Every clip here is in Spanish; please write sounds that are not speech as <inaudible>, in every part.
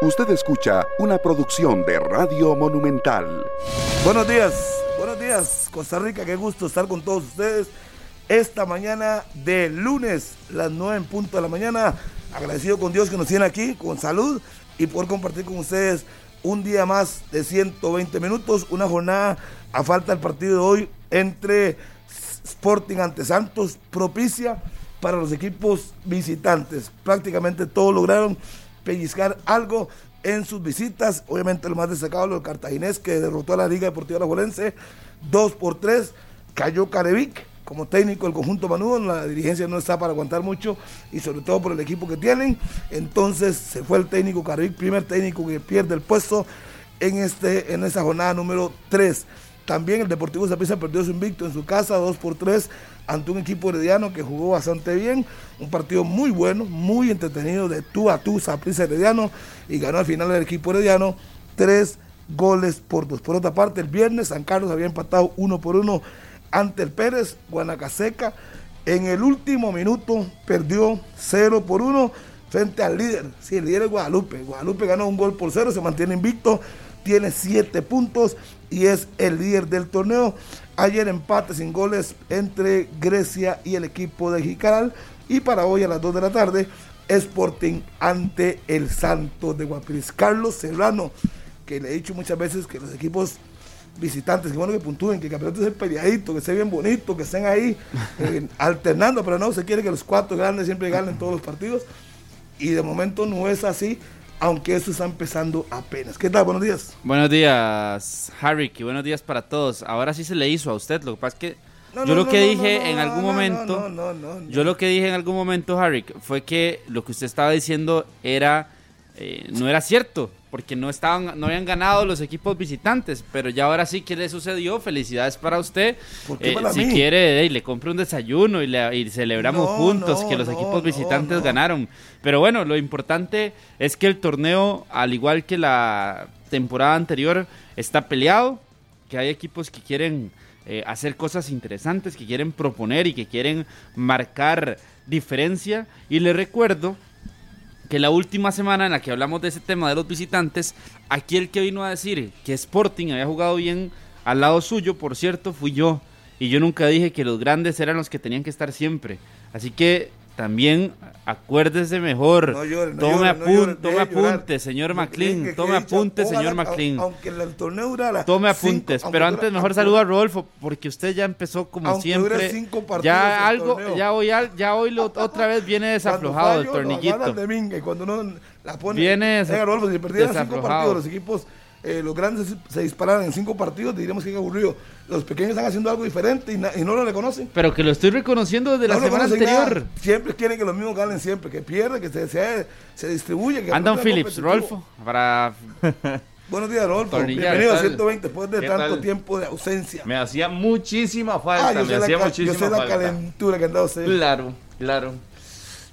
Usted escucha una producción de Radio Monumental. Buenos días, buenos días, Costa Rica, qué gusto estar con todos ustedes esta mañana de lunes, las 9 en punto de la mañana. Agradecido con Dios que nos tiene aquí, con salud y poder compartir con ustedes un día más de 120 minutos, una jornada a falta del partido de hoy entre Sporting ante Santos, propicia para los equipos visitantes. Prácticamente todos lograron pellizcar algo en sus visitas. Obviamente lo más destacado lo del cartaginés que derrotó a la Liga Deportiva Alajuelense 2 por 3. Cayó Carevic como técnico del conjunto Manudo, la dirigencia no está para aguantar mucho y sobre todo por el equipo que tienen. Entonces se fue el técnico Carevic, primer técnico que pierde el puesto en, este, en esa jornada número 3. También el Deportivo Zapisa perdió su invicto en su casa, 2 por 3 ante un equipo herediano que jugó bastante bien, un partido muy bueno, muy entretenido de tú a tú, Saprissa Herediano, y ganó al final el equipo herediano tres goles por dos. Por otra parte, el viernes San Carlos había empatado uno por uno ante el Pérez, Guanacaseca, en el último minuto perdió 0 por 1 frente al líder, sí, el líder es Guadalupe, Guadalupe ganó un gol por cero, se mantiene invicto, tiene siete puntos y es el líder del torneo. Ayer empate sin goles entre Grecia y el equipo de Jicaral. Y para hoy a las 2 de la tarde, Sporting ante el Santos de Guapiris. Carlos Serrano, que le he dicho muchas veces que los equipos visitantes, que bueno que puntúen, que el campeonato sea peleadito, que sea bien bonito, que estén ahí <laughs> eh, alternando, pero no, se quiere que los cuatro grandes siempre ganen todos los partidos. Y de momento no es así aunque eso está empezando apenas. ¿Qué tal? Buenos días. Buenos días, Harry, y buenos días para todos. Ahora sí se le hizo a usted, lo que pasa es que yo lo que dije en algún momento, yo lo que dije en algún momento, Harry, fue que lo que usted estaba diciendo era, eh, no era cierto porque no estaban, no habían ganado los equipos visitantes, pero ya ahora sí, ¿qué le sucedió? Felicidades para usted. Eh, si quiere, le compre un desayuno y, le, celebramos juntos que los equipos visitantes ganaron. Pero bueno, lo importante es que el torneo, al igual que la temporada anterior, está peleado, que hay equipos que quieren eh, hacer cosas interesantes, que quieren proponer y que quieren marcar diferencia. Y le recuerdo que la última semana en la que hablamos de ese tema de los visitantes, aquí el que vino a decir que Sporting había jugado bien al lado suyo, por cierto, fui yo. Y yo nunca dije que los grandes eran los que tenían que estar siempre. Así que también acuérdese mejor. tome, apunte, señor McLean. Tome apunte, señor McLean. Aunque el torneo durara. Tome apuntes. pero antes, mejor saludo a Rodolfo, porque usted ya empezó como siempre. ya algo, ya hoy, ya hoy otra vez viene desaflojado el tornillito. cuando uno la pone. Viene Rodolfo, si cinco partidos los equipos eh, los grandes se disparan en cinco partidos, diríamos que es aburrido. Los pequeños están haciendo algo diferente y, no lo reconocen. Pero que lo estoy reconociendo desde la semana anterior. Siempre quieren que los mismos ganen siempre, que pierda, que se, se, se distribuya. Que Andan Phillips, Rolfo, para... <laughs> Buenos días, Rolfo. Bienvenido a 120 después de tanto tiempo de ausencia. Me hacía muchísima falta, ah, me hacía muchísima yo sé la calentura que andaba usted. Claro, claro.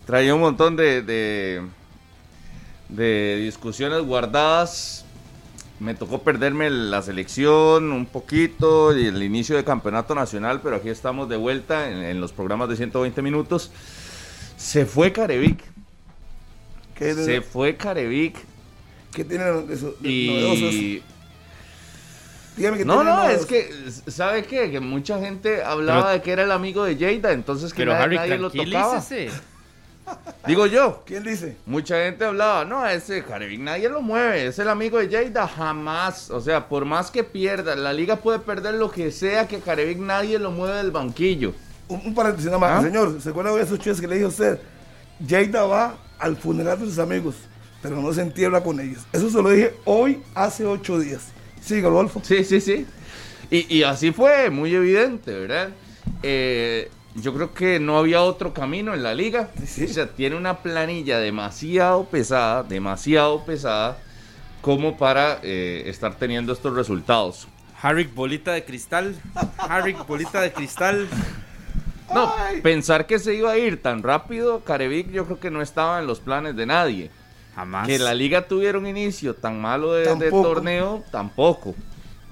Traía un montón de, de, de discusiones guardadas me tocó perderme la selección un poquito y el inicio del campeonato nacional, pero aquí estamos de vuelta en, los programas de 120 minutos. Se fue Carevic. Se fue Carevic. ¿Qué tiene eso, y... Dígame que no, no, es que, ¿sabe qué? Que mucha gente hablaba de que era el amigo de Jada, entonces que nadie, nadie lo tocaba. <laughs> Digo yo. ¿Quién dice? Mucha gente hablaba, no, ese Carevic nadie lo mueve, es el amigo de Jada, jamás. O sea, por más que pierda, la liga puede perder lo que sea, que Carevic nadie lo mueve del banquillo. Un, paréntesis nada más, ¿Ah? señor, ¿se acuerda de esos chistes que le dijo usted? Jada va al funeral de sus amigos, pero no se entierra con ellos. Eso se lo dije hoy, hace ocho días. Sí, Golfo. Sí, sí, sí. Y, y así fue, muy evidente, ¿verdad? Eh, yo creo que no había otro camino en la liga. O sea, tiene una planilla demasiado pesada, demasiado pesada, como para eh, estar teniendo estos resultados. Harry, bolita de cristal. Harry, bolita de cristal. No, pensar que se iba a ir tan rápido, Carevic yo creo que no estaba en los planes de nadie. Jamás. Que la liga tuviera un inicio tan malo de torneo, tampoco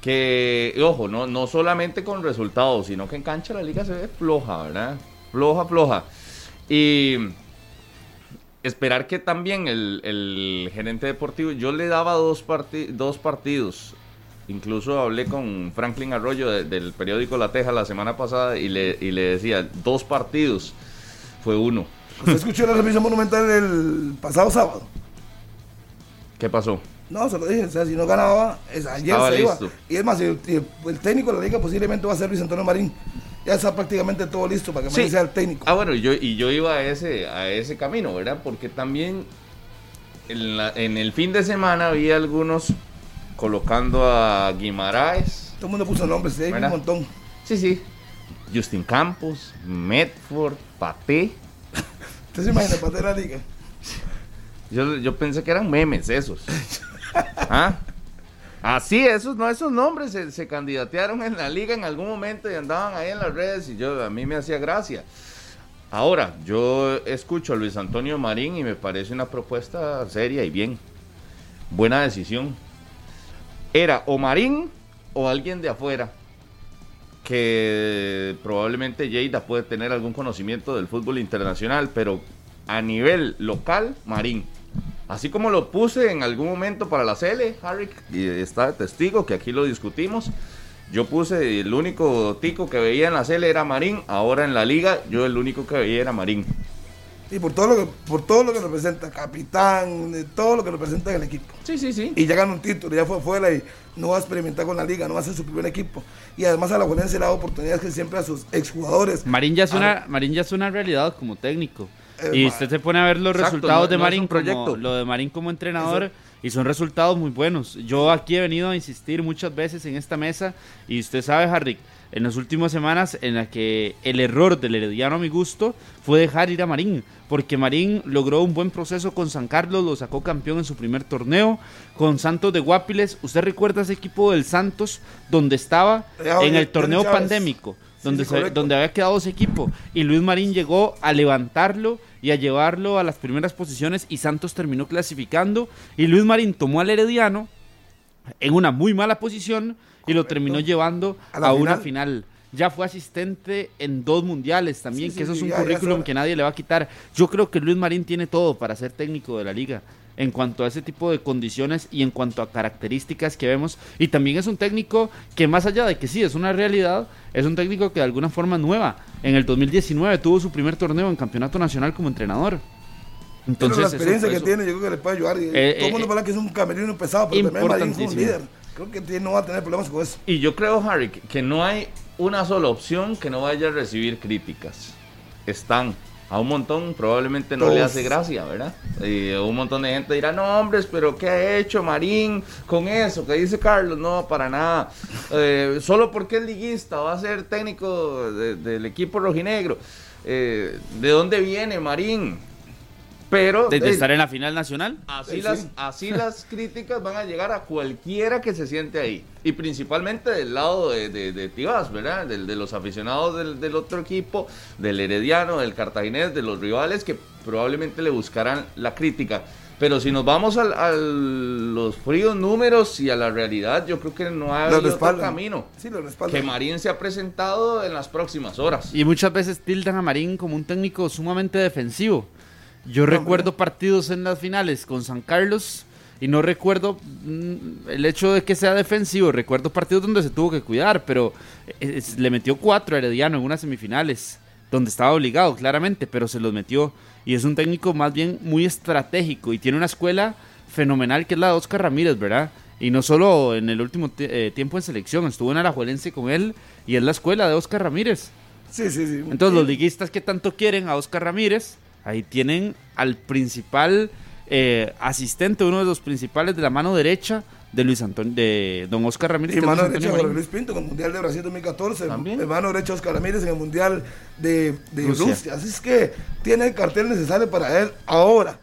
que, ojo, no, no solamente con resultados, sino que en cancha la liga se ve floja, ¿verdad? Floja, floja. Y esperar que también el, gerente deportivo, yo le daba dos, dos partidos. Incluso hablé con Franklin Arroyo del periódico La Teja la semana pasada y le, y le decía, dos partidos. Fue uno. ¿Usted escuchó la revisión monumental el pasado sábado? ¿Qué pasó? No, se lo dije, o sea, si no ganaba, ayer se iba. Y es más, el, técnico de la liga posiblemente va a ser Luis Antonio Marín. Ya está prácticamente todo listo para que Marín sea el técnico. Ah, bueno, yo, y yo iba a ese, a ese camino, ¿verdad? Porque también en, el fin de semana había algunos colocando a Guimaraes. Todo el mundo puso nombres, un montón. Sí, sí. Justin Campos, Medford, Paté. <laughs> ¿Usted se imagina Paté de la liga? Yo, yo pensé que eran memes esos. <laughs> <laughs> ¿Ah? Así, esos, no, esos nombres se, se, en la liga en algún momento y andaban ahí en las redes y yo a mí me hacía gracia. Ahora, yo escucho a Luis Antonio Marín y me parece una propuesta seria y bien. Buena decisión. Era o Marín o alguien de afuera que probablemente Lleida puede tener algún conocimiento del fútbol internacional, pero a nivel local, Marín. Así como lo puse en algún momento para la CL, Harry, y está de testigo que aquí lo discutimos. Yo puse el único tico que veía en la CL era Marín, ahora en la liga yo el único que veía era Marín. Y por todo lo que, por todo lo que representa, capitán, todo lo que representa en el equipo. Sí, sí, sí. Y ya ganó un título, ya fue fuera y no va a experimentar con la liga, no va a ser su primer equipo. Y además a la Juelense le da oportunidades que siempre a sus exjugadores. Marín ya es una, Marín ya es una realidad como técnico. Y usted se pone a ver los resultados de Marín, proyecto. lo de Marín como entrenador, y son resultados muy buenos. Yo aquí he venido a insistir muchas veces en esta mesa, y usted sabe, Harry, en las últimas semanas en la que el error del Herediano a mi gusto fue dejar ir a Marín, porque Marín logró un buen proceso con San Carlos, lo sacó campeón en su primer torneo, con Santos de Guapiles, usted recuerda ese equipo del Santos donde estaba en el torneo pandémico, donde, donde había quedado ese equipo, y Luis Marín llegó a levantarlo y a llevarlo a las primeras posiciones y Santos terminó clasificando. Y Luis Marín tomó al Herediano en una muy mala posición y lo terminó llevando a, una final. Ya fue asistente en dos mundiales también, que eso es un currículum que nadie le va a quitar. Yo creo que Luis Marín tiene todo para ser técnico de la liga en cuanto a ese tipo de condiciones y en cuanto a características que vemos. Y también es un técnico que más allá de que sí es una realidad, es un técnico que de alguna forma nueva. En el 2019 tuvo su primer torneo en campeonato nacional como entrenador. Entonces, la experiencia que tiene, yo creo que le puede ayudar. Eh, todo el mundo habla que es un camerino pesado, pero también es un líder. Creo que no va a tener problemas con eso. Y yo creo, Harry, que no hay una sola opción que no vaya a recibir críticas. Están a un montón probablemente no le hace gracia, ¿verdad? Y un montón de gente dirá, no, hombres, pero ¿qué ha hecho Marín con eso? ¿Qué dice Carlos? No, para nada. Eh, solo porque es liguista, va a ser técnico del equipo rojinegro. Eh, ¿De dónde viene Marín? Pero, de, estar en la final nacional. Así, las, así las <laughs> críticas van a llegar a cualquiera que se siente ahí. Y principalmente del lado de, de, Tibás, ¿verdad? De, de los aficionados del, del, otro equipo, del Herediano, del Cartaginés, de los rivales que probablemente le buscarán la crítica. Pero si nos vamos a, los fríos números y a la realidad, yo creo que no hay otro camino. Sí, lo que Marín se ha presentado en las próximas horas. Y muchas veces tildan a Marín como un técnico sumamente defensivo. Yo recuerdo partidos en las finales con San Carlos y no recuerdo mm, el hecho de que sea defensivo. Recuerdo partidos donde se tuvo que cuidar, pero le metió cuatro a Herediano en unas semifinales, donde estaba obligado, claramente, pero se los metió. Y es un técnico más bien muy estratégico y tiene una escuela fenomenal que es la de Oscar Ramírez, ¿verdad? Y no solo en el último eh, tiempo en selección, estuvo en Arajuelense con él y es la escuela de Oscar Ramírez. Sí, sí, sí. Entonces, los liguistas que tanto quieren a Oscar Ramírez Ahí tienen al principal eh, asistente, uno de los principales de la mano derecha de Luis Antonio, de Don Oscar Ramírez. Y mano derecha de Luis Pinto en el Mundial de Brasil 2014. ¿También? mano derecha Oscar Ramírez en el Mundial de, Rusia. Así es que tiene el cartel necesario para él. Ahora,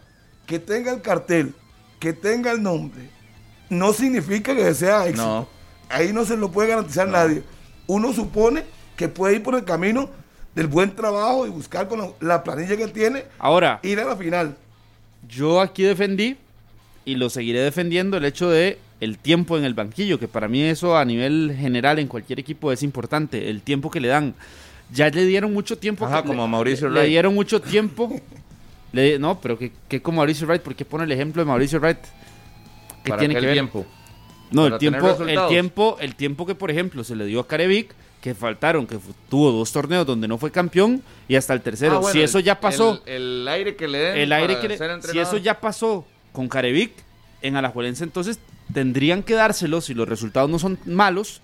que tenga el cartel, que tenga el nombre, no significa que sea éxito. Ahí no se lo puede garantizar nadie. Uno supone que puede ir por el camino del buen trabajo y buscar con la planilla que tiene Ahora, ir a la final. Yo aquí defendí y lo seguiré defendiendo el hecho de el tiempo en el banquillo, que para mí eso a nivel general en cualquier equipo es importante, el tiempo que le dan. Ya le dieron mucho tiempo. como a Mauricio le, le dieron mucho tiempo Le, no, pero que, que con Mauricio Wright, ¿por qué pone el ejemplo de Mauricio Wright? ¿Qué tiene que ver? tiempo? No, el tiempo, el tiempo, el tiempo que por ejemplo se le dio a Carevic, que faltaron, que tuvo dos torneos donde no fue campeón y hasta el tercero. Ah, si eso ya pasó, el, aire que le den, el aire que si eso ya pasó con Carevic en Alajuelense, entonces tendrían que dárselo si los resultados no son malos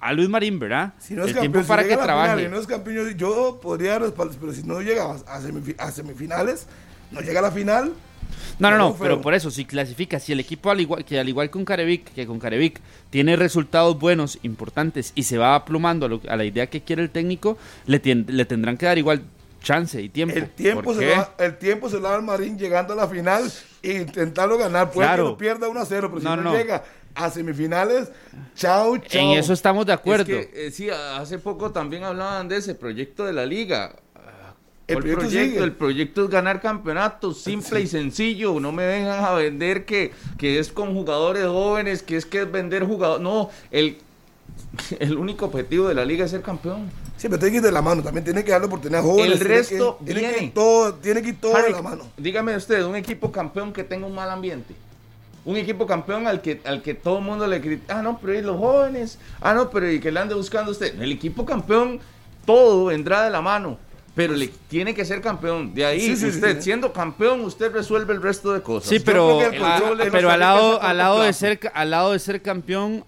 a Luis Marín, ¿verdad? Si no es el campeón, tiempo para que trabaje. no es campeón, yo, podría respaldar, pero si no llega a, semifinales, no llega a la final. No, no, no, pero por eso, si clasifica, si el equipo, al igual, que al igual con Carevic, que con Carevic tiene resultados buenos, importantes, y se va aplumando a, la idea que quiere el técnico, le, le tendrán que dar igual chance y tiempo. El tiempo, se lo, el tiempo se lo da al Marín llegando a la final e intentarlo ganar. Puede que lo pierda 1 a 0, pero si no, llega a semifinales, chao, chao. En eso estamos de acuerdo. Eh, sí, hace poco también hablaban de ese proyecto de la liga. El proyecto, el proyecto, es ganar campeonatos, simple y sencillo. No me vengan a vender que, que es con jugadores jóvenes, que es que es vender jugadores. No, el, <laughs> el único objetivo de la liga es ser campeón. Sí, pero tiene que ir de la mano, también tiene que darle oportunidad a jóvenes. El resto tiene que, tiene ir todo, tiene que ir todo de la mano. Dígame usted, un equipo campeón que tenga un mal ambiente un equipo campeón al que, al que todo el mundo le critica, ah, no, pero y los jóvenes, ah, no, pero y que le ande buscando usted. El equipo campeón, todo vendrá de la mano, pero le tiene que ser campeón. De ahí, usted siendo campeón, usted resuelve el resto de cosas. Sí, pero, pero al lado, al lado de ser, al lado de ser campeón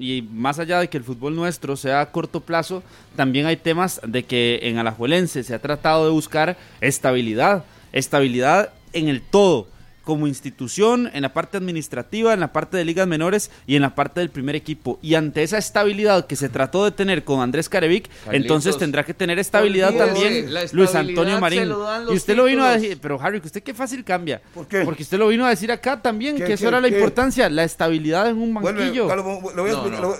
y más allá de que el fútbol nuestro sea a corto plazo, también hay temas de que en Alajuelense se ha tratado de buscar estabilidad, estabilidad en el todo como institución, en la parte administrativa, en la parte de ligas menores y en la parte del primer equipo. Y ante esa estabilidad que se trató de tener con Andrés Carevic, entonces tendrá que tener estabilidad también Luis Antonio Marín. Y usted lo vino a decir, pero Harry, usted qué fácil cambia. ¿Por qué? Porque usted lo vino a decir acá también, que eso era la importancia, la estabilidad en un banquillo. lo,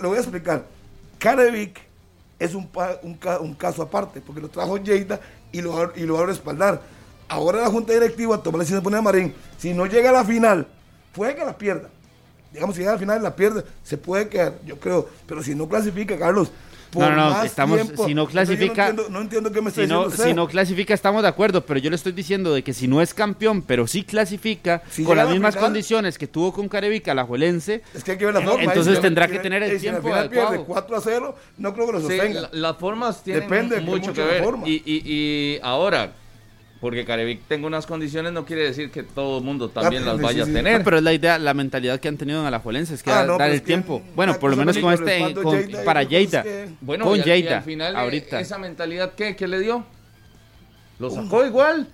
voy a explicar, Carevic es un, un, caso aparte, porque lo trajo Lleida y lo, y lo va a respaldar Ahora la Junta Directiva toma la decisión de poner a Marín. Si no llega a la final, puede que la pierda. Digamos, si llega a la final y la pierde, se puede quedar, yo creo. Pero si no clasifica, Carlos, no, no, estamos, si no clasifica, no entiendo, qué me está si no, Si no clasifica, estamos de acuerdo, pero yo le estoy diciendo de que si no es campeón, pero sí clasifica con las mismas condiciones que tuvo con Carevica, la Juelense, es que hay que ver la forma. Entonces tendrá que tener el tiempo si adecuado. pierde 4 a 0, no creo que lo sostenga. Sí, las formas tienen Depende mucho que ver. Y, y, y ahora, porque Carevic tenga unas condiciones no quiere decir que todo el mundo también las vaya a tener. pero es la idea, la mentalidad que han tenido en Alajuelense, es que ah, dar, el tiempo. bueno, por lo menos con este, para Lleida. Bueno, con al final, ahorita. ¿esa mentalidad qué? ¿Qué le dio? Lo sacó igual.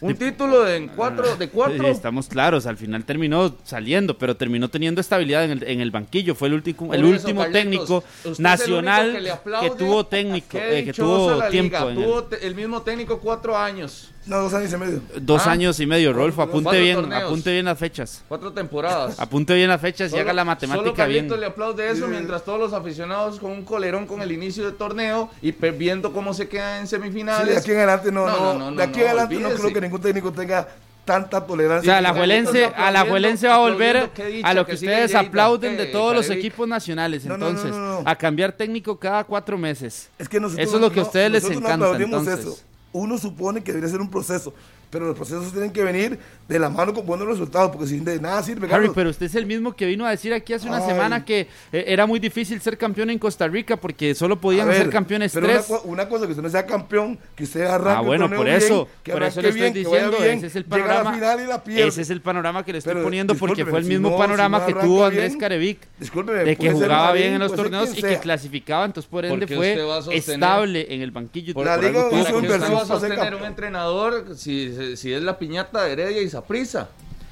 Un título de, cuatro, de cuatro. <laughs> Estamos claros, al final terminó saliendo, pero terminó teniendo estabilidad en el, en el banquillo. Fue el último, el último técnico nacional que, tuvo técnico, eh, que tuvo tiempo. tuvo el mismo técnico cuatro años. No, dos años y medio. Dos ah. años y medio, Rolfo. Apunte bien, apunte bien las fechas. Cuatro temporadas. <laughs> Apunte bien las fechas y haga la matemática solo bien. le aplaude eso mientras todos los aficionados con un colerón con el inicio del torneo y viendo cómo se queda en semifinales. de aquí en adelante no, no, de aquí en adelante no creo que ningún técnico tenga tanta tolerancia. O sea, la Juelense, a la Juelense va a volver a lo que, ustedes aplauden de todos los equipos nacionales, entonces, a cambiar técnico cada cuatro meses. Es que eso es lo que a ustedes les encanta. Entonces. Eso uno supone que debería ser un proceso, pero los procesos tienen que venir de la mano con buenos resultados, porque sin de nada sirve. Harry, pero usted es el mismo que vino a decir aquí hace una semana que eh, era muy difícil ser campeón en Costa Rica porque solo podían ser campeones pero tres. Una, cosa que usted no sea campeón, que usted arranque Ah, bueno, por eso, por eso le estoy diciendo, ese es el panorama. ese es el panorama que le estoy poniendo porque fue el mismo panorama que tuvo Andrés Carevic. de que jugaba bien en los torneos y que clasificaba, entonces por ende fue estable en el banquillo. La liga va a sostener un entrenador si, si es la piñata de Heredia y prisa.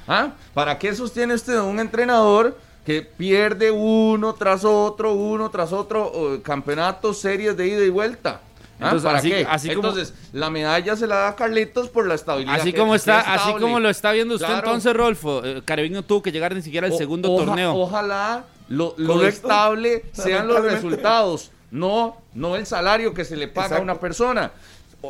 ¿Ah? ¿Para qué sostiene usted un entrenador que pierde uno tras otro, uno tras otro, campeonatos, series de ida y vuelta? ¿Ah? Entonces, ¿Para qué? Entonces, la medalla se la da a Carlitos por la estabilidad. Así como está, así como lo está viendo usted entonces, Rolfo. Eh, no tuvo que llegar ni siquiera al segundo torneo. Ojalá lo, estable sean los resultados, no, no el salario que se le paga a una persona.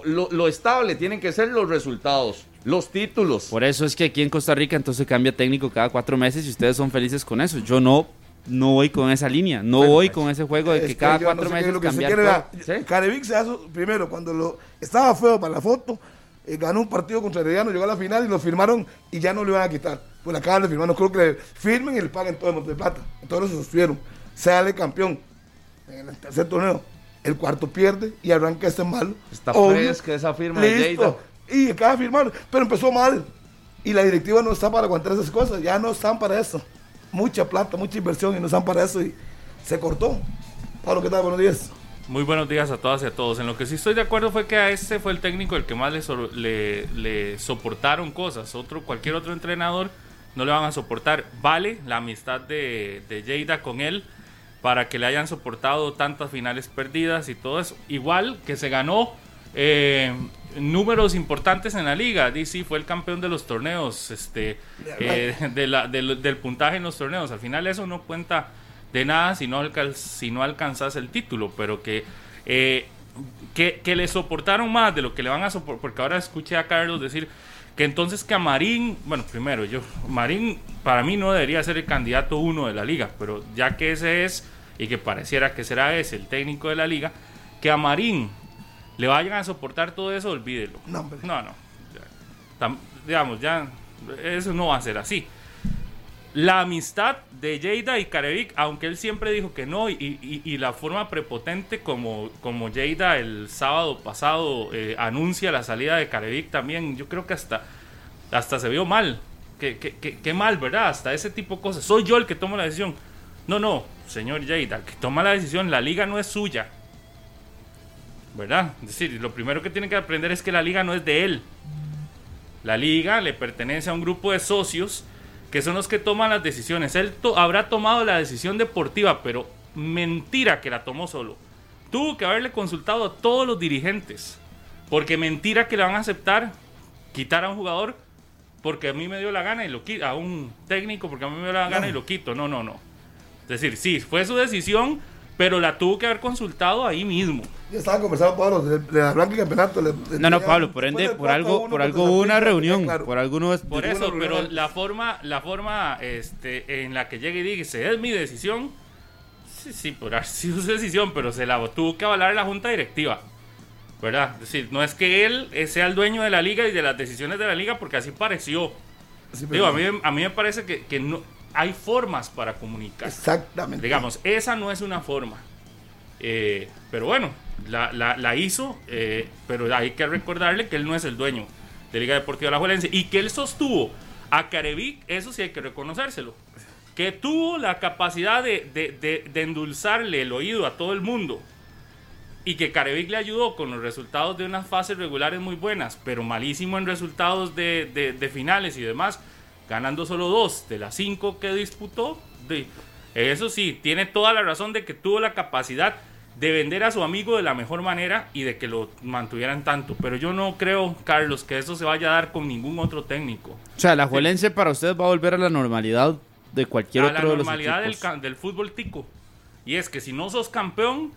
Lo, lo estable tienen que ser los resultados los títulos. Por eso es que aquí en Costa Rica entonces cambia técnico cada cuatro meses y ustedes son felices con eso. Yo no no voy con esa línea, no voy con ese juego de que, cada cuatro meses cambiar Carevic se hace, primero cuando lo estaba feo para la foto, eh, ganó un partido contra Herediano, llegó a la final y lo firmaron y ya no lo iban a quitar. Pues acaban de firmar, no creo que le firmen y le paguen todo el monte de plata. Entonces se sostuvieron. Sale campeón en el tercer torneo. El cuarto pierde y arranca este malo. Está fresca esa firma listo. Y acaba de firmar, pero empezó mal. Y la directiva no está para aguantar esas cosas, ya no están para eso. Mucha plata, mucha inversión y no están para eso y se cortó. Pablo, ¿qué tal? Buenos días. Muy buenos días a todas y a todos. En lo que sí estoy de acuerdo fue que a este fue el técnico el que más le, le, soportaron cosas. Otro, cualquier otro entrenador no le van a soportar. Vale la amistad de, de con él para que le hayan soportado tantas finales perdidas y todo eso. Igual que se ganó eh, números importantes en la liga. DC fue el campeón de los torneos, este, eh, <laughs> de la, del puntaje en los torneos. Al final eso no cuenta de nada si no, si no alcanzas el título, pero que, eh, que, que, le soportaron más de lo que le van a soportar, porque ahora escuché a Carlos decir que entonces que a Marín, bueno, primero yo, Marín para mí no debería ser el candidato uno de la liga, pero ya que ese es, y que pareciera que será ese el técnico de la liga, que a Marín le vayan a soportar todo eso, olvídelo. No, no, no. digamos, ya, eso no va a ser así la amistad de Jada y Carevic, aunque él siempre dijo que no, y, la forma prepotente como, como Jada el sábado pasado eh, anuncia la salida de Carevic también, yo creo que hasta, hasta se vio mal. Qué, mal, ¿verdad? Hasta ese tipo de cosas. Soy yo el que toma la decisión. No, no, señor Jada, que toma la decisión, la liga no es suya. ¿Verdad? Es decir, lo primero que tiene que aprender es que la liga no es de él. La liga le pertenece a un grupo de socios que son los que toman las decisiones. Él habrá tomado la decisión deportiva, pero mentira que la tomó solo. Tuvo que haberle consultado a todos los dirigentes, porque mentira que le van a aceptar quitar a un jugador porque a mí me dio la gana y lo quito, a un técnico porque a mí me dio la gana y lo quito. No, no, no. Es decir, sí, fue su decisión, pero la tuvo que haber consultado ahí mismo. Ya estaba conversando Pablo de, de campeonato. no, no, Pablo, por ende, por algo, por algo hubo una reunión, por algo es Por eso, pero la forma, la forma, este, en la que llegue y dice es mi decisión, sí, sí, por haber sido su decisión, pero se la tuvo que avalar la junta directiva. ¿Verdad? Es decir, no es que él sea el dueño de la liga y de las decisiones de la liga, porque así pareció. Digo, a mí, a mí me parece que, que no, hay formas para comunicar. Exactamente. Digamos, esa no es una forma. Eh, pero bueno, la, la, hizo, eh, pero hay que recordarle que él no es el dueño de Liga Deportiva La Juelense y que él sostuvo a Carevic, eso sí hay que reconocérselo, que tuvo la capacidad de, de, de, endulzarle el oído a todo el mundo y que Carevic le ayudó con los resultados de unas fases regulares muy buenas, pero malísimo en resultados de, de finales y demás ganando solo dos de las cinco que disputó. De, eso sí, tiene toda la razón de que tuvo la capacidad de vender a su amigo de la mejor manera y de que lo mantuvieran tanto. Pero yo no creo, Carlos, que eso se vaya a dar con ningún otro técnico. O sea, la Juelense para usted va a volver a la normalidad de cualquier otro de los equipos. La normalidad del, del fútbol tico. Y es que si no sos campeón,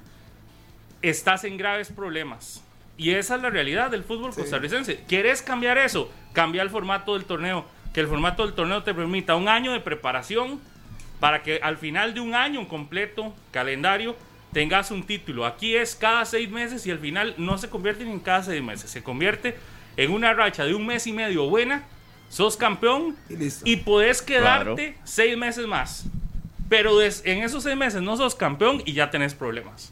estás en graves problemas. Y esa es la realidad del fútbol costarricense. ¿Quieres cambiar eso? Cambia el formato del torneo que el formato del torneo te permita un año de preparación para que al final de un año completo, calendario, tengas un título. Aquí es cada seis meses y al final no se convierte en cada seis meses, se convierte en una racha de un mes y medio buena, sos campeón y, puedes quedarte seis meses más. Pero en esos seis meses no sos campeón y ya tenés problemas.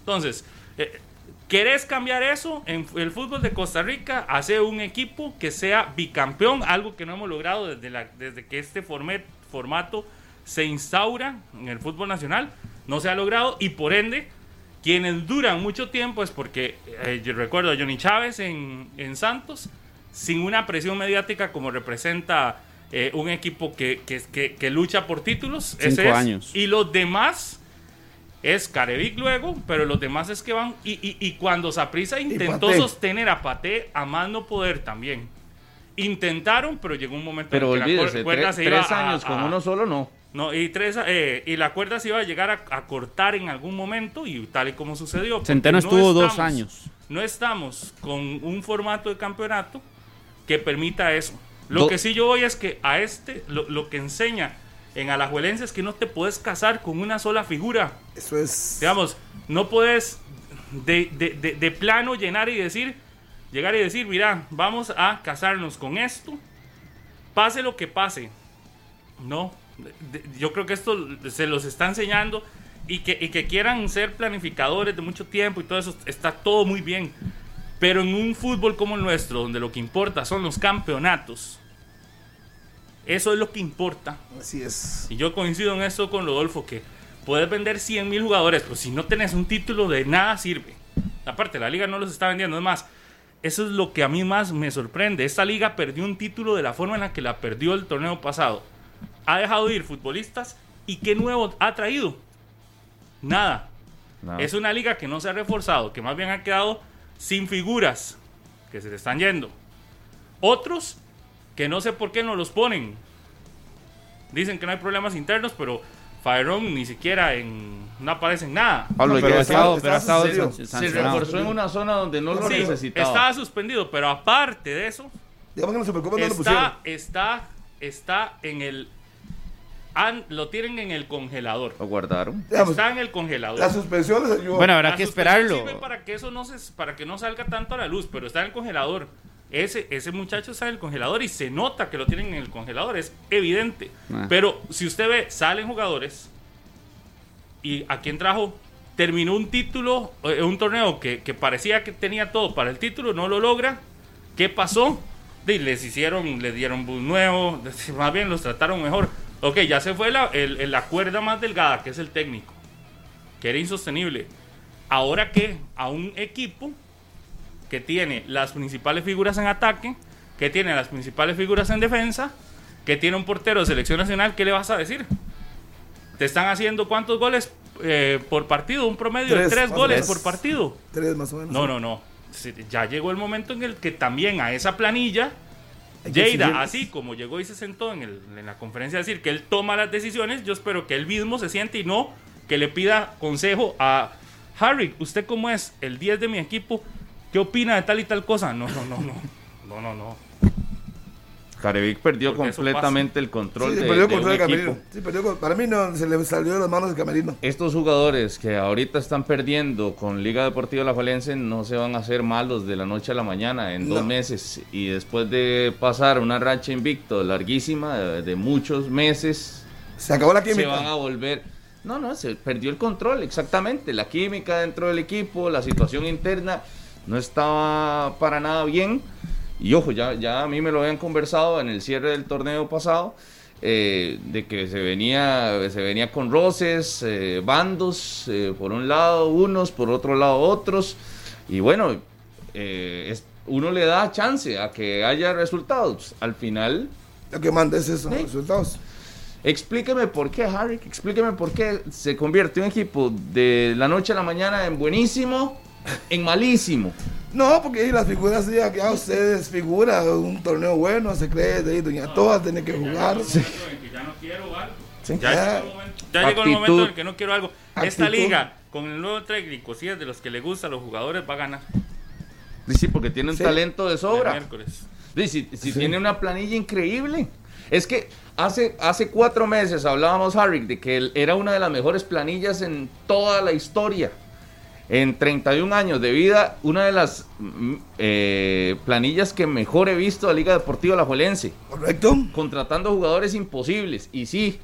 Entonces, eh, ¿Querés cambiar eso en el fútbol de Costa Rica? Hacer un equipo que sea bicampeón, algo que no hemos logrado desde, la, desde que este formato se instaura en el fútbol nacional. No se ha logrado y por ende, quienes duran mucho tiempo es porque, eh, yo recuerdo a Johnny Chávez en, Santos, sin una presión mediática como representa eh, un equipo que, que, lucha por títulos. Cinco años. Y los demás es Carevic luego, pero los demás es que van. Y, y, y cuando Saprisa intentó sostener a Pate a más no poder también. Intentaron, pero llegó un momento pero en que la cuerda se iba tres años con uno solo no. No, y, tres, eh, y la cuerda se iba a llegar a, cortar en algún momento y tal y como sucedió. Centeno estuvo dos años. No estamos con un formato de campeonato que permita eso. Lo que sí yo voy es que a este, lo, lo que enseña en Alajuelense es que no te puedes casar con una sola figura. Eso es. Digamos, no puedes de, de, de, plano llenar y decir, llegar y decir, mira, vamos a casarnos con esto, pase lo que pase. No, yo creo que esto se los está enseñando y que, y que quieran ser planificadores de mucho tiempo y todo eso está todo muy bien. Pero en un fútbol como el nuestro, donde lo que importa son los campeonatos, eso es lo que importa. Así es. Y yo coincido en eso con Rodolfo, que puedes vender 100 mil jugadores, pero si no tenés un título de nada sirve. Aparte, la liga no los está vendiendo. Es más, eso es lo que a mí más me sorprende. Esta liga perdió un título de la forma en la que la perdió el torneo pasado. Ha dejado de ir futbolistas y qué nuevo ha traído. Nada. Es una liga que no se ha reforzado, que más bien ha quedado sin figuras que se le están yendo. Otros que no sé por qué no los ponen. Dicen que no hay problemas internos, pero Faerón ni siquiera en no aparece en nada. Pablo, pero, ha estado, pero se reforzó en una zona donde no lo necesitaba. Estaba suspendido, pero aparte de eso, está, está, está en el lo tienen en el congelador. ¿Lo guardaron? Está en el congelador. Las suspensiones Bueno, habrá que esperarlo. para que eso no se, para que no salga tanto a la luz, pero está en el congelador. Ese, ese muchacho está en el congelador y se nota que lo tienen en el congelador, es evidente. Ah. Pero si usted ve, salen jugadores y a quien trajo, terminó un título, eh, un torneo que, que, parecía que tenía todo para el título, no lo logra. ¿Qué pasó? Y les hicieron, les dieron bus nuevo, más bien los trataron mejor. Ok, ya se fue la, la cuerda más delgada, que es el técnico, que era insostenible. Ahora que a un equipo que tiene las principales figuras en ataque, que tiene las principales figuras en defensa, que tiene un portero de selección nacional, ¿qué le vas a decir? ¿Te están haciendo cuántos goles eh, por partido? Un promedio de tres goles por partido. Tres más o menos. No, no, no. Ya llegó el momento en el que también a esa planilla Lleida, así como llegó y se sentó en, el, en, la conferencia a decir que él toma las decisiones, yo espero que él mismo se siente y no que le pida consejo a Harry, ¿usted cómo es el 10 de mi equipo? ¿Qué opina de tal y tal cosa? No, no, no, no. No, no, no. Carevic perdió completamente el control sí, de, perdió el control de Camerino. Sí, perdió, para mí no se le salió de las manos de Camerino. Estos jugadores que ahorita están perdiendo con Liga Deportiva La Valencia no se van a hacer malos de la noche a la mañana en dos meses y después de pasar una racha invicto larguísima de, muchos meses se acabó la química. Se van a volver no, no, se perdió el control, exactamente. La química dentro del equipo, la situación interna no estaba para nada bien. Y ojo, ya, ya a mí me lo habían conversado en el cierre del torneo pasado, eh, de que se venía, se venía con roces, eh, bandos, eh, por un lado unos, por otro lado otros. Y bueno, uno le da chance a que haya resultados. Al final... Lo que manda es esos resultados. Explíqueme por qué, Harry, explíqueme por qué se convierte un equipo de la noche a la mañana en buenísimo, en malísimo. No, porque las figuras ya, ya ustedes figura un torneo bueno, se cree de doña Toa tiene que jugar. Ya no quiero algo. Ya, llegó el momento en que no quiero algo. Esta liga, con el nuevo técnico, si es de los que le gusta a los jugadores, va a ganar. Sí, porque tiene un talento de sobra. Sí, si, tiene una planilla increíble. Es que hace, hace cuatro meses hablábamos, Harry, de que era una de las mejores planillas en toda la historia. En 31 años de vida, una de las mm, eh, planillas que mejor he visto a Liga Deportiva La Juelense. Correcto. Contratando jugadores imposibles. Y sí,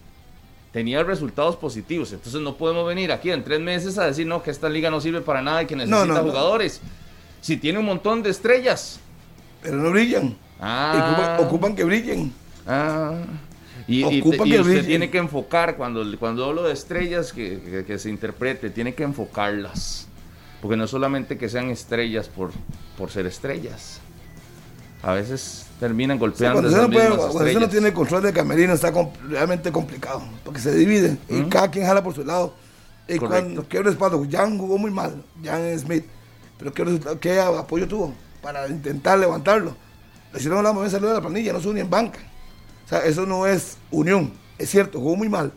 tenía resultados positivos. Entonces no podemos venir aquí en tres meses a decir no, que esta liga no sirve para nada y que necesita jugadores. Si tiene un montón de estrellas. Pero no brillan. Ah. Ocupan, que brillen. Ah. Y, usted tiene que enfocar, cuando, cuando hablo de estrellas, que, que se interprete, tiene que enfocarlas. Porque no solamente que sean estrellas por, por ser estrellas. A veces terminan golpeando. cuando, usted no, puede, cuando no tiene control de camerino está realmente complicado. Porque se divide y ¿Mm? cada quien jala por su lado. Y cuando quiero respaldo, Jan jugó muy mal, Jan Smith. Pero ¿qué, apoyo tuvo para intentar levantarlo? Le hicieron la movida de la planilla, no se en banca. O sea, eso no es unión. Es cierto, jugó muy mal.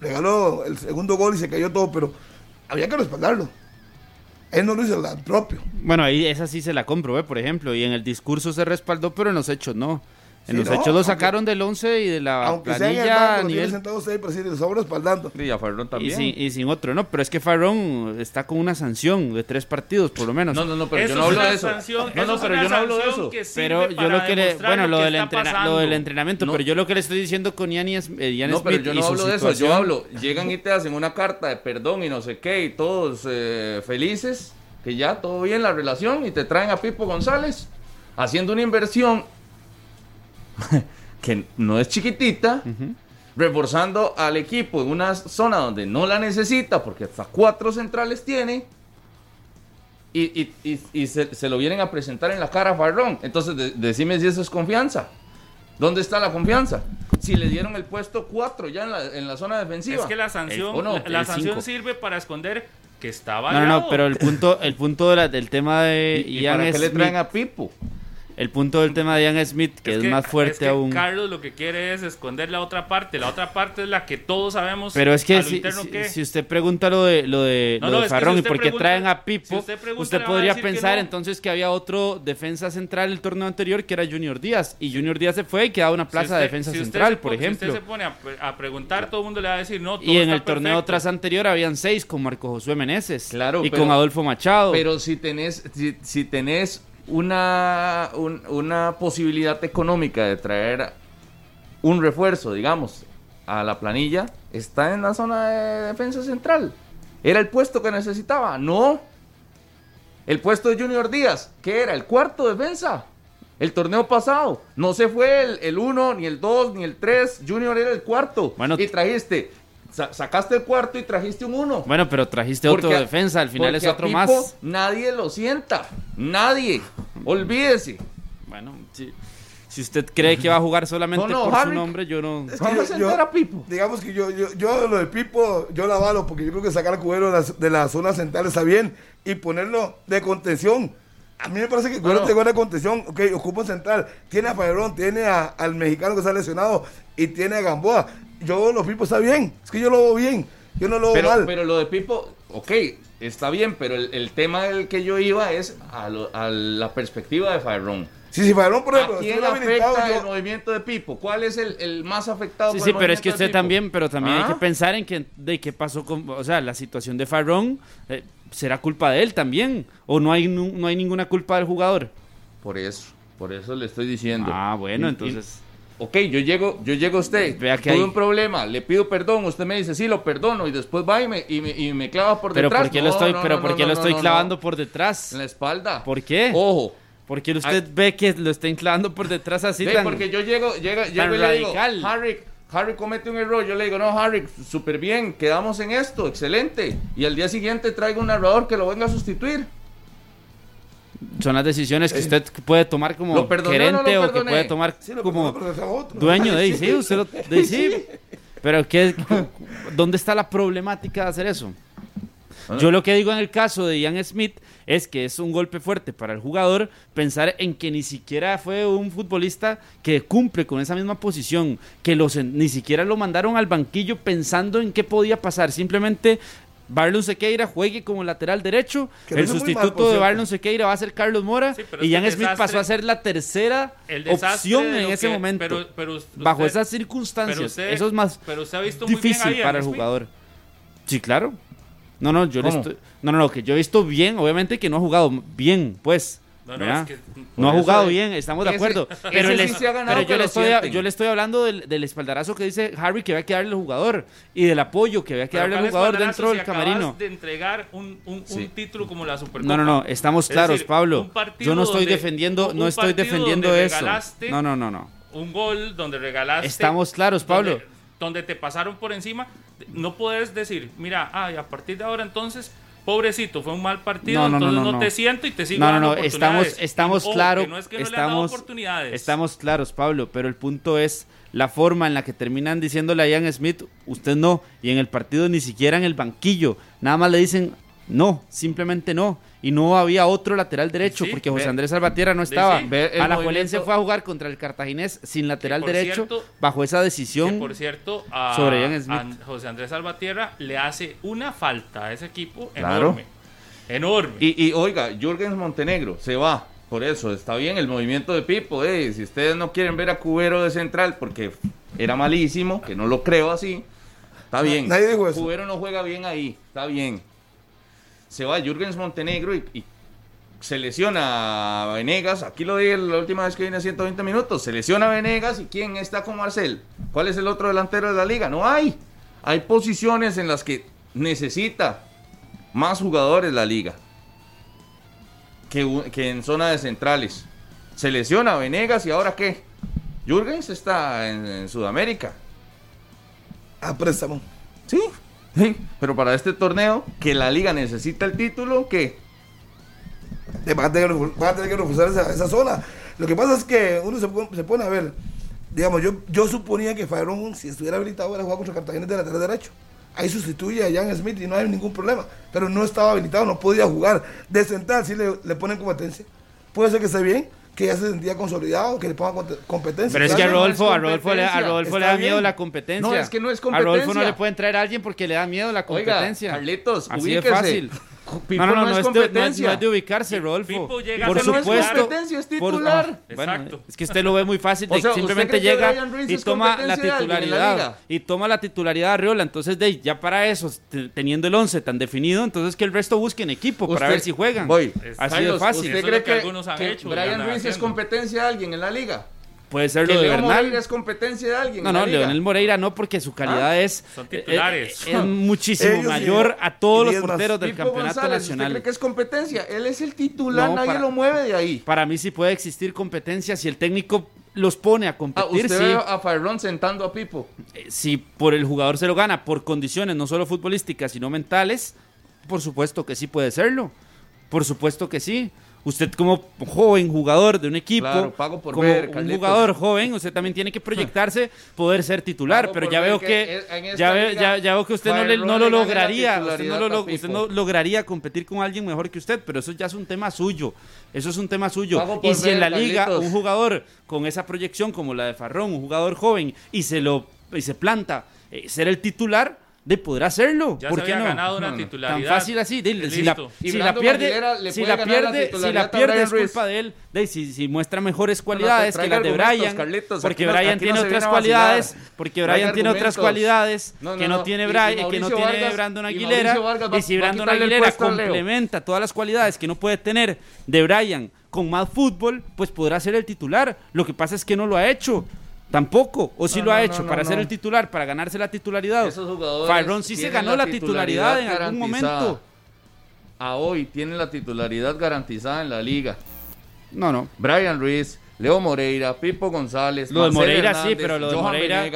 Regaló el segundo gol y se cayó todo, pero había que respaldarlo. Él no lo hizo el propio. Bueno, ahí esa sí se la compro, ¿eh? por ejemplo, y en el discurso se respaldó, pero en los hechos no. En los hechos lo sacaron del 11 y de la aunque planilla sea a nivel... sentados ahí, pero sí, les sobra espaldando. Y a Farrón Y también. sin, y sin otro, no, pero es que Farrón está con una sanción de tres partidos, por lo menos. No, no, no, pero Eso yo no hablo de eso. sanción- no, no, pero yo no hablo de eso. Pero yo lo que le, bueno, lo, que del, entrena- lo del entrenamiento, No. pero yo lo que le estoy diciendo con Yanni, es, eh, Yanni No, pero Smith yo y no su hablo de eso. Yo hablo, llegan y te hacen una carta de perdón y no sé qué, y todos eh, felices, que ya todo bien la relación, y te traen a Pipo González haciendo una inversión <laughs> que no es chiquitita, reforzando al equipo en una zona donde no la necesita, porque hasta cuatro centrales tiene. Y, y- y- y se, se lo vienen a presentar en la cara a Farrón. Entonces, de- decime si eso es confianza. ¿Dónde está la confianza? Si le dieron el puesto 4 ya en la, en la zona defensiva. Es que la sanción, ¿O no? la, sanción cinco. sirve para esconder que estaba No, no, no, pero el punto, el punto de la- del tema de ¿Y, para qué le traen a Pipo? El punto del tema de Ian Smith, que es, más fuerte es que aún. Carlos lo que quiere es esconder la otra parte. La otra parte es la que todos sabemos. Pero es que si, si- que- si usted pregunta lo de lo de, No, lo no, de Farrón si y por qué traen a si Pipo, usted pregunta, podría pensar no. entonces que había otro defensa central el torneo anterior que era Junior Díaz y Junior Díaz se fue y quedaba una si plaza usted- de defensa central, por pone- Si ejemplo. usted se pone a, a preguntar, todo el mundo le va a decir no. todo y en está el torneo perfecto. tras anterior habían seis con Marco Josué Meneses Claro, y pero- con Adolfo Machado. Pero si tenés, si, si tenés una, un- una posibilidad económica de traer un refuerzo, digamos, a la planilla, está en la zona de defensa central. ¿Era el puesto que necesitaba? No. El puesto de Junior Díaz, que era el cuarto defensa. El torneo pasado. No se fue el- el 1, ni el 2, ni el 3. Junior era el cuarto. Bueno, y trajiste, sa- sacaste el cuarto y trajiste un 1. bueno, pero trajiste otro Porque a- defensa, al final es a otro Pipo más. Nadie lo sienta. Nadie. Olvídese. Bueno, si, si usted cree que va a jugar solamente No, no, por su nombre, yo no. Es que Vamos yo- a Pipo. Digamos que yo, yo, yo lo de Pipo, yo la avalo porque yo creo que sacar a Cubero de la, de la zona central está bien y ponerlo de contención. A mí me parece que Cubero Bueno. tiene buena contención, ok, ocupa central, tiene a Fabrón, tiene a- al mexicano que está lesionado y tiene a Gamboa. Yo los Pipo está bien, es que yo lo veo bien, yo no lo veo Pero, mal. pero lo de Pipo, ok, está bien, pero el, el tema del que yo iba es a, lo- a la perspectiva de Fairón. Sí, si Fabrón, por ejemplo, ¿A quién afecta yo- el movimiento de Pipo? ¿Cuál es el, el más afectado? Sí, por sí, el pero es que usted también, pero también hay ¿Ah? que pensar en que de qué pasó con, o sea, la situación de Farrón eh, será culpa de él también o no hay nu- no hay ninguna culpa del jugador. Por eso, por eso le estoy diciendo. Ah, bueno, Y- entonces y- ok, yo llego, yo llego a usted, Vea que tuve hay- un problema, le pido perdón, usted me dice, sí, lo perdono, y después va y me, y me, y me clava por pero detrás. ¿por qué No, lo estoy no, pero no, por qué lo estoy clavando por detrás? En la espalda. ¿Por qué? Ojo. Porque usted ve que lo estén clavando por detrás así Ve, tan porque yo llego, llega, llego y le digo, Harry, Harry comete un error. Yo le digo, no, Harry, súper bien, quedamos en esto, excelente. Y al día siguiente traigo un narrador que lo venga a sustituir. Son las decisiones que usted puede tomar como ¿Lo perdonó o no gerente o que puede tomar Sí, como dueño de sí, usted lo de sí. Pero qué ¿dónde está la problemática de hacer eso? Yo lo que digo en el caso de Ian Smith es que es un golpe fuerte para el jugador pensar en que ni siquiera fue un futbolista que cumple con esa misma posición, que los, ni siquiera lo mandaron al banquillo pensando en qué podía pasar. Simplemente Barlon Sequeira juegue como lateral derecho, Que el mal, sustituto de. Barlon Sequeira va a ser Carlos Mora Sí, y el Smith pasó a ser la tercera opción en ese que- momento. pero- pero usted- bajo esas circunstancias, pero usted- eso es más pero usted ha visto muy bien difícil para el jugador. Sí, claro. No, no, yo le ¿Cómo? estoy. No, no, no, que yo he visto bien, obviamente que no ha jugado bien, pues. No, no, es que- No ha jugado es- bien, estamos de ese- acuerdo. ese Pero, sí le- se ha ganado pero que yo, le estoy, yo le estoy hablando del, del espaldarazo que dice Harry que había que darle al jugador y del apoyo que había que darle al ¿cuál jugador dentro si del acabas camerino. de entregar un, un- un Sí. título como la Supercopa. No, no, no, estamos Es claros, decir, Pablo. Yo no estoy donde- defendiendo, un no estoy defendiendo eso. No, no, no, no. un gol donde regalaste. Estamos claros, Pablo. Donde, donde te pasaron por encima. No puedes decir, mira, ay, a partir de ahora entonces, pobrecito, fue un mal partido, No, no, entonces no, no, te siento y te sigo No, no, no, estamos, estamos claros, es que estamos, estamos claros, Pablo, pero el punto es la forma en la que terminan diciéndole a Ian Smith, usted no, y en el partido ni siquiera en el banquillo, nada más le dicen no, simplemente no, y no había otro lateral derecho, Sí, porque José Andrés Salvatierra no estaba. sí. Alajuelense fue a jugar contra el Cartaginés sin lateral derecho, cierto- bajo esa que decisión. por cierto, a, sobre Ian Smith. a José Andrés Salvatierra le hace una falta a ese equipo Claro. enorme. Enorme. Y, y oiga, Jürgen Montenegro se va. Por eso, está bien el movimiento de Pipo. Eh. Si ustedes no quieren ver a Cubero de central porque era malísimo, que no lo creo así, está bien. Nadie dijo eso. Cubero no juega bien ahí, está bien. Se va Jürgens Montenegro y, se lesiona a Venegas. Aquí lo dije la última vez que vine a 120 minutos. Se lesiona a Venegas y ¿quién está con Marcel? ¿Cuál es el otro delantero de la liga? No hay. Hay posiciones en las que necesita más jugadores la liga que, en zona de centrales. Se lesiona Venegas y ahora qué? Jürgens está en, Sudamérica. A préstamo. Sí, sí, pero para este torneo, que la liga necesita el título, ¿qué? Va a tener, que reforzar esa, zona. Lo que pasa es que uno se, pone a ver, digamos, yo, yo suponía que Fairón, si estuviera habilitado, era jugar contra Cartagena de lateral derecho ahí sustituye a Jan Smith y no hay ningún problema. Pero no estaba habilitado, no podía jugar. De central sí le, le ponen competencia. Puede ser que esté bien, que ya se sentía consolidado, que le ponga competencia. Pero es que a Rodolfo, a Rodolfo, le, a Rodolfo le da miedo la competencia. No, es que no es competencia. A Rodolfo no le pueden traer a alguien porque le da miedo la competencia. Oiga, Carlitos, Así de fácil. No, no, no, no, es competencia. no, es de, ubicarse, Rodolfo. por supuesto. es competencia, es titular. Exacto. es que usted lo ve muy fácil. simplemente llega y toma la titularidad. Y toma la titularidad de Arriola. Entonces, de, ya para eso, teniendo el 11 tan definido, entonces que el resto busquen equipo para ver si juegan. Voy. Así de fácil. ¿Usted cree que, algunos han hecho, Brian Ruiz es competencia de alguien en la liga? Puede ser lo de Bernal. Moreira es competencia de alguien. No, no, Leonel Moreira no, porque su calidad ah, es, Son titulares. es, muchísimo mayor a todos los porteros del campeonato nacional. ¿Usted cree que es competencia? Él es el titular, nadie lo mueve de ahí. Para mí sí puede existir competencia si el técnico los pone a competir. Ah, ¿Usted ve a Fayron sentando a Pipo? Eh, si por el jugador se lo gana, por condiciones no solo futbolísticas, sino mentales, por supuesto que sí puede serlo. Por supuesto que sí. Usted como joven jugador de un equipo, como un jugador joven, usted también tiene que proyectarse, poder ser titular, pero ya veo que, ya, veo que usted no, lo lograría, usted, no, lograría competir con alguien mejor que usted, pero eso ya es un tema suyo, eso es un tema suyo. Y si en la liga un jugador con esa proyección como la de Farrón, un jugador joven, y se lo y se planta eh, ser el titular, de poder hacerlo. Ya ¿Por se qué no? ganado una titularidad. Tan fácil así. si, la, si la, pierde, si la pierde, si la pierde es culpa de él. De, si, si, muestra mejores cualidades que las de Brian. porque Brian tiene otras cualidades. Porque Brian tiene otras cualidades que no tiene Brian, que no tiene Brandon Aguilera. Y si Brandon Aguilera complementa todas las cualidades que no puede tener de Brian con más fútbol, pues podrá ser el titular. Lo que pasa es que no lo ha hecho. Tampoco, o si lo ha hecho para ser el titular, para ganarse la titularidad. Esos sí se ganó la titularidad, en algún momento. A hoy tiene la titularidad garantizada en la liga. No, no. Brian Ruiz, Leo Moreira, Pipo González, lo de Moreira sí, pero lo de Moreira,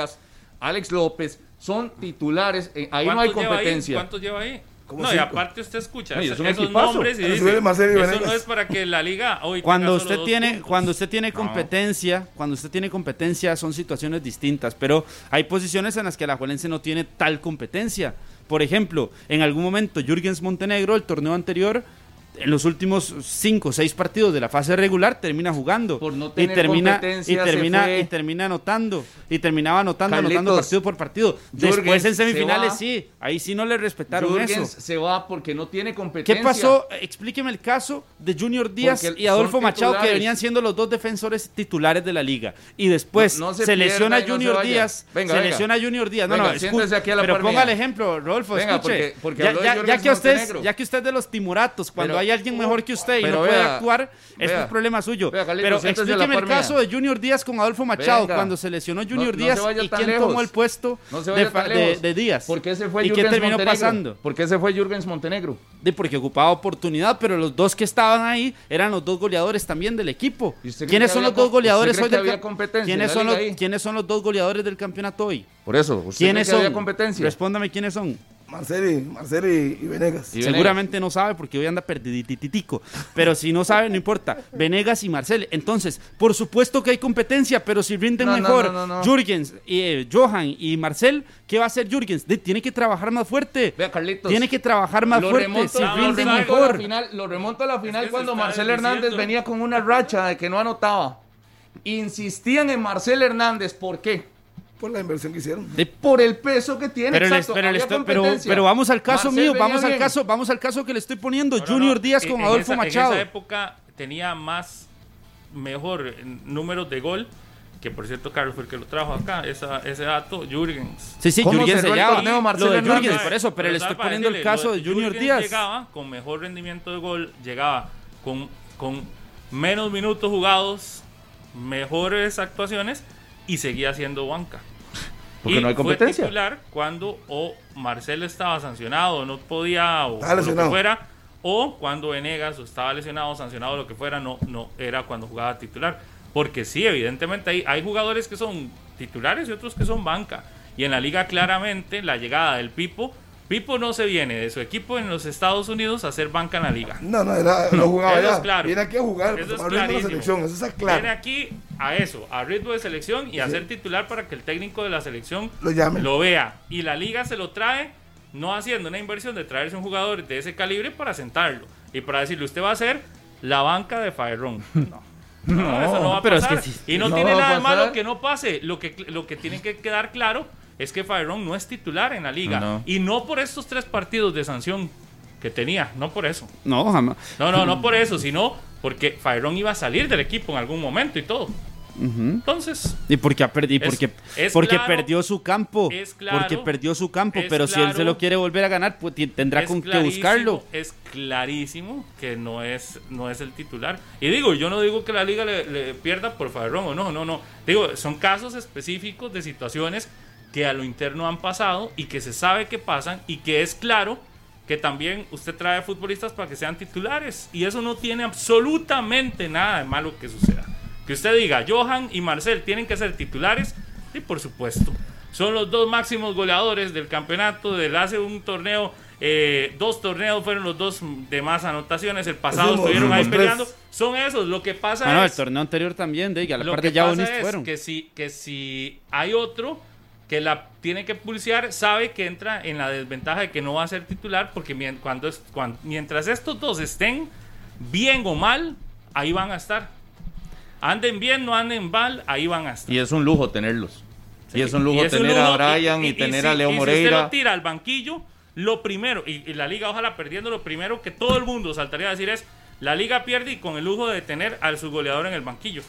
Alex López son titulares. Eh, ahí no hay competencia. ¿Cuántos lleva ahí? No, y aparte usted escucha esos, nombres y dice, eso no es para que la liga hoy cuando usted tiene cuando usted tiene competencia, cuando usted tiene competencia son situaciones distintas, pero hay posiciones en las que la Juelense no tiene tal competencia. Por ejemplo, en algún momento Jürgens Montenegro, el torneo anterior, en los últimos cinco o seis partidos de la fase regular termina jugando. Y termina y termina y termina anotando y terminaba anotando anotando partido por partido. Después en semifinales sí ahí sí no le respetaron eso. se va porque no tiene competencia. qué pasó explíqueme el caso de Junior Díaz y Adolfo Machado que venían siendo los dos defensores titulares de la liga. Y después se, lesiona Junior Díaz se lesiona Junior Díaz. No no pero ponga el ejemplo Rodolfo escuche. ya, que usted ya que usted de los timoratos cuando hay hay alguien mejor que usted y no puede actuar, es un problema suyo. pero explíqueme el caso de Junior Díaz con Adolfo Machado, cuando se lesionó Junior Díaz y quién tomó el puesto de, Díaz. ¿Por qué se fue ¿Y qué terminó pasando? ¿Por qué se fue Jürgens Montenegro? De porque ocupaba oportunidad, pero los dos que estaban ahí eran los dos goleadores también del equipo. ¿Quiénes son los dos goleadores hoy del ¿Quiénes son los ¿Quiénes son los dos goleadores del campeonato hoy? Por eso, ¿quiénes son? competencia? Respóndame quiénes son. Marceli, Marceli y Venegas. Seguramente no sabe porque hoy anda perdidititico. Pero si no sabe, no importa. Venegas y Marcel. Entonces, por supuesto que hay competencia, pero si rinden mejor Jürgens, eh, Johan y Marcel, ¿qué va a hacer Jürgens? tiene que trabajar más fuerte. Vea, Carlitos. Tiene que trabajar más fuerte. si rinden mejor. lo remonto a la final cuando Marcel Hernández venía con una racha de que no anotaba. Insistían en Marcel Hernández. ¿Por qué? Por la inversión que hicieron. por el peso que tiene. Pero, pero, vamos al caso mío, vamos al caso, vamos al caso que le estoy poniendo. Junior Díaz con Adolfo Machado. En esa época tenía más, mejor números de gol que por cierto Carlos fue el que lo trajo acá, esa, ese dato, Jürgens. Sí, sí, Jürgens se llama. Lo de Jürgens, por eso, pero le estoy poniendo el caso de Junior Díaz. llegaba con mejor rendimiento de gol, llegaba con, con menos minutos jugados, mejores actuaciones y seguía siendo banca. Porque no hay competencia. Fue titular cuando o Marcel estaba sancionado, no podía, o, lo que fuera, o cuando Venegas estaba lesionado, sancionado, lo que fuera, no, no era cuando jugaba titular. Porque sí, evidentemente hay, hay jugadores que son titulares y otros que son banca. Y en la liga claramente la llegada del Pipo Pipo no se viene de su equipo en los Estados Unidos a hacer banca en la liga. No, no, era, no jugaba eso Es claro. Viene aquí a jugar, eso es a ritmo de selección, eso es claro. Viene aquí a eso, a ritmo de selección y a ser titular para que el técnico de la selección lo, llame. lo vea. Y la liga se lo trae no haciendo una inversión de traerse un jugador de ese calibre para sentarlo y para decirle, usted va a ser la banca de Fireron. <laughs> No. No, eso no va a pero pasar. Es que y no, tiene nada de malo que no pase. Lo que, lo que tiene que quedar claro es que Fireron no es titular en la liga. Y no por estos tres partidos de sanción que tenía, no por eso. No, jamás. No, no, no por eso, sino porque Fireron iba a salir del equipo en algún momento y todo. Entonces. Y porque, ha perdido, porque, porque perdió su campo. porque perdió su campo. Pero si él se lo quiere volver a ganar, pues tendrá con que buscarlo. Es clarísimo que no es, no es el titular. Y digo, yo no digo que la liga le, pierda por Fabrón o no, no, no. Digo, son casos específicos de situaciones que a lo interno han pasado y que se sabe que pasan y que es claro que también usted trae futbolistas para que sean titulares. Y eso no tiene absolutamente nada de malo que suceda. Que usted diga, Johan y Marcel tienen que ser titulares, y por supuesto. Son los dos máximos goleadores del campeonato del hace un torneo. Eh, dos torneos fueron los dos de más anotaciones. El pasado estuvieron ahí peleando. Son esos. Lo que pasa ah, es. No, el torneo anterior también, de la parte ya fueron. Que si, que si hay otro que la tiene que pulsear, sabe que entra en la desventaja de que no va a ser titular, porque cuando, cuando, mientras estos dos estén bien o mal, ahí van a estar. Anden bien, no anden mal, ahí van a estar. Y es un lujo tenerlos. Y es un lujo tener a Brian y, tener a Leo Moreira. Si usted lo tira al banquillo, lo primero, y, la liga ojalá perdiendo, lo primero que todo el mundo saltaría a decir es, la liga pierde y con el lujo de tener al su goleador en el banquillo.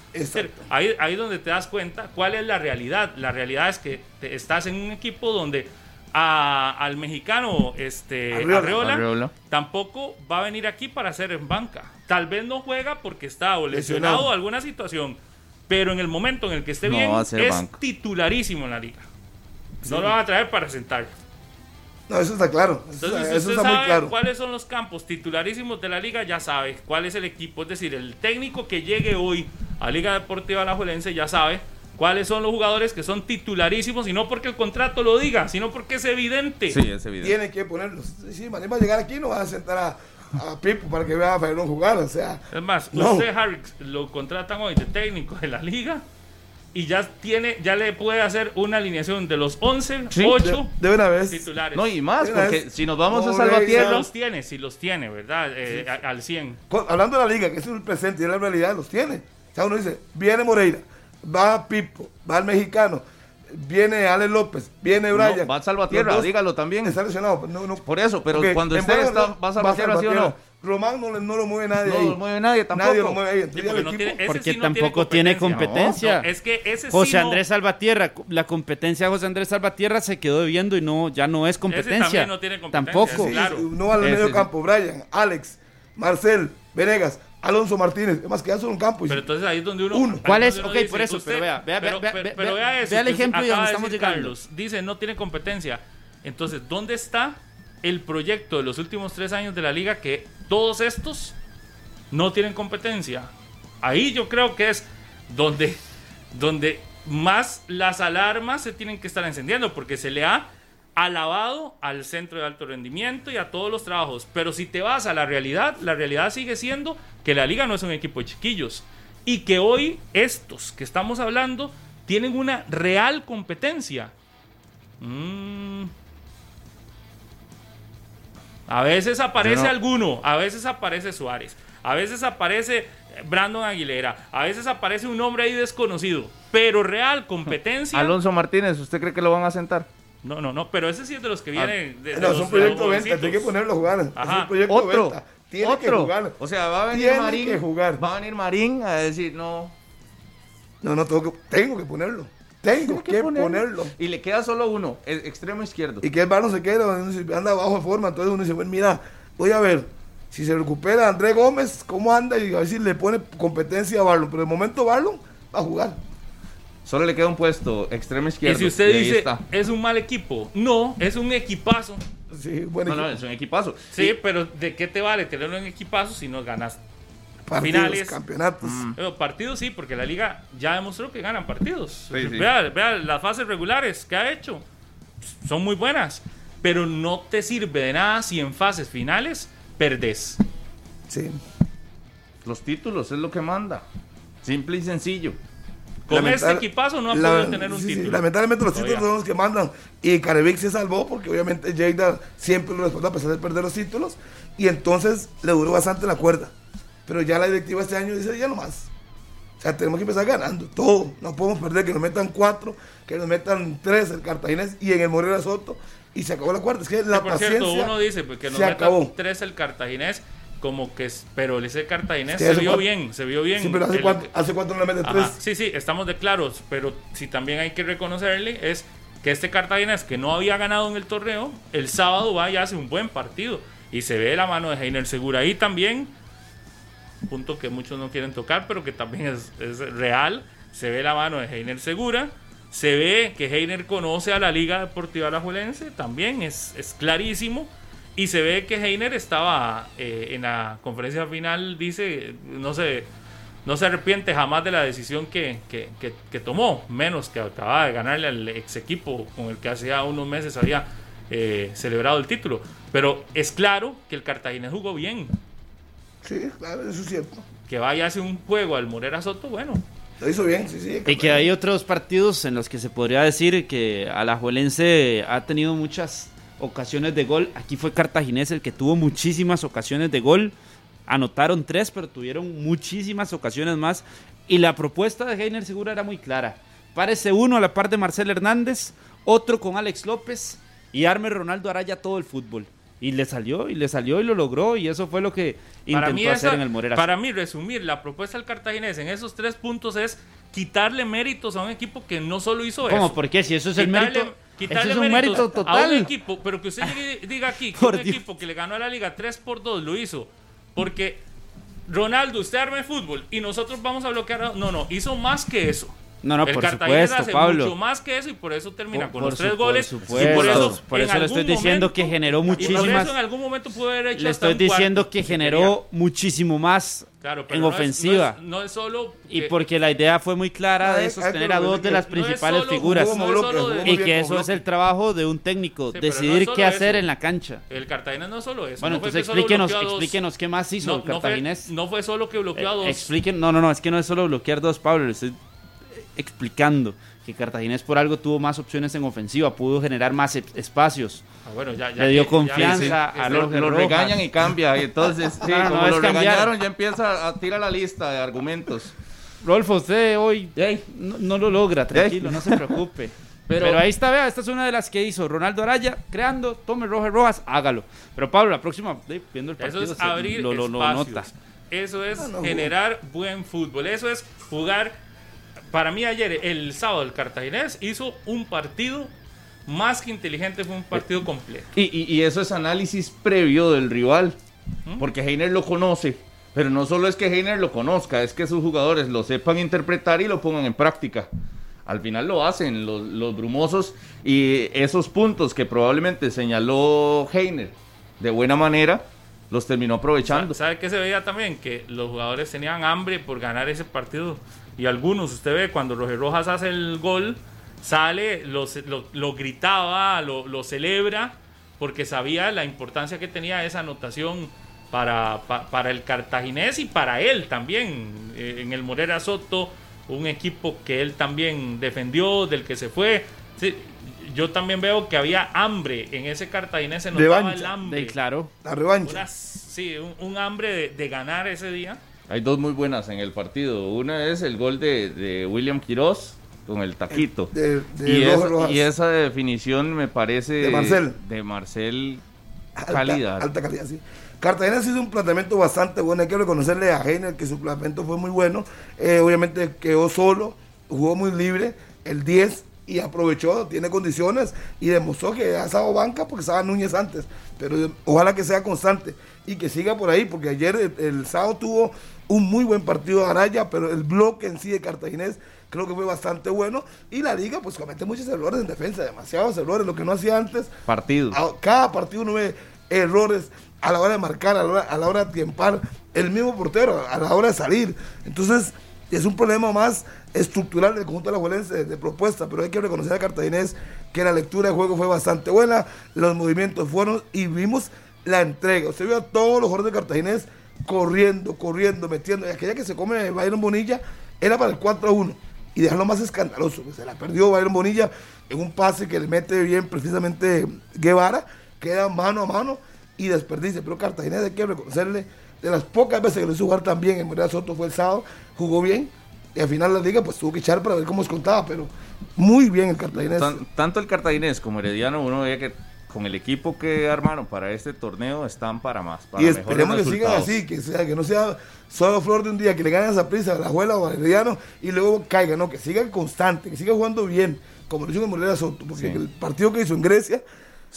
ahí, ahí donde te das cuenta cuál es la realidad. La realidad es que estás en un equipo donde al mexicano este, Arreola, tampoco va a venir aquí para hacer en banca. Tal vez no juega porque está o lesionado o alguna situación, pero en el momento en el que esté bien es titularísimo en la liga. No lo van a traer para sentar. No, eso está claro. Entonces, eso está muy claro. cuáles son los campos titularísimos de la liga, ya sabe cuál es el equipo. Es decir, el técnico que llegue hoy a Liga Deportiva Alajuelense ya sabe cuáles son los jugadores que son titularísimos y no porque el contrato lo diga, sino porque es evidente. Sí, es evidente. Tiene que ponerlos. Sí, va a llegar aquí no va a sentar a, a Pipo para que vea a Fernando jugar, o sea. Es más, usted, Harry, lo contratan hoy de técnico de la liga y ya tiene ya le puede hacer una alineación de los 11, 8 de, una vez. titulares. No, y más, porque si nos vamos a Salvatierra... los tiene, si los tiene, ¿verdad? Eh, al 100. Hablando de la liga, que es el presente y la realidad, los tiene. O sea, uno dice, viene Moreira, va Pipo, va el mexicano, viene Ale López, viene Brian. va Salvatierra, dígalo también. Está lesionado. Por eso, pero cuando esté, está, va Salvatierra, ¿sí o no? Román no, no, lo mueve nadie. No lo mueve nadie tampoco. Nadie lo mueve ahí. porque, tampoco tiene competencia. es que ese José Andrés Salvatierra, la competencia de José Andrés Salvatierra se quedó viendo y no, ya no es competencia. no tiene competencia. Tampoco. no va al medio campo. Brian, Alex, Marcel, Venegas. Alonso Martínez, es más que ya son un campo. Pero entonces ahí es donde uno. ¿Cuál es? Ok, por eso, pero vea, vea, vea, vea, vea el ejemplo y donde estamos llegando. Carlos dice no tiene competencia. Entonces, ¿dónde está el proyecto de los últimos tres años de la liga que todos estos no tienen competencia? Ahí yo creo que es donde, donde más las alarmas se tienen que estar encendiendo, porque se le ha alabado al centro de alto rendimiento y a todos los trabajos. Pero si te vas a la realidad, la realidad sigue siendo que la liga no es un equipo de chiquillos y que hoy estos que estamos hablando tienen una real competencia. Mm. A veces aparece alguno, a veces aparece Suárez, a veces aparece Brandon Aguilera, a veces aparece un nombre ahí desconocido, pero real competencia. Alonso Martínez, ¿usted cree que lo van a sentar? No, no, no, pero ese sí es de los que vienen. no, es un proyecto de venta, hay que ponerlo a jugar. Es un proyecto Otro, venta. tiene otro. que jugar. O sea, va a venir Tiene Marín. que jugar. Va a venir Marín a decir, no. No, no, tengo que, tengo que ponerlo. Tengo tiene que, ponerlo. Y le queda solo uno, el extremo izquierdo. Y que el no se queda, anda bajo de forma. Entonces uno dice, bueno, mira, voy a ver si se recupera André Gómez, cómo anda y a ver si le pone competencia a Barlon. Pero de momento Barlon va a jugar. Solo le queda un puesto, extremo Y izquierdo. si usted dice, está. es un mal equipo, no, es un equipazo. Sí, bueno, No, no, es un equipazo. Sí, pero ¿de qué te vale tenerlo en equipazo si no ganas partidos, finales. campeonatos. Pero partidos sí, porque la liga ya demostró que ganan partidos. Sí, sí. Vea, vea las fases regulares que ha hecho. Son muy buenas. Pero no te sirve de nada si en fases finales perdés. Sí. Los títulos es lo que manda. Simple y sencillo. Con este equipazo no ha la- podido tener un sí, sí, título. lamentablemente los Todavía. títulos son los que mandan. Y Carevic se salvó porque obviamente Lleida siempre lo responde a pesar de perder los títulos. Y entonces le duró bastante la cuerda. Pero ya la directiva este año dice, ya no más. O sea, tenemos que empezar ganando todo. No podemos perder que nos metan cuatro, que nos metan tres el cartaginés y en el Morera Soto. Y se acabó la cuarta. Es que la por paciencia cierto, uno dice pues, que nos se metan acabó. tres el cartaginés, como que es, pero ese cartaginés se vio cuatro- bien, se vio bien. Sí, pero hace El- cuánto, hace cuánto no le meten Ajá, tres. Sí, sí, estamos de claros, pero si también hay que reconocerle es que este cartaginés que no había ganado en el torneo, el sábado va y hace un buen partido y se ve la mano de Heiner Segura ahí también, punto que muchos no quieren tocar, pero que también es, es real, se ve la mano de Heiner Segura, se ve que Heiner conoce a la Liga Deportiva Alajuelense, también es, es clarísimo. Y se ve que Heiner estaba eh, en la conferencia final, dice, no sé, no se arrepiente jamás de la decisión que, que- que- que tomó, menos que acababa de ganarle al ex equipo con el que hacía unos meses había eh, celebrado el título. Pero es claro que el Cartagena jugó bien, Sí, claro, eso es cierto. que vaya a hacer un juego al Morera Soto, bueno, Lo hizo bien, sí, sí. Y que hay otros partidos en los que se podría decir que Alajuelense ha tenido muchas ocasiones de gol. Aquí fue Cartaginés el que tuvo muchísimas ocasiones de gol. Anotaron tres, pero tuvieron muchísimas ocasiones más. Y la propuesta de Heiner Segura era muy clara. Parece uno a la par de Marcel Hernández, otro con Alex López y arme Ronaldo Araya todo el fútbol. Y le salió, y le salió y lo logró. Y eso fue lo que Para intentó hacer esa- en el Morera. para mí, resumir la propuesta del cartaginés en esos tres puntos es quitarle méritos a un equipo que no solo hizo ¿Cómo? eso. ¿Por qué? Si eso es el mérito. Quitarle Eso es un mérito A un total. equipo, pero que usted llegue- diga aquí que Por un Dios. equipo que le ganó a la liga 3 por 2 lo hizo porque Ronaldo, usted arma el fútbol y nosotros vamos a bloquear. a- No, no, hizo más que eso. No, no, el por Cartagena supuesto, hace Pablo. mucho más que eso y por eso termina Por- con por los tres goles. por y supuesto. por eso, Por eso le estoy diciendo que generó y por muchísimas- eso en algún momento pudo haber hecho Le hasta estoy diciendo que generó quería. muchísimo más Claro, pero en no es- ofensiva. no es, no es solo. y que- porque la idea fue muy clara de sostener a dos de las principales solo- figuras. bloque, Y que eso es el trabajo de un técnico, Sí, pero no decidir qué hacer eso. en la cancha. El Cartagena no es solo eso. Bueno, entonces explíquenos, dos. explíquenos qué más hizo el no fue, cartaginés. no fue solo que bloqueó a dos. Eh, expliquen, no, no, no, es que no es solo bloquear dos, Pablo, le estoy explicando que Cartaginés por algo tuvo más opciones en ofensiva, pudo generar más e- espacios. Ah, bueno, ya- ya Le dio ya- confianza sí, a sí, Lo, Rojas. regañan y cambia. Y entonces, sí, <laughs> No, no, como es lo cambiar. regañaron, ya empieza a tirar la lista de argumentos. Rolfo, usted hoy no, no lo logra, tranquilo, no se preocupe. <laughs> Pero, Pero- ahí está, vea, esta es una de las que hizo Ronaldo Araya, creando, tome Roger Rojas, hágalo. Pero Pablo, la próxima, viendo el partido, Eso es se- abrir lo, lo- lo espacios. nota. Eso es Ah, no, generar buen fútbol. Eso es jugar. Para mí ayer, el sábado, el Cartaginés hizo un partido más que inteligente, fue un partido completo. Y, y- y eso es análisis previo del rival. Porque Heiner lo conoce. Pero no solo es que Heiner lo conozca, es que sus jugadores lo sepan interpretar y lo pongan en práctica. Al final lo hacen los, los brumosos y esos puntos que probablemente señaló Heiner de buena manera, los terminó aprovechando. ¿Sabe qué se veía también? Que los jugadores tenían hambre por ganar ese partido. Y algunos, usted ve, cuando Roger Rojas hace el gol, sale, lo, lo- lo gritaba, lo, lo celebra, porque sabía la importancia que tenía esa anotación para, pa- para el cartaginés y para él también. Eh, en el Morera Soto, un equipo que él también defendió, del que se fue. Sí, yo también veo que había hambre en ese cartaginés, se notaba Revancha. el hambre. De, claro. La revancha. Una- sí, un, un hambre de, de ganar ese día. Hay dos muy buenas en el partido. Una es el gol de, de William Quiroz con el taquito. De, de y, es- y esa definición me parece De Marcel. de Marcel Alta- calidad. Alta, calidad, sí. Cartagena hizo un planteamiento bastante bueno. Hay que reconocerle a Heiner que su planteamiento fue muy bueno. Eh, obviamente quedó solo, jugó muy libre. El 10 y aprovechó, tiene condiciones y demostró que ha estado banca porque estaba Núñez antes. Pero ojalá que sea constante y que siga por ahí, porque ayer el, sábado tuvo un muy buen partido de Araya, pero el bloque en sí de Cartaginés creo que fue bastante bueno. Y la liga, pues comete muchos errores en defensa, demasiados errores, lo que no hacía antes. Partido. cada partido uno ve errores a la hora de marcar, a la hora, a la hora de tiempar, el mismo portero, a la hora de salir. Entonces, es un problema más estructural del conjunto de la Juelense de, propuesta, pero hay que reconocer a Cartaginés que la lectura de juego fue bastante buena, los movimientos fueron y vimos la entrega. Usted vio a todos los jugadores de Cartaginés corriendo, corriendo, metiendo. Y aquella que se come Byron Bonilla era para el 4-1 y dejarlo más escandaloso. Se la perdió Byron Bonilla en un pase que le mete bien precisamente Guevara, queda mano a mano y desperdicia. Pero Cartaginés hay que reconocerle de las pocas veces que lo hizo jugar tan bien en Moreira Soto fue el sábado, jugó bien, y al final la liga pues tuvo que echar para ver cómo se contaba, pero muy bien el cartaginés. tanto el cartaginés como Herediano, uno veía que con el equipo que armaron para este torneo están para más. y esperemos que sigan así, que, sea, que no sea solo flor de un día, que le ganen esa prisa a la abuela o a Herediano y luego caiga, no, que sigan constante, que siga jugando bien, como lo hizo en Moreira Soto, porque el partido que hizo en Grecia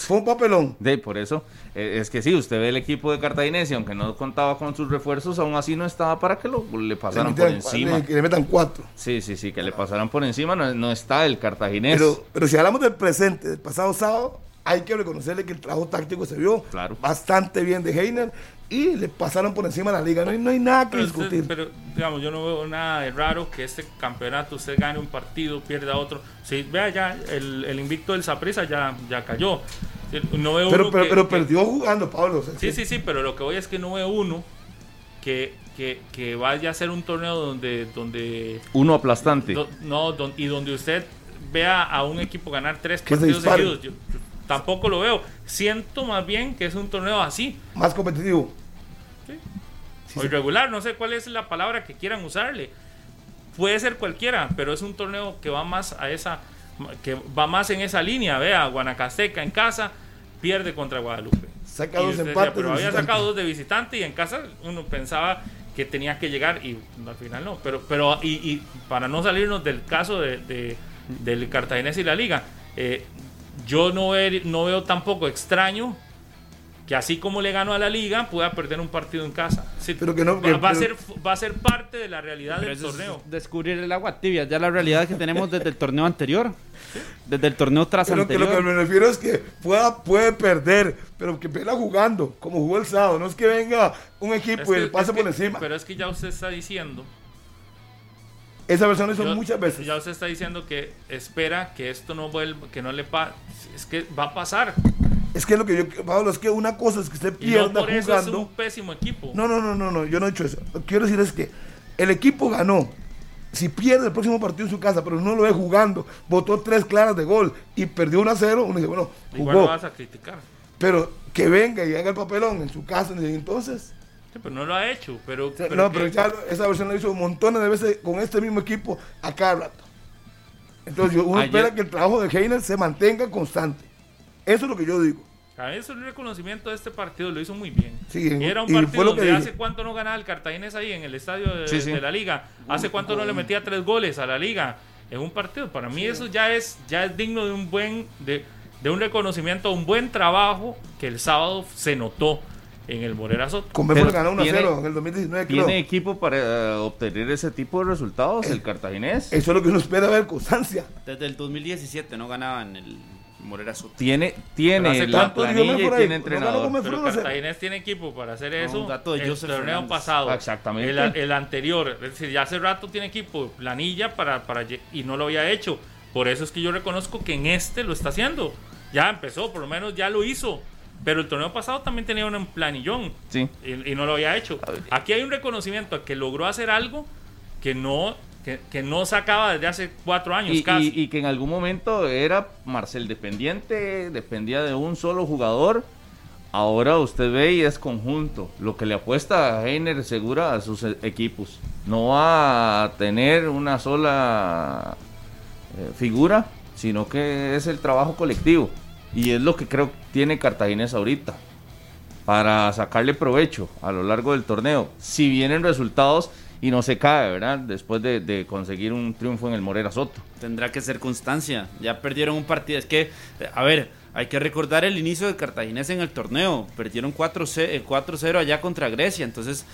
fue un papelón. De, por eso, eh, es que sí, usted ve el equipo de Cartaginés aunque no contaba con sus refuerzos, aún así no estaba para que lo, le pasaran por encima. Que le metan cuatro. Sí, sí, sí, que le pasaran por encima, no, está el Cartaginés. Pero, pero si hablamos del presente, del pasado sábado, hay que reconocerle que el trabajo táctico se vio bastante bien de Heiner y le pasaron por encima a la liga. No hay, no hay nada que discutir. pero, digamos, yo no veo nada de raro que este campeonato usted gane un partido, pierda otro. Si vea ya, el, el invicto del Saprisa ya, ya cayó. No veo pero, pero, pero perdió jugando, Pablo. sí, sí, sí, pero lo que voy es que no veo uno que, que, que vaya a ser un torneo donde. donde uno aplastante. no, y donde usted vea a un equipo ganar tres partidos seguidos. Yo, tampoco lo veo. Siento más bien que es un torneo así. Más competitivo o irregular, no sé cuál es la palabra que quieran usarle. Puede ser cualquiera, pero es un torneo que va más a esa que va más en esa línea, vea, Guanacasteca en casa pierde contra Guadalupe. Saca dos empates, pero había sacado dos de visitante y en casa uno pensaba que tenía que llegar y al final no, pero pero y, para no salirnos del caso de, del Cartaginés y la Liga, eh, yo no, no veo tampoco extraño que así como le ganó a la liga, pueda perder un partido en casa. pero que no, va, a ser, va a ser parte de la realidad del torneo. descubrir el agua tibia, ya la realidad que tenemos desde el torneo anterior, desde el torneo tras anterior. lo que me refiero es que pueda, puede perder, pero que venga jugando, como jugó el sábado. No es que venga un equipo y le pase por encima. Pero es que ya usted está diciendo esa versión hizo muchas veces. Ya usted está diciendo que espera que esto no vuelva, que no le pase. Es que va a pasar. Es que lo que yo, Pablo, es que una cosa es que usted pierda y no por Eso es un pésimo equipo. No, no, no, no, no, yo no he dicho eso. Lo que quiero decir es que el equipo ganó. Si pierde el próximo partido en su casa, pero no lo ve jugando, votó tres claras de gol y perdió 1 a 0, uno dice, bueno, jugó. Igual lo vas a criticar. Pero que venga y haga el papelón en su casa, entonces. Sí, pero no lo ha hecho. Pero, no, pero ya esa versión la hizo montones de veces con este mismo equipo a cada rato. Entonces, uno espera que el trabajo de Heiner se mantenga constante. Eso es lo que yo digo. A eso el reconocimiento de este partido lo hizo muy bien. y era un partido donde hace cuánto no ganaba el Cartaginés ahí en el estadio de, la liga. Hace cuánto no le metía tres goles a la liga en un partido. Para mí eso ya es, ya es digno de un buen, de, de un reconocimiento, un buen trabajo que el sábado se notó en el Morera Soto. Con ganó 1-0 en el 2019. ¿Tiene equipo para eh, obtener ese tipo de resultados el, cartaginés? Eso es lo que uno espera ver, constancia. Desde el 2017 no ganaban el Morera Soto. Tiene, tiene la planilla y tiene entrenador. pero Cartaginés tiene equipo para hacer eso. dato de el torneo pasado. Exactamente. El, anterior. Es decir, ya hace rato tiene equipo, planilla para, para y no lo había hecho. Por eso es que yo reconozco que en este lo está haciendo. Ya empezó, por lo menos ya lo hizo. Pero el torneo pasado también tenía un planillón sí. y, no lo había hecho. Aquí hay un reconocimiento a que logró hacer algo que no, que, no sacaba desde hace cuatro años y, casi. Y, que en algún momento era Marcel dependiente, dependía de un solo jugador. Ahora usted ve y es conjunto. Lo que le apuesta a Heiner segura a sus e-, equipos. No va a tener una sola eh, figura, sino que es el trabajo colectivo. Y es lo que creo que tiene Cartaginés ahorita. para sacarle provecho a lo largo del torneo. Si vienen resultados y no se cae, ¿verdad? Después de, conseguir un triunfo en el Morera Soto. Tendrá que ser constancia. Ya perdieron un partido. Es que, a ver, hay que recordar el inicio de Cartaginés en el torneo. Perdieron 4-0 eh, allá contra Grecia. Entonces,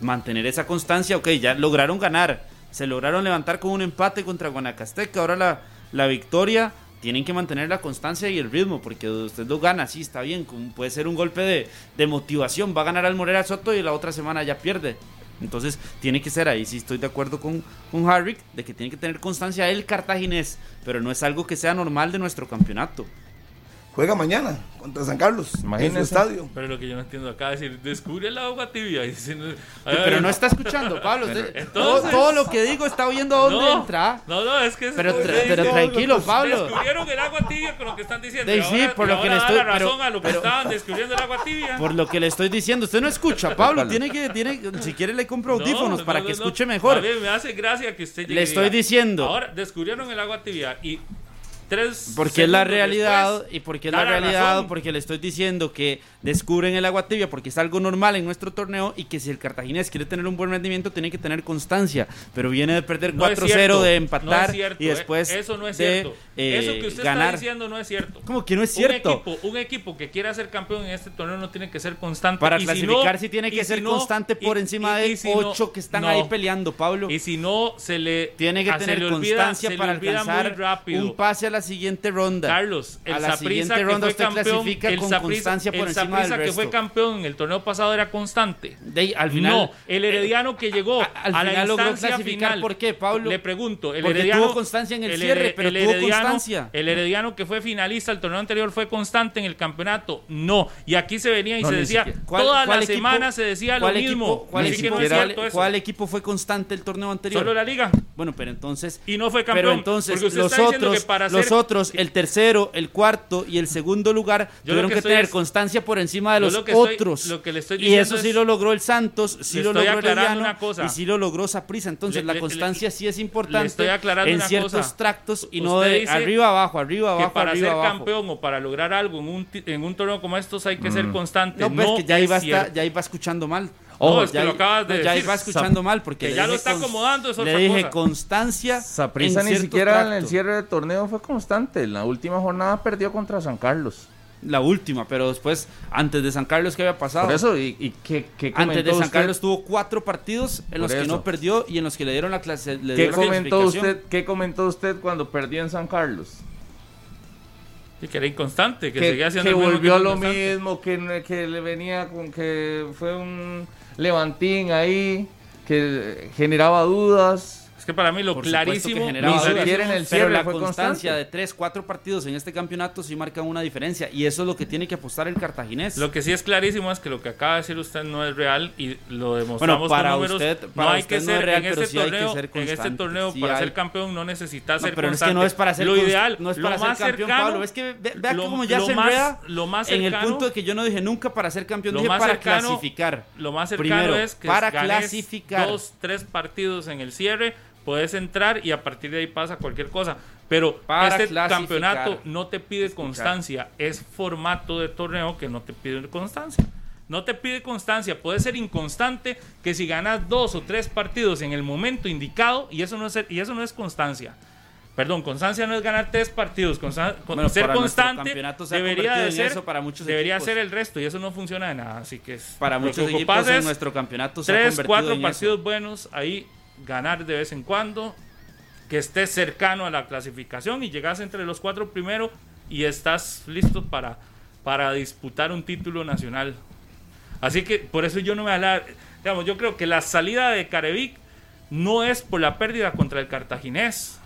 mantener esa constancia, ok, ya lograron ganar. Se lograron levantar con un empate contra Guanacasteca. Ahora la, la victoria tienen que mantener la constancia y el ritmo, porque usted lo gana, sí, está bien, puede ser un golpe de, de, motivación, va a ganar al Morera Soto y la otra semana ya pierde. Entonces tiene que ser ahí, sí estoy de acuerdo con, con Harvick, de que tiene que tener constancia el cartaginés, pero no es algo que sea normal de nuestro campeonato juega mañana contra San Carlos en su estadio. Pero lo que yo no entiendo acá es decir, descubre el agua tibia. <laughs> pero no está escuchando, Pablo. todo, lo que digo está oyendo a dónde entra. No, no, es que. Pero, pero tranquilo, Pablo. Descubrieron el agua tibia con lo que están diciendo. sí, por lo que le estoy. razón a lo que estaban descubriendo el agua tibia. Por lo que le estoy diciendo. Usted no escucha, Pablo. tiene que, tiene, si quiere, le compro audífonos para que escuche mejor. A mí me hace gracia que usted Le estoy diciendo. Ahora, descubrieron el agua tibia y porque es la realidad y porque es la, realidad porque le estoy diciendo que descubren el agua tibia porque es algo normal en nuestro torneo y que si el cartaginés quiere tener un buen rendimiento tiene que tener constancia. Pero viene de perder 4-0 de empatar y después eso no es cierto. eh, eso que usted está diciendo no es cierto. Como que no es cierto un equipo, un equipo que quiera ser campeón en este torneo no tiene que ser constante. Para clasificar si tiene que ser constante por encima de 8 que están ahí peleando Pablo. Y si no se le tiene que tener constancia para alcanzar un pase a la siguiente ronda. Carlos, el a la siguiente ronda usted campeón, clasifica el con constancia por el encima del que fue campeón en el torneo pasado era constante. De, al final, no, el Herediano que llegó a, al a final logró clasificar. ¿Por qué, Pablo? Le pregunto, el Porque Herediano tuvo constancia en el, cierre, pero tuvo constancia. El Herediano que fue finalista el torneo anterior fue constante en el campeonato. No, y aquí se venía y se decía toda la semana se decía lo mismo. ¿Cuál equipo fue constante el torneo anterior? Solo la Liga. Bueno, pero entonces y no fue campeón. Pero entonces los otros, los otros, el tercero, el cuarto y el segundo lugar tuvieron que, tener constancia por encima de los otros. y eso sí lo logró el Santos, sí lo logró el y sí lo logró Saprisa. Entonces la constancia sí es importante en ciertos tractos y no de arriba abajo, arriba abajo, para ser campeón o para lograr algo en un, en un torneo como estos hay que ser mm. constante. No, no que ya iba, ya iba escuchando mal. Oh, ya, lo acabas de ya iba escuchando mal porque ya lo está acomodando. Es le dije constancia. Saprisa ni siquiera en el cierre del torneo fue constante. En la última jornada perdió contra San Carlos. La última, pero después, antes de San Carlos, ¿qué había pasado? Por eso, ¿y, qué, Antes de San Carlos tuvo cuatro partidos en los que no perdió y en los que le dieron la clase. ¿Qué, comentó usted, ¿Qué comentó usted cuando perdió en San Carlos? Y que era inconstante, que, seguía haciendo que volvió lo mismo, que, que le venía con que fue un levantín ahí que generaba dudas. Que para mí lo clarísimo que generaba en el pero la constancia de tres, cuatro partidos en este campeonato sí marca una diferencia y eso es lo que tiene que apostar el cartaginés. Lo que sí es clarísimo es que lo que acaba de decir usted no es real y lo demostramos para con números. Usted, no hay que ser real, en, este torneo, en este torneo para ser campeón no necesita ser pero constante. es que no es para ser lo ideal, no es para ser campeón, cercano, Pablo. Es que vea cómo ya se enreda lo más en el punto de que yo no dije nunca para ser campeón, dije para clasificar. Lo más cercano es que para clasificar dos, tres partidos en el cierre puedes entrar y a partir de ahí pasa cualquier cosa. Pero Para este campeonato no te pide constancia, es formato de torneo que no te pide constancia. No te pide constancia, puede ser inconstante que si ganas dos o tres partidos en el momento indicado y eso no es, y eso no es constancia. Perdón, constancia no es ganar tres partidos. ser constante debería de ser, para muchos debería ser el resto y eso no funciona de nada. Así que es, para muchos equipos en nuestro campeonato se tres, cuatro partidos buenos ahí ganar de vez en cuando, que estés cercano a la clasificación y llegas entre los cuatro primeros y estás listo para, para disputar un título nacional. Así que por eso yo no me hablar, digamos, yo creo que la salida de Carevic no es por la pérdida contra el cartaginés.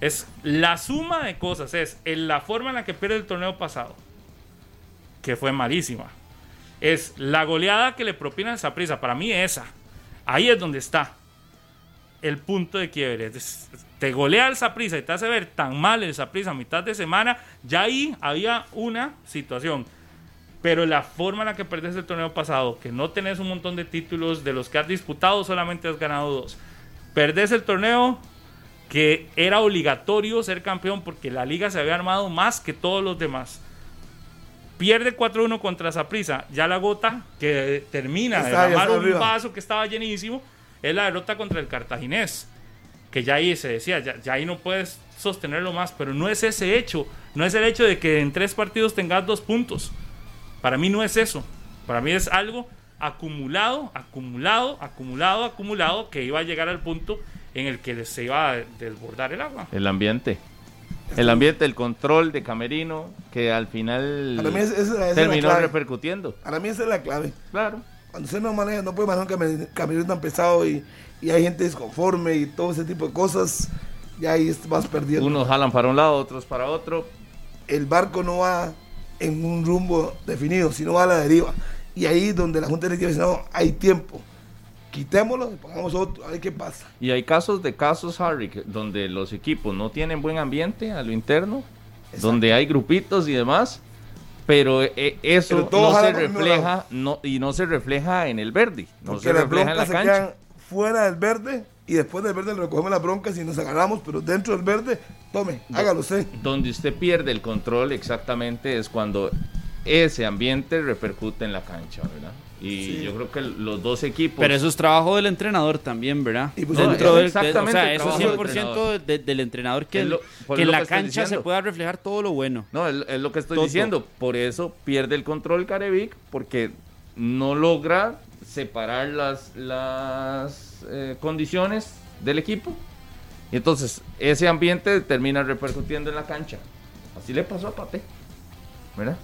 Es la suma de cosas, es en la forma en la que pierde el torneo pasado, que fue malísima. Es la goleada que le propina esa prisa. Para mí esa. Ahí es donde está el punto de quiebre. Te golea el Saprisa y te hace ver tan mal el Saprisa a mitad de semana. Ya ahí había una situación. Pero la forma en la que perdés el torneo pasado, que no tenés un montón de títulos de los que has disputado, solamente has ganado dos. Perdés el torneo que era obligatorio ser campeón porque la liga se había armado más que todos los demás. pierde 4-1 contra Saprisa. Ya la gota que termina de un vaso que estaba llenísimo es la derrota contra el cartaginés. Que ya ahí se decía, ya, ya ahí no puedes sostenerlo más, pero no es ese hecho. No es el hecho de que en tres partidos tengas dos puntos. Para mí no es eso. Para mí es algo acumulado, acumulado, acumulado, acumulado, que iba a llegar al punto en el que se iba a desbordar el agua. El ambiente. El ambiente, el control de Camerino, que al final terminó repercutiendo. Para mí esa es la clave. Claro. Cuando usted no maneja, no puede manejar un camerino tan pesado y, y hay gente desconforme y todo ese tipo de cosas, ya ahí vas perdiendo. Unos jalan para un lado, otros para otro. El barco no va en un rumbo definido, sino va a la deriva. Y ahí donde la Junta Directiva dice, no, hay tiempo quitémoslo y pongamos otro, a ver qué pasa. Y hay casos de casos, Harry, donde los equipos no tienen buen ambiente a lo interno, donde hay grupitos y demás, pero eh, eso no se refleja no, y no se refleja en el verde, no se refleja en la cancha. fuera del verde y después del verde le recogemos las broncas y nos agarramos, pero dentro del verde, tome, hágalo usted. Donde usted pierde el control exactamente es cuando ese ambiente repercute en la cancha, ¿verdad? Y yo creo que los dos equipos. Pero eso es trabajo del entrenador también, ¿verdad? Y pues Dentro del, exactamente. o sea, eso es 100% del entrenador que, en la cancha se pueda reflejar todo lo bueno. No, es, lo que estoy diciendo. Por eso pierde el control Carevic, porque no logra separar las, las eh, condiciones del equipo. Y entonces ese ambiente termina repercutiendo en la cancha. Así le pasó a Pate. ¿Verdad?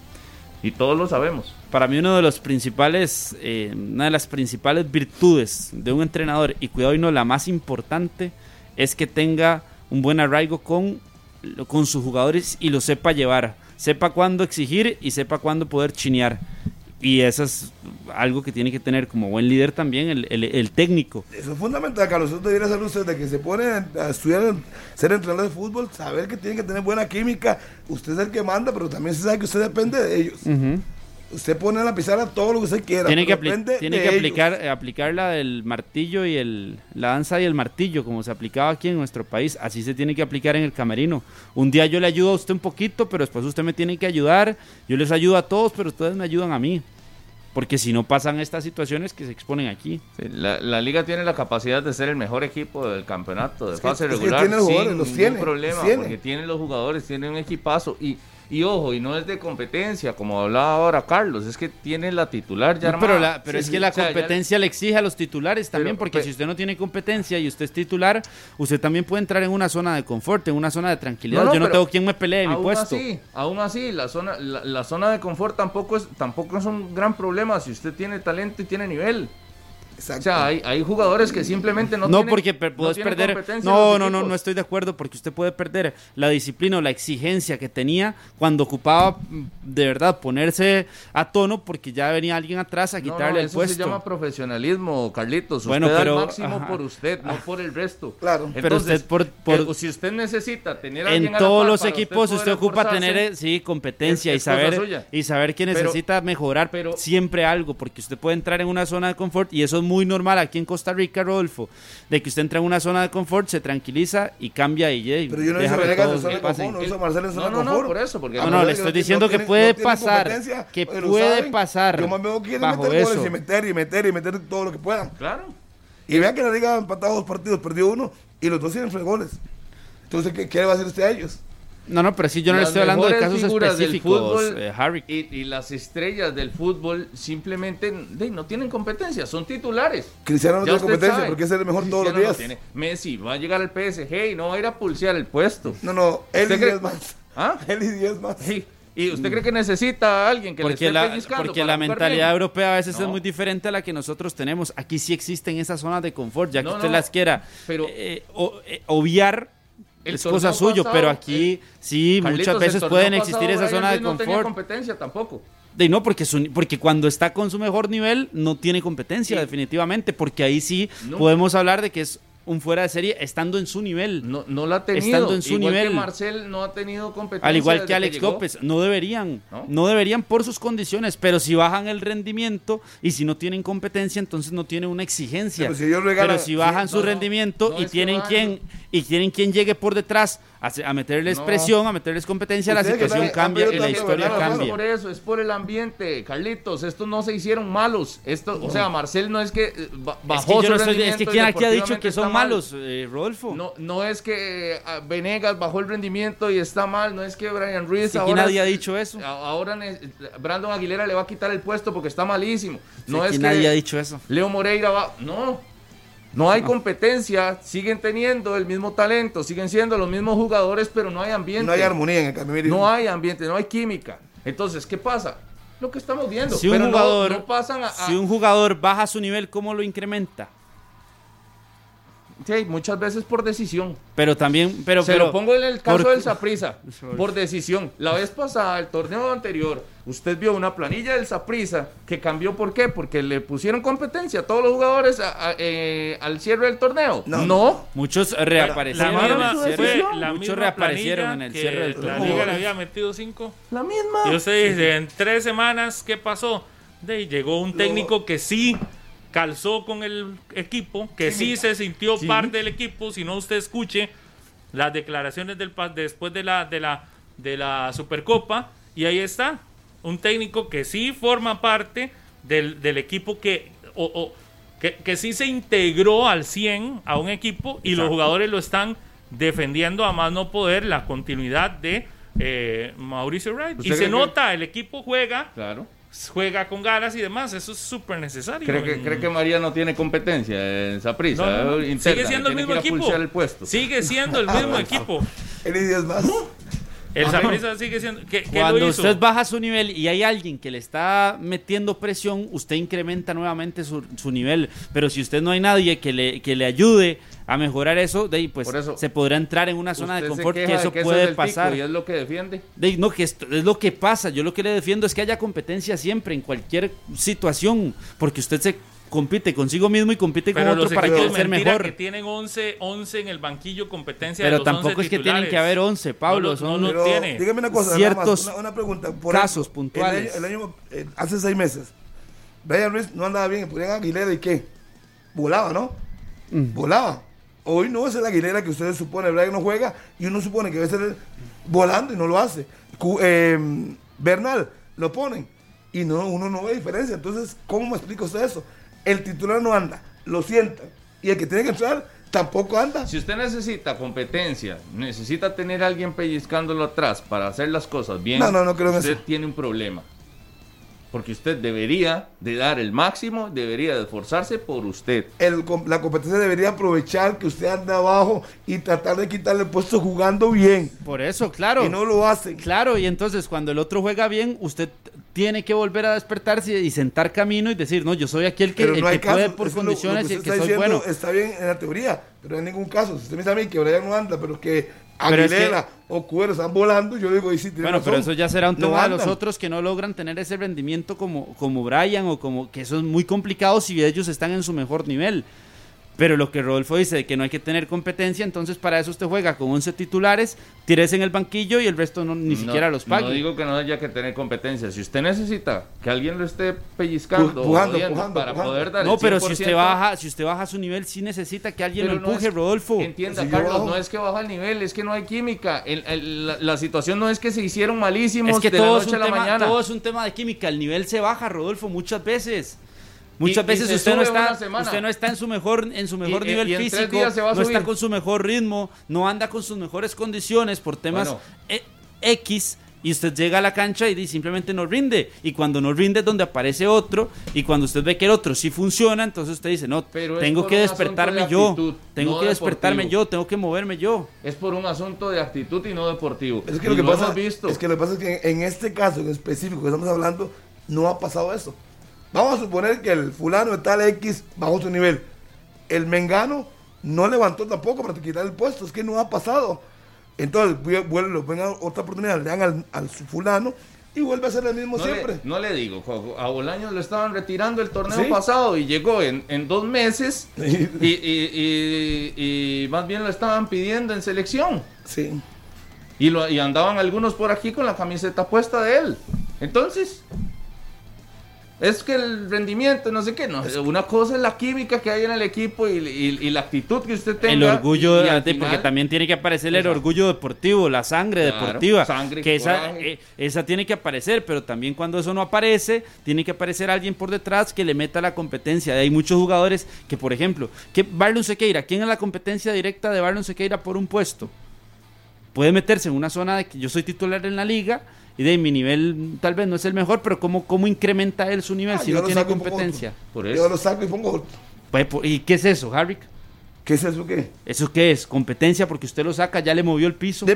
Y todos lo sabemos. Para mí eh, una de las principales virtudes de un entrenador, y cuidado y no la más importante, es que tenga un buen arraigo con, con sus jugadores y lo sepa llevar. Sepa cuándo exigir y sepa cuándo poder chinear. Y eso es algo que tiene que tener como buen líder también el, el, técnico. Eso es fundamental, Carlos. Eso debería ser usted de que se pone a estudiar, ser entrenador de fútbol, saber que tiene que tener buena química. Usted es el que manda, pero también se sabe que usted depende de ellos usted pone en la pizarra todo lo que usted quiera. Tiene que, tiene que aplicar, eh, aplicar la del martillo y el, la danza y el martillo, como se aplicaba aquí en nuestro país. Así se tiene que aplicar en el camerino. Un día yo le ayudo a usted un poquito, pero después usted me tiene que ayudar. Yo les ayudo a todos, pero ustedes me ayudan a mí. Porque si no pasan estas situaciones que se exponen aquí. la, liga tiene la capacidad de ser el mejor equipo del campeonato de fase regular. tiene los jugadores, los tiene, problema, porque tiene los jugadores, tiene un equipazo. Y y ojo, y no es de competencia, como hablaba ahora Carlos, es que tiene la titular ya Pero, pero es que la competencia le exige a los titulares también, porque si usted no tiene competencia y usted es titular, usted también puede entrar en una zona de confort, en una zona de tranquilidad. Yo no tengo quien me pelee mi puesto. Así, aún así, la zona, la, zona de confort tampoco es, tampoco es un gran problema si usted tiene talento y tiene nivel. O sea, hay, hay, jugadores que simplemente no, no porque puedes perder. No, no, no, no estoy de acuerdo porque usted puede perder la disciplina o la exigencia que tenía cuando ocupaba mm, de verdad ponerse a tono porque ya venía alguien atrás a quitarle el puesto. Eso se llama profesionalismo, Carlitos. Bueno, usted pero máximo por usted, no por el resto. Claro. pero usted por, eh, si usted necesita tener en todos los equipos usted, ocupa tener sí competencia y saber y saber que necesita mejorar pero, siempre algo porque usted puede entrar en una zona de confort y eso muy normal aquí en Costa Rica, Rodolfo, de que usted entra en una zona de confort, se tranquiliza y cambia y Pero yo no hice Venegas en zona de confort, no hizo Marcelo en zona de confort. No, por eso, porque no, no, le estoy diciendo que puede pasar, que puede pasar. Yo más veo que meter goles y meter y meter y meter todo lo que puedan. Claro. Y vean que la liga ha empatado dos partidos, perdió uno y los dos tienen tres goles. Entonces, ¿qué, qué le va a hacer usted a ellos? No, no, pero sí, yo no le estoy hablando de casos específicos, fútbol, eh, Harry. Y, las estrellas del fútbol simplemente no tienen competencia, son titulares. Cristiano no tiene competencia porque es el mejor todos los días. Messi va a llegar al PSG y no va a ir a pulsear el puesto. No, no, él y diez más. ¿Ah? Él y diez más. ¿Y usted cree que necesita a alguien que porque le esté la, Porque la mentalidad europea a veces es muy diferente a la que nosotros tenemos. Aquí sí existen esas zonas de confort, ya que usted las quiera pero, eh, eh, obviar es cosa suyo, pero aquí sí, muchas veces pueden existir esa zona de confort. No tenía competencia tampoco. De no, porque, porque cuando está con su mejor nivel no tiene competencia, definitivamente, porque ahí sí podemos hablar de que es un fuera de serie estando en su nivel. No, no la ha tenido. Estando en su igual nivel. Que Marcel no ha tenido competencia. Al igual que Alex. López, no deberían, ¿No? ¿No? deberían por sus condiciones, pero si bajan el rendimiento y si no tienen competencia, entonces no tienen una exigencia. Pero si ellos regalan- Pero si bajan sí, su no, rendimiento no y es que tienen quien y tienen quien llegue por detrás a, meterles No. presión, a meterles competencia, la que situación cambia y la historia ¿verdad? No es cambia. por eso, es por el ambiente, Carlitos. Estos no se hicieron malos. Esto, O sea, Marcel no es que eh, ba- Es bajó que, yo su no estoy- es rendimiento que y quién aquí ha dicho que son. Malos, eh, Rodolfo. No, no es que eh, Venegas bajó el rendimiento y está mal, no es que Brian Ruiz Sí, aquí ahora nadie ha dicho eso. Ahora Brandon Aguilera le va a quitar el puesto porque está malísimo. No Aquí es nadie que ha dicho eso. Leo Moreira va, no. No hay competencia, siguen teniendo el mismo talento, siguen siendo los mismos jugadores, pero no hay ambiente. No hay armonía en el cambio. No hay ambiente, no hay química. Entonces, ¿qué pasa? Lo que estamos viendo. Si un pero no- jugador, no, pasan a, a- si un jugador baja su nivel, ¿cómo lo incrementa? Sí, muchas veces por decisión. Pero también, pero, Se pero lo pongo en el caso por- del Saprisa, <laughs> por decisión. La vez pasada, el torneo anterior, usted vio una planilla del Saprisa que cambió. ¿Por qué? Porque le pusieron competencia a todos los jugadores a- a- eh, al cierre del torneo. No. No. Muchos La reaparecieron. en misma, el fue cierre. la Muchos misma reaparecieron en el cierre del La torneo. liga le había metido cinco. La misma. Y usted dice, en tres semanas, ¿qué pasó? De ahí llegó un técnico que sí calzó con el equipo, que sí se sintió parte del equipo. Si no, usted escuche las declaraciones del después de la, de la, de la Supercopa. Y ahí está, un técnico que sí forma parte del, del equipo que, o- o- que, que sí se integró al 100 a un equipo y los jugadores lo están defendiendo a más no poder la continuidad de eh, Mauricio Wright. Y ¿Usted se que- nota, el equipo juega, Claro. Juega con ganas y demás. Eso es súper necesario. ¿Cree que, cree que María no tiene competencia en Saprisa? No, no, no. Interna, Sigue siendo el mismo equipo. el puesto. Sigue siendo el mismo <laughs> equipo. El idioma es más. El Saprissa sigue siendo. ¿Qué, qué Cuando lo hizo? usted baja su nivel y hay alguien que le está metiendo presión, usted incrementa nuevamente su, su nivel. Pero si usted no hay nadie que le, que le ayude a mejorar eso, de ahí, pues eso, se podrá entrar en una zona de confort que eso puede es pasar. tico Y es lo que defiende. De ahí, no, que esto es lo que pasa. Yo lo que le defiendo es que haya competencia siempre, en cualquier situación, porque usted se compite consigo mismo y compite con Pero otro los para querer ser mejor. que tienen 11, 11 en el banquillo competencia de Pero los tampoco 11 es que titulares. tienen que haber 11, Pablo. No son no lo Pero tiene. dígame una cosa, nada Ciertos más, una, una pregunta. Por casos ejemplo, puntuales. El año, el año, eh, hace seis meses, Brian Ruiz no andaba bien, ponían a Aguilera y qué? Volaba, ¿no? Mm. Volaba. Hoy no es el Aguilera que ustedes suponen, Brian no juega y uno supone que debe ser volando y no lo hace. Eh, Bernal lo ponen y no, uno no ve diferencia. Entonces, ¿cómo me explica usted eso? El titular no anda, lo sientan y el que tiene que entrar tampoco anda. Si usted necesita competencia, necesita tener a alguien pellizcándolo atrás para hacer las cosas bien, No, no, no creo usted eso. tiene un problema. Porque usted debería de dar el máximo, debería de esforzarse por usted. el la competencia debería aprovechar que usted anda abajo y tratar de quitarle el puesto jugando bien. Por eso, claro. Y no lo hacen. Claro, y entonces cuando el otro juega bien, usted tiene que volver a despertarse y sentar camino y decir, no, yo soy aquel que, el que puede por lo- lo condiciones y que el que está soy diciendo bueno. Está bien en la teoría, pero en ningún caso. Si usted me dice a mí que Brian no anda, pero que Pero es Aguilera o Cuero están volando, yo digo, y sí, tiene Bueno, pero eso ya será un No tema de los otros que no logran tener ese rendimiento como, como Brian o como que eso es muy complicado si ellos están en su mejor nivel. Pero lo que Rodolfo dice de que no hay que tener competencia, entonces para eso usted juega con 11 titulares, tires en el banquillo y el resto no, ni No- siquiera los pague. No digo que no haya que tener competencia. Si usted necesita que alguien lo esté pellizcando, Pu- pujando, para pujando. poder dar No, el pero si 100%, usted baja, si usted baja su nivel, sí necesita que alguien lo no empuje, es- Rodolfo. Entienda, Si Carlos, bajo- no es que baja el nivel, es que no hay química. El- el- la, la situación no es que se hicieron malísimos Es que de todo la es, noche un a la tema, mañana. todo es un tema de química. El nivel se baja, Rodolfo, muchas veces. Muchas Y- veces usted no está, semana. usted no está en su mejor, en su mejor Y- nivel físico, no está con su mejor ritmo, no anda con sus mejores condiciones por temas Bueno. e- X y usted llega a la cancha y simplemente no rinde. Y cuando no rinde es donde aparece otro y cuando usted ve que el otro sí funciona, entonces usted dice, no, Pero tengo que despertarme de yo, actitud, tengo no que despertarme yo, tengo que moverme yo. Es por un asunto de actitud y no deportivo. Es que Y lo que pasa visto. es que lo que pasa es que en este caso en específico que estamos hablando no ha pasado eso. Vamos a suponer que el fulano de tal X bajó su nivel. El Mengano no levantó tampoco para quitar el puesto, es que no ha pasado. Entonces, vu- vuelven, ven a otra oportunidad, le dan al, al fulano y vuelve a ser el mismo siempre. no le digo, a Bolaños lo estaban retirando el torneo pasado y llegó en, dos meses y, más bien lo estaban pidiendo en selección. Sí. Y, lo, y andaban algunos por aquí con la camiseta puesta de él. Entonces, es que el rendimiento, no sé qué, no. Una cosa es la química que hay en el equipo y, la actitud que usted tenga. El orgullo, porque también tiene que aparecer el orgullo deportivo, la sangre deportiva. que esa, eh, esa tiene que aparecer, pero también cuando eso no aparece, tiene que aparecer alguien por detrás que le meta la competencia. Hay muchos jugadores que, por ejemplo, que Barlon Sequeira, ¿quién es la competencia directa de Barlon Sequeira por un puesto? Puede meterse en una zona de que yo soy titular en la liga y de mi nivel tal vez no es el mejor, pero ¿cómo, cómo incrementa él su nivel ah, si no tiene competencia? Por eso. Yo lo saco y pongo otro. Pues, ¿Y qué es eso, Harry? ¿Qué es eso qué? ¿Eso qué es? Competencia porque usted lo saca, ya le movió el piso. Sí,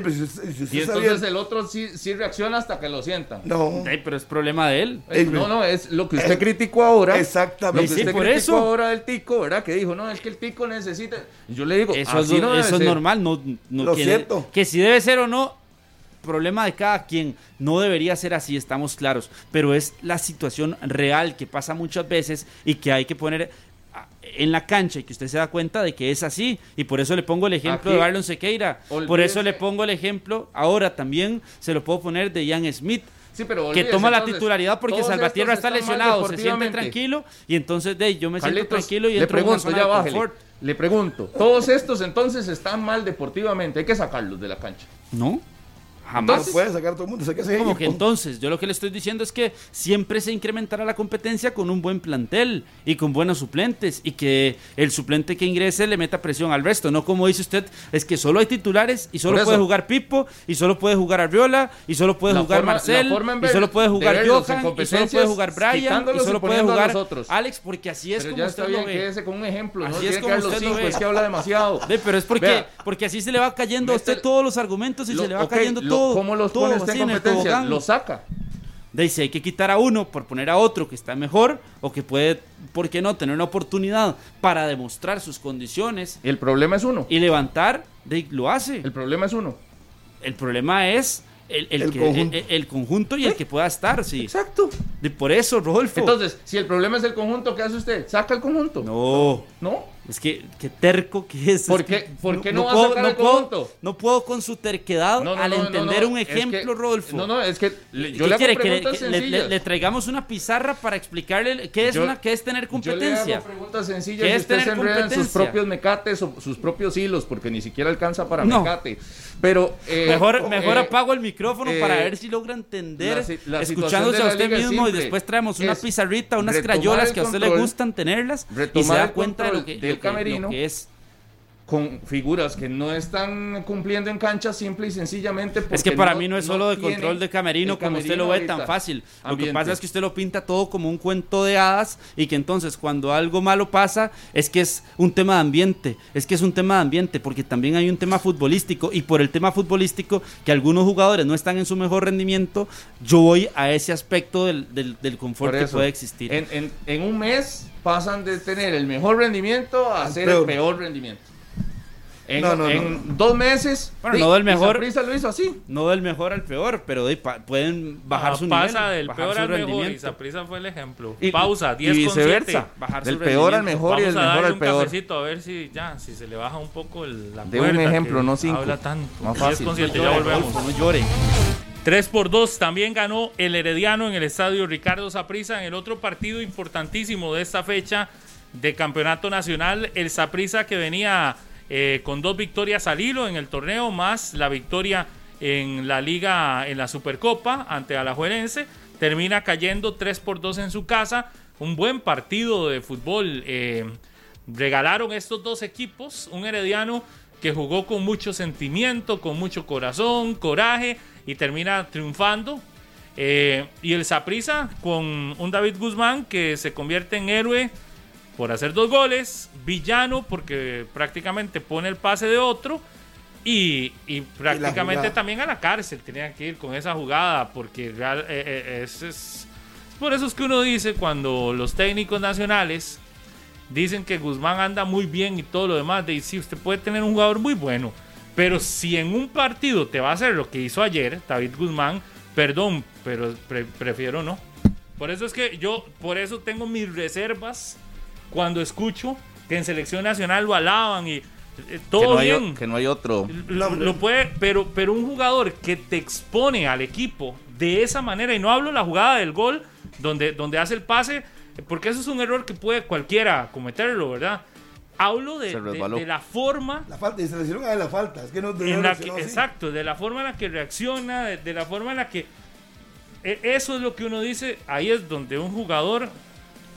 y entonces el otro sí, sí, reacciona hasta que lo sienta. No. pero es problema de él. no, no, es lo que usted criticó ahora. Exactamente. Lo que usted por criticó eso. ahora del tico, ¿verdad? Que dijo, no, es que el tico necesita. Yo le digo, eso, es, eso es normal. No, no lo cierto. Que si debe ser o no, problema de cada quien. No debería ser así, estamos claros. Pero es la situación real que pasa muchas veces y que hay que poner ah, en la cancha y que usted se da cuenta de que es así. Y por eso le pongo el ejemplo de Barlon Sequeira. Por eso le pongo el ejemplo, ahora también se lo puedo poner de Ian Smith. Sí, pero que toma la titularidad porque Salvatierra está lesionado, se siente tranquilo y entonces de yo me siento tranquilo y entro le pregunto, ya Le pregunto, todos estos entonces están mal deportivamente, hay que sacarlos de la cancha. No. Jamás. No puede sacar todo el mundo. Como que entonces, yo lo que le estoy diciendo es que siempre se incrementará la competencia con un buen plantel y con buenos suplentes y que el suplente que ingrese le meta presión al resto. No como dice usted, es que solo hay titulares y solo puede jugar Pipo y solo puede jugar Arriola y solo puede jugar Marcel y solo puede jugar Johan y solo puede jugar Brian y solo puede jugar Alex porque así es pero como ya está bien, quédese con un ejemplo. Así es como usted lo ve. Es que habla demasiado. pero es porque, porque así se le va cayendo a usted todos los argumentos y se le va cayendo todo ¿Cómo los pone usted en competencia? Lo saca. Dice, hay que quitar a uno por poner a otro que está mejor o que puede, ¿por qué no?, tener una oportunidad para demostrar sus condiciones. El problema es uno. Y levantar, de, lo hace. El problema es uno. El problema es el, el, conjunto. El, conjunto. y el que pueda estar, sí. Exacto. De, por eso, Rodolfo. Entonces, si el problema es el conjunto, ¿qué hace usted? ¿Saca el conjunto? No. ¿No? Es que, qué terco que es. ¿Por qué, ¿por qué no, va a sacar el puedo, no puedo con su terquedad al entender un ejemplo, Rodolfo. No, no, es que yo le quiere que, le, le, traigamos una pizarra para explicarle qué es, una, qué es tener competencia. Yo le hago preguntas sencillas usted se enreda en sus propios mecates o sus propios hilos porque ni siquiera alcanza para mecate. Pero eh, mejor, mejor eh, apago el micrófono para eh, ver si logra entender, escuchándose a usted mismo y después traemos una pizarrita, unas crayolas que a usted le gustan tenerlas y se da cuenta de lo que, camerino, que es con figuras que no están cumpliendo en cancha simple y sencillamente porque Es que para mí no es solo de control de camerino, como usted lo ve tan fácil. Lo que pasa es que usted lo pinta todo como un cuento de hadas y que entonces cuando algo malo pasa es que es un tema de ambiente, es que es un tema de ambiente porque también hay un tema futbolístico y por el tema futbolístico que algunos jugadores no están en su mejor rendimiento, yo voy a ese aspecto del, del, confort que puede existir. En, en, un mes pasan de tener el mejor rendimiento a ser el peor rendimiento. En, no, no, en dos meses. Bueno, no del mejor. lo hizo así. No del mejor al peor, pero pueden bajar su nivel. Pasa del peor al mejor. Y Saprisa fue el ejemplo. Pausa, 10 y viceversa. Bajar del peor al mejor y del mejor al peor. Un a ver si ya, si se le baja un poco el, la De un ejemplo, no cinco. Habla tanto. Más fácil. 10 ya volvemos. No llore. 3 por 2 también ganó el Herediano en el estadio Ricardo Saprisa en el otro partido importantísimo de esta fecha de campeonato nacional. El Saprisa que venía eh, con dos victorias al hilo en el torneo, más la victoria en la liga, en la Supercopa ante Alajuelense. Termina cayendo 3 por 2 en su casa. Un buen partido de fútbol. Eh, regalaron estos dos equipos. Un herediano que jugó con mucho sentimiento, con mucho corazón, coraje y termina triunfando. Eh, y el Saprisa con un David Guzmán que se convierte en héroe por hacer dos goles, villano porque prácticamente pone el pase de otro y, prácticamente también a la cárcel tenía que ir con esa jugada porque real, eh, eh, es, por eso es que uno dice cuando los técnicos nacionales dicen que Guzmán anda muy bien y todo lo demás, de sí, usted puede tener un jugador muy bueno, pero si en un partido te va a hacer lo que hizo ayer David Guzmán, Perdón, pero prefiero no. Por eso es que yo, por eso tengo mis reservas cuando escucho que en selección nacional lo alaban y eh, todo bien. que no hay otro. Lo, puede, pero, pero un jugador que te expone al equipo de esa manera, y no hablo la jugada del gol, donde, donde hace el pase, porque eso es un error que puede cualquiera cometerlo, ¿verdad? Hablo de, la forma. La falta, y se le hicieron a la falta. Es que no, exacto, de la forma en la que reacciona, de, la forma en la que. E, eso es lo que uno dice. Ahí es donde un jugador,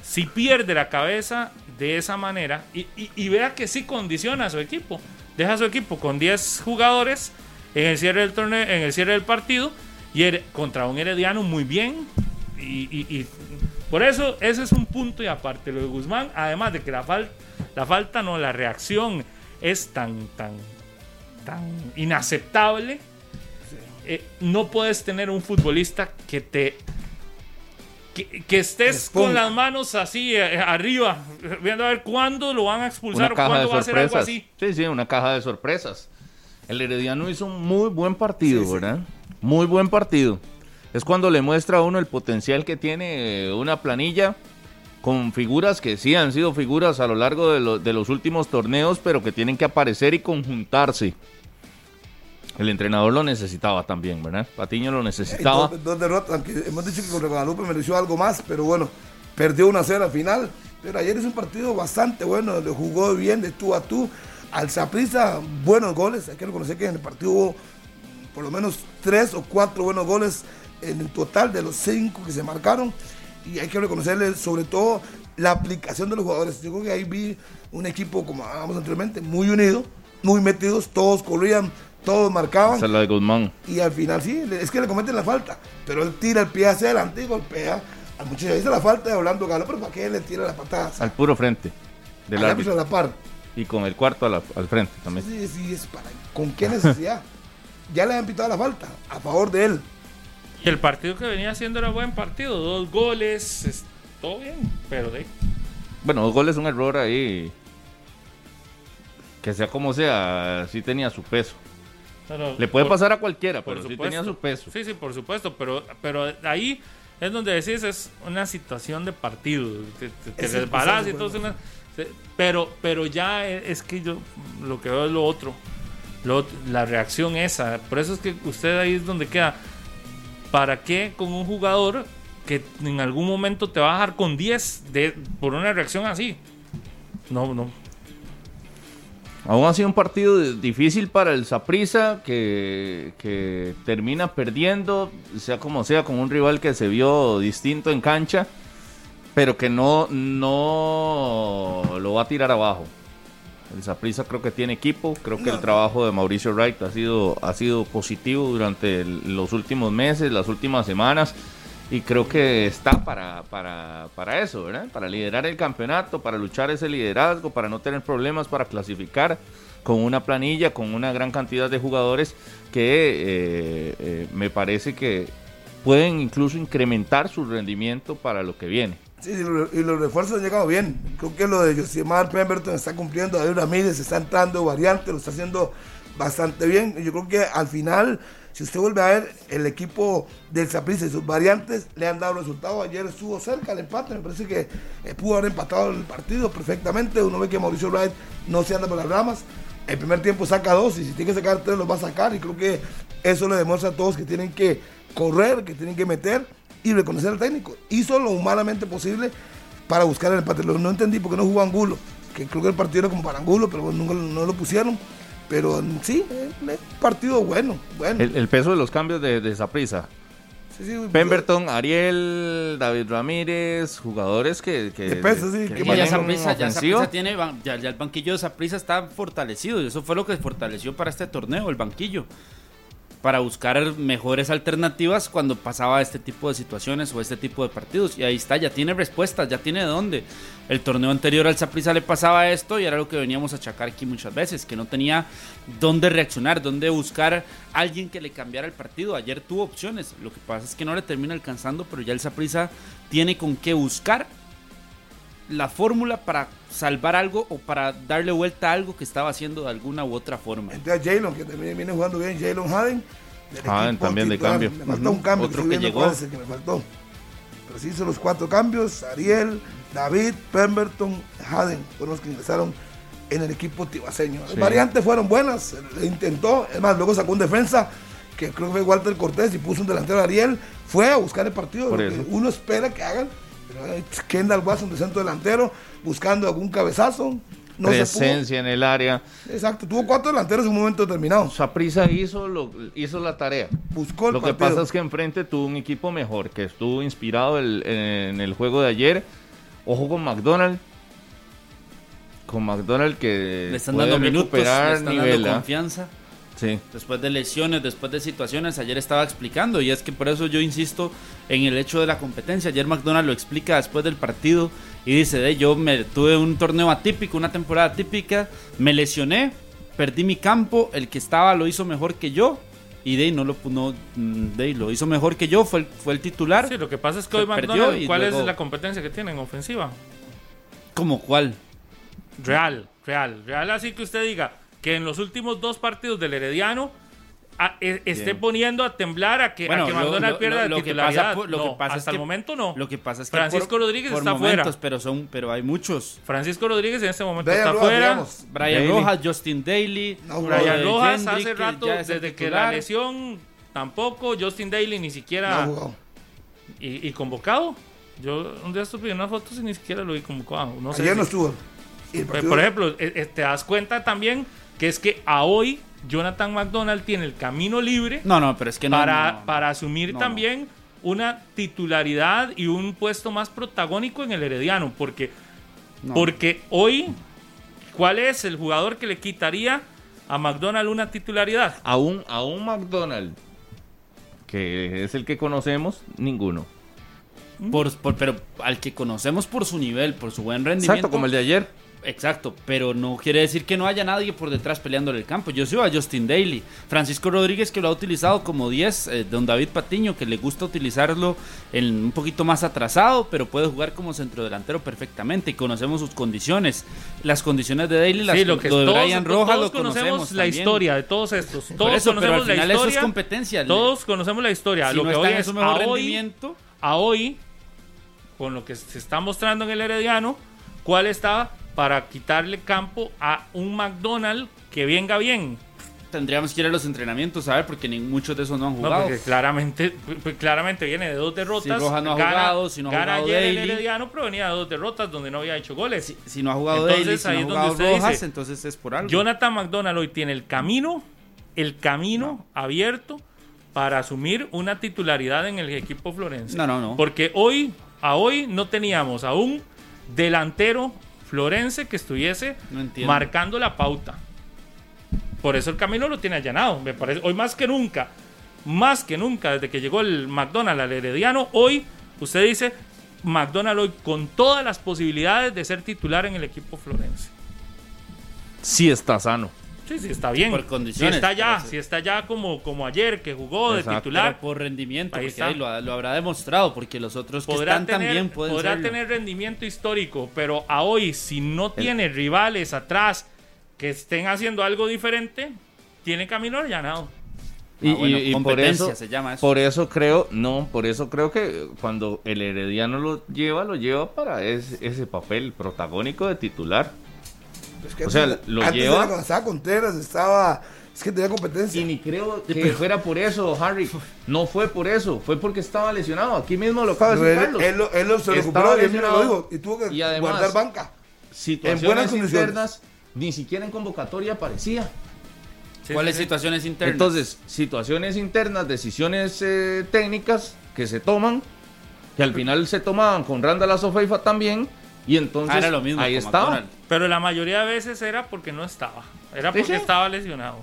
si pierde la cabeza de esa manera, y, y, vea que sí condiciona a su equipo. Deja a su equipo con 10 jugadores en el cierre del torneo, en el cierre del partido, y contra un Herediano muy bien. y por eso, ese es un punto y aparte. Lo de Guzmán, además de que la, la falta, no, la reacción es tan, tan, tan inaceptable. Eh, no puedes tener un futbolista que te. Que, estés con las manos así eh, arriba, viendo a ver cuándo lo van a expulsar o cuándo va a hacer algo así. Sí, sí, una caja de sorpresas. El Herediano hizo un muy buen partido, ¿verdad? Muy buen partido es cuando le muestra a uno el potencial que tiene eh, una planilla con figuras que sí han sido figuras a lo largo de, los últimos torneos, pero que tienen que aparecer y conjuntarse. El entrenador lo necesitaba también, ¿verdad? Patiño lo necesitaba. dos, derrotas, hemos dicho que con Guadalupe mereció algo más, pero bueno, perdió una cera final. Pero ayer es un partido bastante bueno, le jugó bien de tú a tú. Al Zaprisa, buenos goles. Hay que reconocer que en el partido hubo por lo menos tres o cuatro buenos goles en el total de los cinco que se marcaron. Y hay que reconocerle sobre todo la aplicación de los jugadores. Yo creo que ahí vi un equipo, como hablábamos anteriormente, muy unido, muy metidos, todos corrían, todos marcaban. Esa es la de Guzmán. Y al final sí, es que le cometen la falta, pero él tira el pie hacia adelante y golpea. Al muchacho dice la falta de Orlando Galo, pero ¿para qué le tira las patadas? Al puro frente. Del a la par. Y con el cuarto al frente también. Sí, sí, es para. ¿Con qué necesidad? <laughs> ya le han pitado la falta a favor de él. Y el partido que venía haciendo era buen partido, dos goles, todo bien, pero de... Bueno, dos goles, un error ahí. Que sea como sea, sí tenía su peso. Le puede pasar a cualquiera, pero sí tenía su peso. Sí, sí, por supuesto, pero, pero ahí es donde decís, es una situación de partido. Te, te, y todo eso. Pero, pero ya es que yo lo que veo es lo otro. la reacción esa. Por eso es que usted ahí es donde queda. ¿Para qué con un jugador que en algún momento te va a dejar con 10 de, por una reacción así? No, no. Aún ha sido un partido difícil para el Saprissa que, que termina perdiendo, sea como sea, con un rival que se vio distinto en cancha, pero que no, no lo va a tirar abajo. El Saprissa creo que tiene equipo, creo que el trabajo de Mauricio Wright ha sido, ha sido positivo durante los últimos meses, las últimas semanas, y creo que está para, para, para eso, ¿verdad? Para liderar el campeonato, para luchar ese liderazgo, para no tener problemas, para clasificar con una planilla, con una gran cantidad de jugadores que eh, eh, me parece que pueden incluso incrementar su rendimiento para lo que viene. Sí, y los refuerzos han llegado bien. Creo que lo de Josimar Pemberton está cumpliendo, David Ramírez está entrando variante, lo está haciendo bastante bien. Yo creo que al final, si usted vuelve a ver el equipo del Saprissa y sus variantes, le han dado resultados. Ayer estuvo cerca el empate, me parece que eh, pudo haber empatado el partido perfectamente. Uno ve que Mauricio Wright no se anda por las ramas. El primer tiempo saca dos y si tiene que sacar tres los va a sacar. Y creo que eso le demuestra a todos que tienen que correr, que tienen que meter y reconocer al técnico. Hizo lo humanamente posible para buscar el empate. No entendí por qué no jugó Angulo, que creo que el partido era como para Angulo, pero nunca no lo pusieron. Pero sí, un partido bueno. bueno. El, peso de los cambios de, de esa prisa. Pemberton, Ariel, David Ramírez, jugadores que. que de peso, sí. Que, ya tiene. Ya, ya, el banquillo de Saprisa está fortalecido. Y eso fue lo que fortaleció para este torneo, el banquillo para buscar mejores alternativas cuando pasaba este tipo de situaciones o este tipo de partidos. Y ahí está, ya tiene respuestas, ya tiene de dónde. El torneo anterior al Saprissa le pasaba esto y era lo que veníamos a achacar aquí muchas veces, que no tenía dónde reaccionar, dónde buscar alguien que le cambiara el partido. Ayer tuvo opciones, lo que pasa es que no le termina alcanzando, pero ya el Saprissa tiene con qué buscar la fórmula para salvar algo o para darle vuelta a algo que estaba haciendo de alguna u otra forma. Entonces Jalen, que también viene jugando bien, Jalen Haden, ah, también de cambio. Me faltó un cambio. Otro que, llegó. que me faltó. Pero sí hizo los cuatro cambios. Ariel, David, Pemberton, Haden fueron los que ingresaron en el equipo tibaseño. Las variantes fueron buenas, intentó, es más, luego sacó un defensa que creo que fue Walter Cortés y puso un delantero Ariel, fue a buscar el partido, lo que uno espera que hagan. Kendall Watson de centro delantero, buscando algún cabezazo. No Presencia en el área. Exacto, tuvo cuatro delanteros en un momento determinado. Saprisa hizo, lo, hizo la tarea. Buscó Lo que pasa es que enfrente tuvo un equipo mejor, que estuvo inspirado en el juego de ayer. Ojo con McDonald's, con McDonald que le están dando minutos, le están dando ¿ah? confianza. Sí. Después de lesiones, después de situaciones, ayer estaba explicando y es que por eso yo insisto en el hecho de la competencia. Ayer McDonald lo explica después del partido y dice, de, yo me tuve un torneo atípico, una temporada típica, me lesioné, perdí mi campo, el que estaba lo hizo mejor que yo y Day no lo no, Day lo hizo mejor que yo, fue el, fue el titular. Sí, lo que pasa es que hoy McDonald, ¿cuál es la competencia que tiene en ofensiva? ¿Cómo cuál? Real, real, real. Así que usted diga que en los últimos dos partidos del Herediano e, esté poniendo a temblar a que, a que McDonald pierda lo, titularidad. Que lo que pasa hasta el momento no. Lo que pasa es que Francisco Rodríguez está fuera. Pero, son, pero hay muchos. Francisco Rodríguez en este momento está fuera. Brian Rojas, Justin Daly. Brian Rojas hace rato, desde que la lesión, tampoco. Justin Daly ni siquiera. y, y, convocado. Yo un día estuve viendo una foto y ni siquiera lo vi convocado. No sé Ayer no estuvo. Por ejemplo, eh, eh, te das cuenta también que es que a hoy Jonathan McDonald tiene el camino libre no, no, pero es que para, para asumir también una titularidad y un puesto más protagónico en el Herediano. Porque, porque hoy, ¿cuál es el jugador que le quitaría a McDonald una titularidad? A un, a un McDonald, que es el que conocemos, ninguno. Por, pero al que conocemos por su nivel, por su buen rendimiento. Exacto, como el de ayer. Exacto, pero no quiere decir que no haya nadie por detrás peleando en el campo. Yo sigo a Justin Daly, Francisco Rodríguez que lo ha utilizado como 10, eh, don David Patiño que le gusta utilizarlo en un poquito más atrasado, pero puede jugar como centrodelantero perfectamente y conocemos sus condiciones. Las condiciones de Daly, las lo que de Brian Rojas lo conocemos, la historia de todos estos. Todos conocemos la historia. Eso es competencia. Todos conocemos la historia. lo que hoy es mejor rendimiento, a hoy con lo que se está mostrando en el Herediano, ¿cuál está para quitarle campo a un McDonald's que venga bien. Tendríamos que ir a los entrenamientos a ver, porque ni muchos de esos no han jugado. porque claramente, pues, claramente viene de dos derrotas. Si Roja no ha jugado, si no ha jugado ayer el Herediano provenía de dos derrotas donde no había hecho goles. Si, no ha jugado entonces, Daily, si no ha jugado Rojas, entonces es por algo. Jonathan McDonald hoy tiene el camino, el camino abierto para asumir una titularidad en el equipo florense. No, no, no. Porque hoy, a hoy no teníamos a un delantero Florense que estuviese marcando la pauta. Por eso el camino lo tiene allanado. Me parece, hoy más que nunca, más que nunca, desde que llegó el McDonald's al Herediano, hoy usted dice McDonald's hoy con todas las posibilidades de ser titular en el equipo florense. Sí está sano. Sí, sí, está bien. Por condiciones. Si está ya, si está ya como, como ayer que jugó de titular. por rendimiento, ahí porque lo, habrá demostrado, porque los otros que están también pueden Podrá tener rendimiento histórico, pero a hoy, si no tiene rivales atrás que estén haciendo algo diferente, tiene camino allanado. Y, ah, por eso, se llama eso. Por eso creo, no, por eso creo que cuando el Herediano lo lleva, lo lleva para ese, ese papel protagónico de titular o sea, lo antes lleva. cuando estaba Contreras, estaba. Es que tenía competencia. Y ni creo que fuera por eso, Harry. No fue por eso, fue porque estaba lesionado. Aquí mismo lo acaba de decir Carlos. Él, él, él se recuperó lesionado, y tuvo que además, guardar banca. Situaciones en buenas internas, ni siquiera en convocatoria aparecía. ¿Cuáles situaciones internas? Entonces, situaciones internas, decisiones eh, técnicas que se toman, que al final se tomaban con Randall Sofeifa también y entonces ah, ahí estaba. Pero la mayoría de veces era porque no estaba. Era porque estaba lesionado.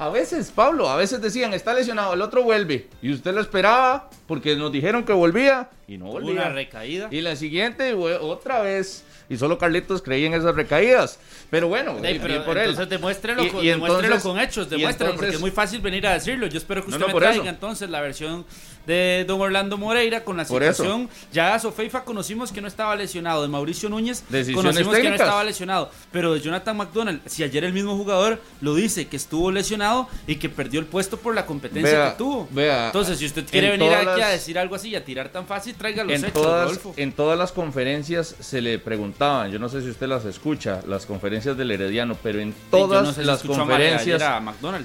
A veces, Pablo, a veces decían, está lesionado, el otro vuelve. Y usted lo esperaba porque nos dijeron que volvía y no volvía. Una recaída. Y la siguiente, otra vez. Y solo Carlitos creía en esas recaídas. Pero bueno, pero por entonces demuéstrelo, con, con hechos, demuéstralo, porque es muy fácil venir a decirlo. Yo espero que usted me traiga entonces la versión de don Orlando Moreira con la situación. Ya a Sofeifa conocimos que no estaba lesionado. De Mauricio Núñez conocimos que no estaba lesionado. Pero de Jonathan McDonald, si ayer el mismo jugador lo dice que estuvo lesionado y que perdió el puesto por la competencia que tuvo. Entonces, si usted quiere venir aquí a decir algo así y a tirar tan fácil, traiga los en hechos, todas, En todas las conferencias se le preguntaban, yo no sé si usted las escucha, las conferencias del Herediano, pero en todas las conferencias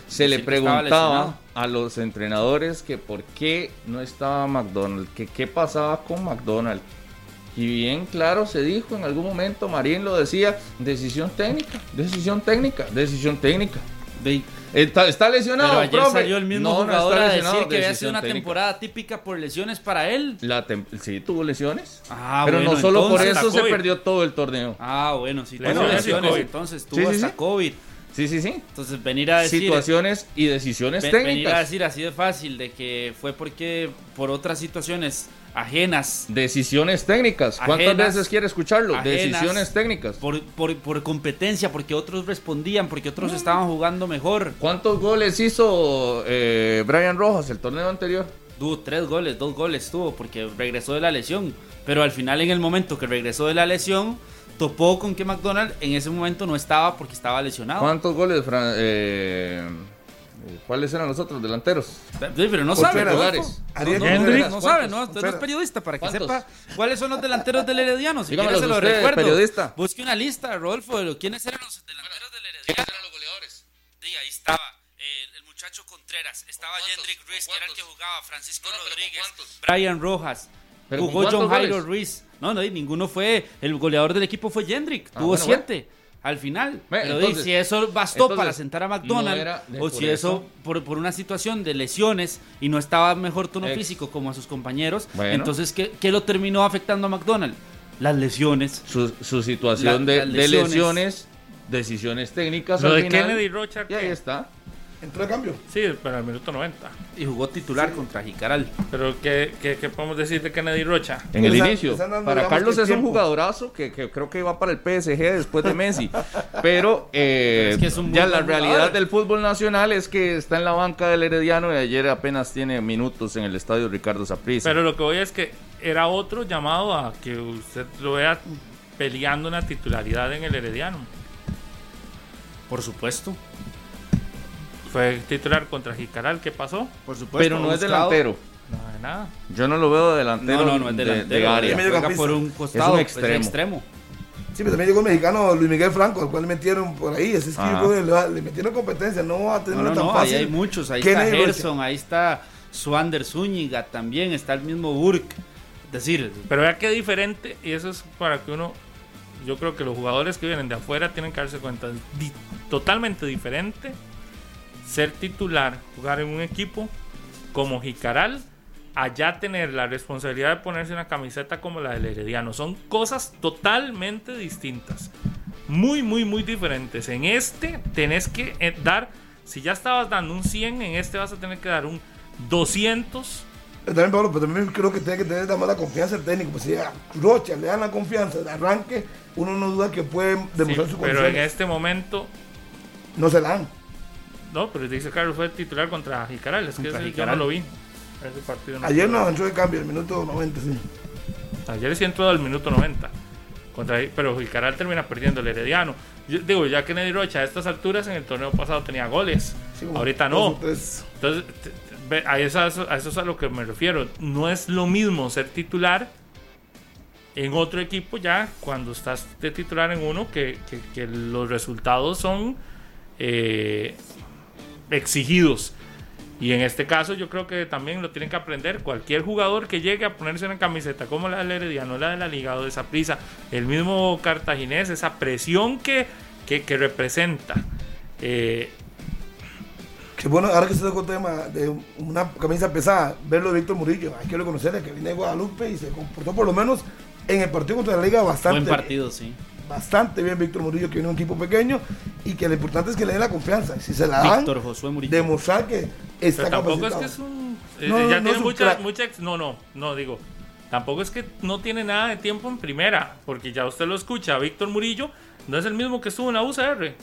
se le preguntaba a los entrenadores que por qué no estaba McDonald, que qué pasaba con McDonald. Y bien claro se dijo en algún momento, Marín lo decía, decisión técnica, decisión técnica, decisión técnica. está, lesionado. Pero ayer salió el mismo jugador a decir que había sido una temporada típica por lesiones para él. La sí, tuvo lesiones. Ah, pero no solo por eso se perdió todo el torneo. Ah, bueno, si tuvo lesiones, entonces tuvo hasta COVID. Sí, sí, sí. Entonces venir a decir... Situaciones y decisiones técnicas. Venir a decir así de fácil de que fue porque por otras situaciones ajenas. Decisiones técnicas. ¿Cuántas veces quiere escucharlo? Decisiones técnicas. Por, por, competencia, porque otros respondían, porque otros estaban jugando mejor. ¿Cuántos goles hizo eh, Brian Rojas el torneo anterior? Tuvo tres goles, dos goles tuvo, porque regresó de la lesión. Pero al final, en el momento que regresó de la lesión topó con que McDonald en ese momento no estaba porque estaba lesionado. ¿Cuántos goles, Fran eh, ¿Cuáles eran los otros delanteros? Sí, pero no sabe, no, no, sabe, no, usted no es periodista para que sepa cuáles son los delanteros del Herediano. Si quiere se lo recuerdo. Periodista. Busque una lista, Rodolfo, de quiénes eran los delanteros del Herediano. ¿Quiénes eran los goleadores? Sí, ahí estaba. El, muchacho Contreras, estaba Jendrik Ruiz, que era el que jugaba, Francisco Rodríguez, Brian Rojas, jugó John Jairo Ruiz. No, no, ninguno fue. El goleador del equipo fue Jendrik. Ah, tuvo siete. Al final, pero si eso bastó para sentar a McDonald's, o si eso, por, por, una situación de lesiones y no estaba mejor tono físico como a sus compañeros, entonces ¿qué, ¿qué, lo terminó afectando a McDonald's? Las lesiones. Su, su situación de, lesiones. decisiones técnicas. Lo de Kennedy Rocha. Y ahí está. Entró de cambio. Sí, pero al minuto 90. Y jugó titular contra Jicaral. Pero ¿qué, ¿qué, qué, podemos decir de Kennedy Rocha? En el inicio. Para Carlos es un jugadorazo que, que, creo que va para el PSG después de Messi. <laughs> pero eh, ya la realidad del fútbol nacional es que está en la banca del Herediano y ayer apenas tiene minutos en el estadio Ricardo Saprissa. Pero lo que voy es que era otro llamado a que usted lo vea peleando una titularidad en el Herediano. Por supuesto. Fue titular contra Jicaral, ¿qué pasó? Por supuesto. Pero no es delantero. No de nada. Yo no lo veo de delantero. No, no, no es delantero. De, de por un costado, es un extremo. Sí, pero también llegó el mexicano Luis Miguel Franco, al cual le metieron por ahí. Ese es que ah. le, metieron competencia, no va a tener no, tan fácil. Ahí hay muchos, ahí está Gerson, ahí está Swander Zúñiga, también está el mismo Burke. Es decir, pero vea qué diferente, y eso es para que uno. Yo creo que los jugadores que vienen de afuera tienen que darse cuenta. totalmente diferente ser titular, jugar en un equipo como Jicaral, allá tener la responsabilidad de ponerse una camiseta como la del Herediano. Son cosas totalmente distintas. Muy, muy, muy diferentes. En este tenés que eh, dar, si ya estabas dando un 100, en este vas a tener que dar un 200. También, Pablo, pero también creo que tiene que tener la mala confianza el técnico. Pues si a Rocha le dan la confianza de arranque, uno no duda que puede demostrar su confianza. Pero en este momento. No se la dan. No, pero dice Carlos fue titular contra Jicaral, es que ese, yo no lo vi. Ayer no entró de cambio, el minuto 90, sí. Ayer sí entró al minuto 90. Contra, pero Jicaral termina perdiendo el Herediano. digo, ya que Neddy Rocha a estas alturas en el torneo pasado tenía goles. Ahorita no. Entonces, a eso, a eso es a lo que me refiero. No es lo mismo ser titular en otro equipo ya cuando estás de titular en uno que, que, los resultados son eh, exigidos. Y en este caso yo creo que también lo tienen que aprender cualquier jugador que llegue a ponerse una camiseta como la del Herediano, la de la Liga o de esa prisa, el mismo cartaginés, esa presión que, que, representa. Eh, que bueno, ahora que se tocó el tema de una camisa pesada, verlo de Víctor Murillo, hay que reconocerle que viene de Guadalupe y se comportó por lo menos en el partido contra la Liga bastante. Buen partido, sí bastante bien Víctor Murillo, que viene un equipo pequeño y que lo importante es que le den la confianza. Si se la dan, Víctor Josué Murillo. demostrar que está Pero tampoco es que es un. Eh, no, ya tiene mucha, mucha. No, no, no, digo. Tampoco es que no tiene nada de tiempo en primera, porque ya usted lo escucha. Víctor Murillo no es el mismo que estuvo en la UCR.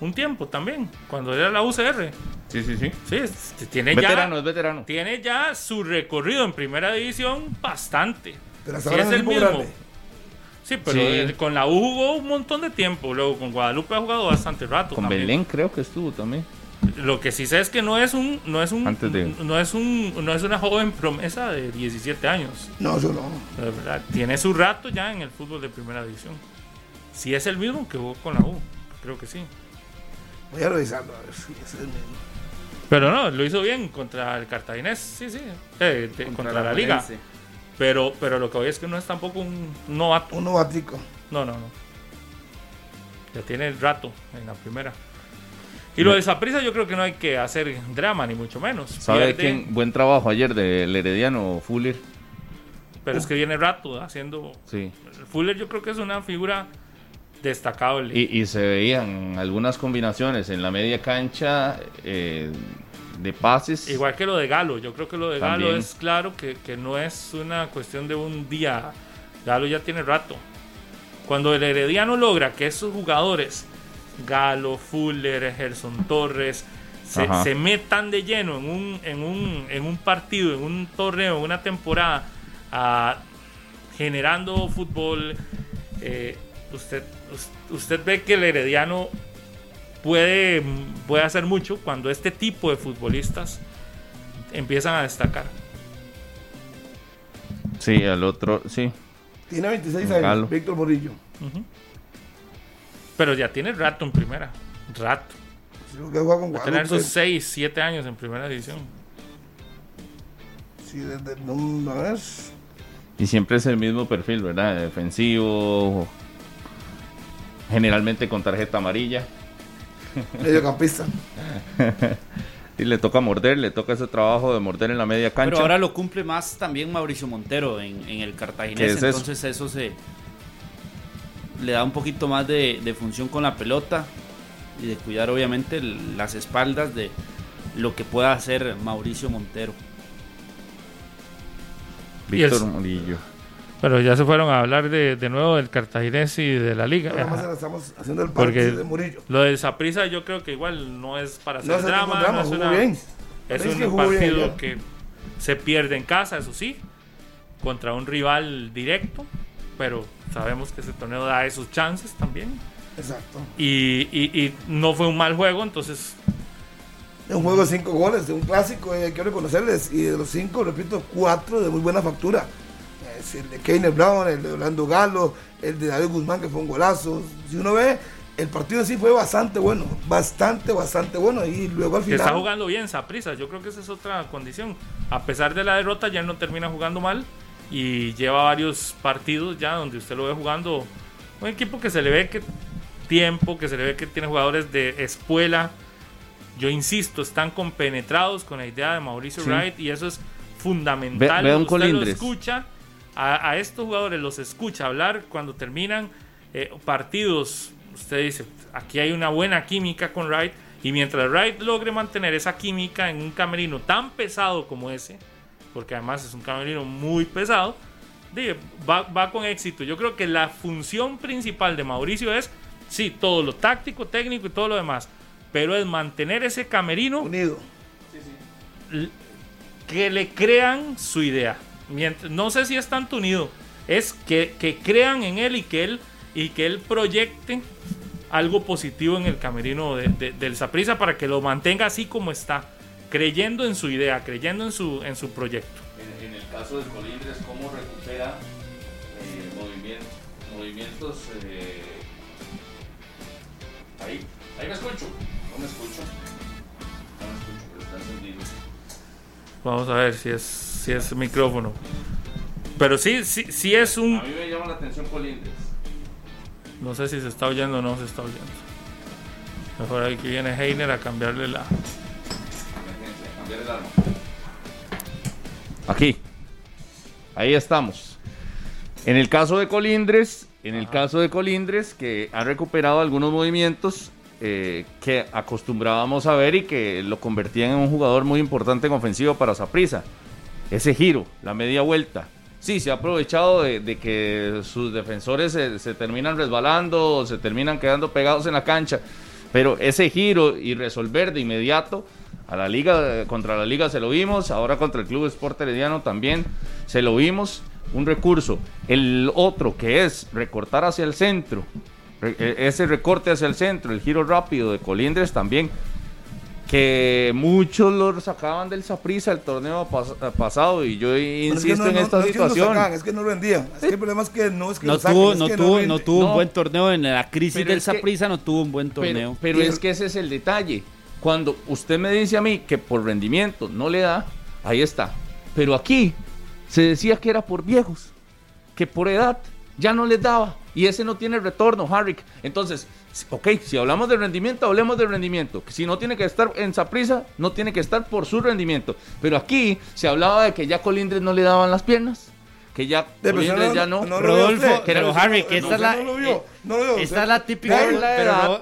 Un tiempo también, cuando era la UCR. Sí, sí, sí. Sí, tiene veterano, ya, es veterano. Tiene ya su recorrido en primera división bastante. Pero Sí, es el mismo. Sí, pero Sí. él con la U jugó un montón de tiempo. Luego con Guadalupe ha jugado bastante rato. Con también. Belén creo que estuvo también. Lo que sí sé es que no es un, no es un, Antes de- no es un, no es una joven promesa de 17 años. No, eso no. Tiene su rato ya en el fútbol de primera división. Si es el mismo que jugó con la U, creo que sí. Voy a revisarlo a ver si es el mismo. Pero no, lo hizo bien contra el Cartaginés, sí, sí, eh, de- contra, la, liga. Juelense. Pero, pero lo que voy es que no es tampoco un novato. Un novatico. No, no, no. Ya tiene el rato en la primera. Y lo de Saprissa yo creo que no hay que hacer drama, ni mucho menos. ¿Sabe Pierde, quién? Buen trabajo ayer del Herediano Fuller. Pero es que viene rato haciendo... Sí. Fuller yo creo que es una figura destacable. Y, y se veían algunas combinaciones en la media cancha eh, de pases. Igual que lo de Galo, yo creo que lo de Galo es claro que, que no es una cuestión de un día. Galo ya tiene rato. Cuando el Herediano logra que esos jugadores, Galo, Fuller, Gerson Torres, se, metan de lleno en un, en, un, en un partido, en un torneo, en una temporada, ah, generando fútbol, eh, usted, us- usted ve que el Herediano puede, puede hacer mucho cuando este tipo de futbolistas empiezan a destacar. Sí, al otro, sí. Tiene 26 Galo. años, Víctor Morillo. Pero ya tiene rato en primera. Rato. Creo que juega con Va a tener sus 6, 7 años en primera división. Sí, desde, no, no es. Y siempre es el mismo perfil, ¿verdad? Defensivo. Generalmente con tarjeta amarilla. <laughs> Mediocampista. <laughs> Y le toca morder, le toca ese trabajo de morder en la media cancha. Pero ahora lo cumple más también Mauricio Montero en, en el ¿Qué Cartaginés. es entonces eso se le da un poquito más de, de función con la pelota y de cuidar obviamente las espaldas de lo que pueda hacer Mauricio Montero. Víctor Murillo. Pero ya se fueron a hablar de, de nuevo del Cartaginés y de la liga. Nada más Ajá. estamos haciendo el Porque- de Murillo. Lo del Saprissa yo creo que igual no es para hacer No drama. drama, no es una- bien. Es un que jugó bien partido que se pierde en casa, eso sí, contra un rival directo, pero sabemos que ese torneo da esos chances también. Exacto. Y, y- y no fue un mal juego, entonces Es un juego de cinco goles, de un clásico, eh, que reconocerles. Y de los cinco, repito, cuatro de muy buena factura. Es el de Keiner Brown, el de Orlando Galo, el de David Guzmán, que fue un golazo. Si uno ve, el partido en sí fue bastante bueno, bastante, bastante bueno. Y luego al final. está jugando bien Saprissa. Yo creo que esa es otra condición. A pesar de la derrota, ya no termina jugando mal y lleva varios partidos ya donde usted lo ve jugando. Un equipo que se le ve que tiempo, que se le ve que tiene jugadores de escuela. Yo insisto, están compenetrados con la idea de Mauricio Sí. Wright y eso es fundamental. Ve- ve un usted lo escucha, a, a estos jugadores los escucha hablar cuando terminan eh, partidos. Usted dice, aquí hay una buena química con Wright. Y mientras Wright logre mantener esa química en un camerino tan pesado como ese, porque además es un camerino muy pesado, va, va con éxito. Yo creo que la función principal de Mauricio es, sí, todo lo táctico, técnico y todo lo demás, pero es mantener ese camerino Unido. que le crean su idea. Mientras, no sé si es tanto unido, es que, que crean en él y que él, y que él proyecte algo positivo en el camerino de- de- del Saprissa para que lo mantenga así como está, creyendo en su idea, creyendo en su, en su proyecto. En, en el caso de Colindres, ¿cómo recupera eh, movimientos? movimientos eh, ahí, ahí me escucho. No me escucho. No me escucho, pero está encendido. Vamos a ver si es, si es micrófono. Pero sí, sí, sí es un... A mí me llama la atención Colindres. No sé si se está oyendo o no se está oyendo. Mejor ahí que viene Heiner a cambiarle la... Emergencia, cambiar el arma. Aquí. Ahí estamos. En el caso de Colindres, en el caso de Colindres, que ha recuperado algunos movimientos eh, que acostumbrábamos a ver y que lo convertían en un jugador muy importante en ofensiva para Saprissa. Ese giro, la media vuelta. Sí, se ha aprovechado de, que sus defensores se, se terminan resbalando, se terminan quedando pegados en la cancha, pero ese giro y resolver de inmediato A la liga, contra la liga se lo vimos, ahora contra el Club Sport Herediano también se lo vimos. Un recurso. El otro que es recortar hacia el centro, e, ese recorte hacia el centro, el giro rápido de Colindres también que muchos lo sacaban del Saprisa el torneo pasado y yo insisto en esta situación. Es que, no lo vendía. Es que el problema es que no es que no tuvo, no, tuvo, no, tuvo un buen torneo en la crisis del Saprisa, no tuvo un buen torneo. Pero, es que ese es el detalle. Cuando usted me dice a mí que por rendimiento no le da, ahí está. Pero aquí se decía que era por viejos, que por edad ya no les daba y ese no tiene retorno, Harrick. Entonces, ok, si hablamos de rendimiento, hablemos de rendimiento. Si no tiene que estar en Saprisa, no tiene que estar por su rendimiento. Pero aquí se hablaba de que ya Colindres no le daban las piernas que ya Colindres ya no. Rodolfo, pero Harry, que esta es la esta es la típica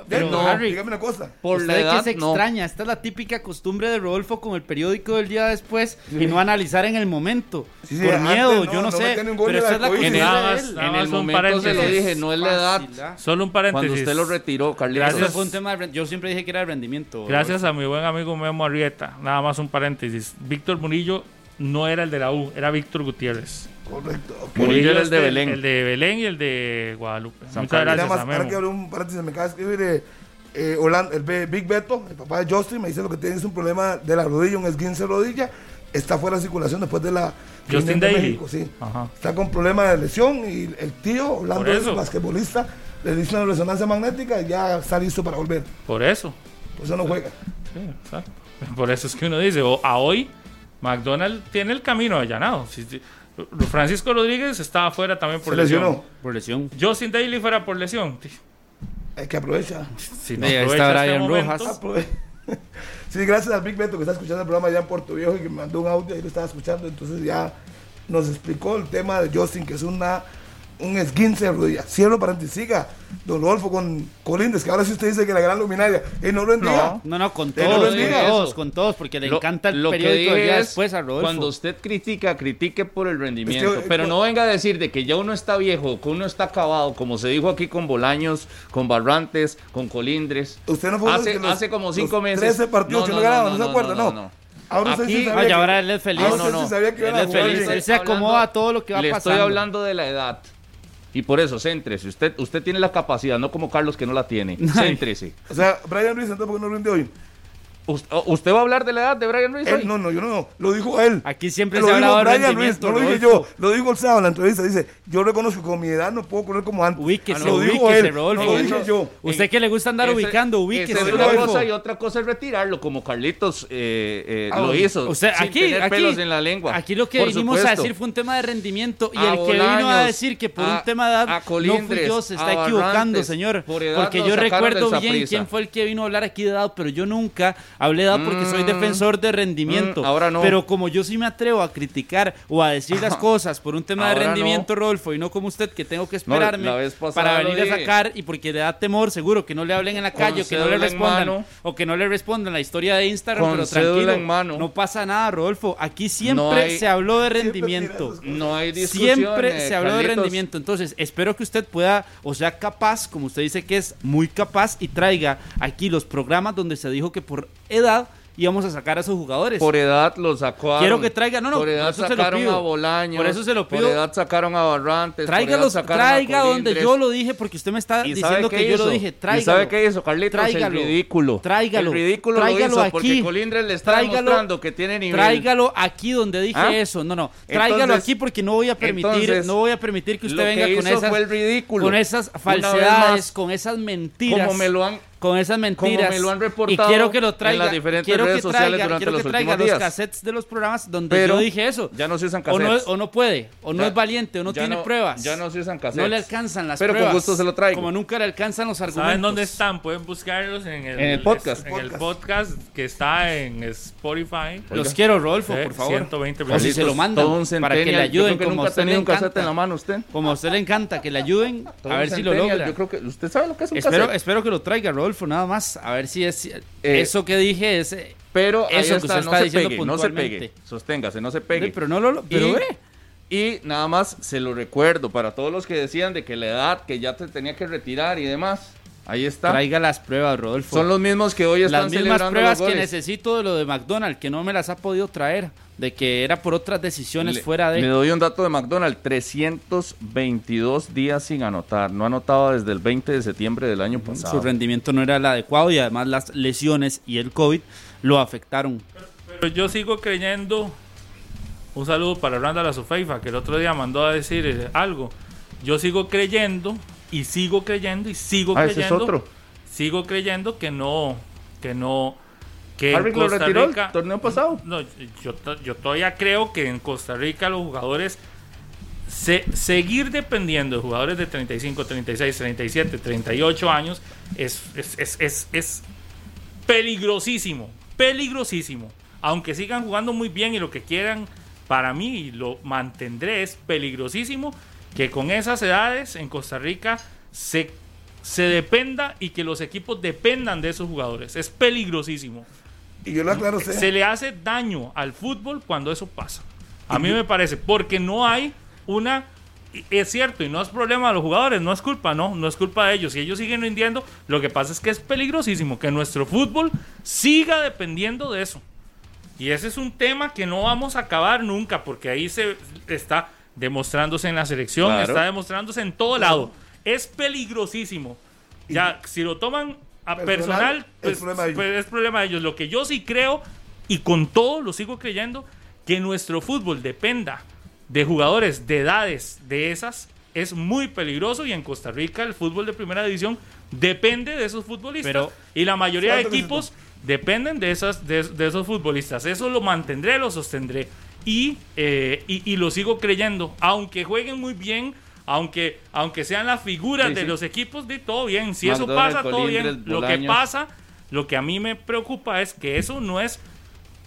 pero, Harry, dígame una cosa. Por la edad, que se extraña, esta es la típica costumbre de Rodolfo con el periódico del día después y no analizar en el momento. por miedo, yo no, sé, pero esta es la costumbre En el momento se lo dije, no es la edad. Solo un paréntesis. Cuando usted lo retiró, Carlitos. Gracias. Fue un tema yo siempre dije que era el rendimiento. Gracias a mi buen amigo Memo Arrieta. Nada más un paréntesis. Víctor Murillo no era el de la U, era Víctor Gutiérrez. Correcto. Murillo era el de Belén. El de Belén y el de Guadalupe. Muchas gracias más, Ahora que abrir un paréntesis, me acaba de escribir eh, eh el Big Beto, el papá de Justin, me dice lo que tiene es un problema de la rodilla, un esguince de rodilla. Está fuera de circulación después de la... Justin Daly. México, sí. Está con problemas de lesión y el tío, Orlando, el basquetbolista, le dice una resonancia magnética y ya está listo para volver. Por eso. Por eso no juega. Sí, exacto. <laughs> Por eso es que uno dice, o a hoy McDonald tiene el camino allanado. Francisco Rodríguez estaba fuera también por lesión. Por lesión. Justin Daly fuera por lesión. Hay que aprovechar. Si no está Brian este Rojas. <laughs> sí, gracias al Big Beto que está escuchando el programa allá en Puerto Viejo y que me mandó un audio y lo estaba escuchando. Entonces ya nos explicó el tema de Justin, que es una un esguince de rodilla. Cierro paréntesis, siga, don Rodolfo con Colindres, que ahora sí usted dice que la gran luminaria, y no lo entienda. No, no, con todos, con todos, con todos, porque le encanta el periódico que después a Rodolfo. Cuando usted critica, critique por el rendimiento, pero no venga a decir de que ya uno está viejo, que uno está acabado, como se dijo aquí con Bolaños, con Barrantes, con Colindres. Usted no fue hace, hace como cinco meses. 13 partidos no, no, no, se acuerda, no. Ahora Aquí, sí ahora él es feliz. no, no, él es feliz. Él se acomoda a todo lo que va le pasando. Le estoy hablando de la edad. Y por eso, céntrese. Usted, usted tiene la capacidad, no como Carlos que no la tiene. Céntrese. o sea, Brian Ruiz, entonces, ¿por qué no rinde hoy? ¿Usted va a hablar de la edad de Brian Ruiz? no, no, yo no, lo dijo él. Aquí siempre lo se ha hablado de Brian Ruiz, no lo dije yo, lo dijo el sábado en la entrevista, dice, yo reconozco que con mi edad no puedo correr como antes. Ubíquese, ah, lo dijo él, no lo dije yo. Usted que le gusta andar ubicando, ubíquese. es una cosa y otra cosa es retirarlo, como Carlitos eh, eh, ah, lo hizo. Usted, aquí, tener aquí, pelos en la lengua. Aquí lo que vinimos a decir fue un tema de rendimiento y el que vino a decir que por un tema de edad no fui yo, se está equivocando, señor. Porque yo recuerdo bien quién fue el que vino a hablar aquí de edad, pero yo nunca hablé de edad porque soy mm. defensor de rendimiento. Mm, ahora no. Pero como yo sí me atrevo a criticar o a decir las cosas por un tema de rendimiento, Rodolfo, y no como usted que tengo que esperarme para venir a sacar y porque le da temor, seguro, que no le hablen en la calle o que no le respondan o que no le respondan la historia de Instagram, pero tranquilo, no pasa nada, Rodolfo. Aquí siempre se habló de rendimiento. No hay Siempre se habló de rendimiento. Entonces, espero que usted pueda, o sea, capaz, como usted dice que es muy capaz, y traiga aquí los programas donde se dijo que por edad íbamos a sacar a esos jugadores. Por edad los sacó. Quiero que traiga, no, no, por edad sacaron a Bolaños. Por eso se lo pido. Por edad sacaron a Barrantes. Tráigalos, traiga donde yo lo dije, porque usted me está diciendo que yo lo dije. Tráigalo. ¿Y sabe qué hizo, Carlitos? Tráigalo. El ridículo. Tráigalo. El ridículo tráigalo lo hizo aquí. porque Colindres le está demostrando que tiene nivel. Tráigalo aquí donde dije ¿Ah? eso. No, no. Tráigalo aquí porque no voy a permitir, no voy a permitir que usted venga con esas, con esas falsedades, con esas mentiras. Como me lo han con esas mentiras. me lo han reportado y quiero que lo traiga, en las diferentes quiero redes que traiga, sociales durante quiero los que traiga los cassettes de los programas donde yo dije eso. Ya no se usan cassettes. O no, puede, o no es valiente, o no tiene pruebas. Ya no se usan cassettes. No le alcanzan las pero pruebas. Pero con gusto se lo traigo. Como nunca le alcanzan los argumentos. ¿Saben dónde están? Pueden buscarlos en el, en el podcast. En el podcast que está en Spotify. Los quiero, Rolfo, por favor. 120 o si se lo mandan para que le ayuden. como nunca ha tenido un cassette en la mano usted. Como a usted le encanta, que le ayuden. A ver si lo logra. Yo creo que usted sabe lo que es un cassette. Espero que lo traiga, Rodolfo, nada más. A ver si es eh, eso que dije es. Eh, pero eso que usted está, diciendo pegue, no se pegue. Sosténgase, no se pegue. Pero no lo. Pero y, y nada más se lo recuerdo para todos los que decían de que la edad que ya te tenía que retirar y demás. Ahí está. Traiga las pruebas, Rodolfo. Son los mismos que hoy están las mismas celebrando pruebas los que goles. necesito de lo de McDonald's, que no me las ha podido traer, de que era por otras decisiones Le- fuera de. Le doy un dato de McDonald's, 322 días sin anotar. No anotaba desde el 20 de septiembre del año pasado. Su rendimiento no era el adecuado y además las lesiones y el COVID lo afectaron. Pero yo sigo creyendo. Un saludo para Randa Sofeifa, que el otro día mandó a decir eh, algo. Yo sigo creyendo y sigo creyendo y sigo Ah, ese es creyendo. otro. Sigo creyendo que no. Que no. Que Harvick lo retiró Rica. el torneo pasado. No, yo, yo todavía creo que en Costa Rica los jugadores se- seguir dependiendo de jugadores de 35, 36, 37, 38 años es, es, es, es, es peligrosísimo, peligrosísimo. Aunque sigan jugando muy bien y lo que quieran, para mí, lo mantendré, es peligrosísimo que con esas edades en Costa Rica se, se dependa y que los equipos dependan de esos jugadores. Es peligrosísimo Y yo lo aclaro, sea, se le hace daño al fútbol cuando eso pasa. A mí me parece, porque no hay una... Es cierto, y no es problema de los jugadores, no es culpa, no, no es culpa de ellos. Si ellos siguen rindiendo, lo que pasa es que es peligrosísimo que nuestro fútbol siga dependiendo de eso. Y ese es un tema que no vamos a acabar nunca, porque ahí se está demostrándose en la selección, Claro. está demostrándose en todo lado. Es peligrosísimo. Ya, si lo toman a Personal, personal, es pues, problema de ellos. pues, es problema de ellos. Lo que yo sí creo, y con todo lo sigo creyendo, que nuestro fútbol dependa de jugadores de edades de esas, es muy peligroso. Y en Costa Rica el fútbol de primera división depende de esos futbolistas. Pero- y la mayoría de equipos dependen de, esas, de, de esos futbolistas. Eso lo mantendré, lo sostendré. Y, eh, y, y lo sigo creyendo. Aunque jueguen muy bien, aunque, aunque sean las figuras Sí, de sí. los equipos, de todo bien. Si eso pasa, todo bien. Lo que pasa, lo que a mí me preocupa es que eso no es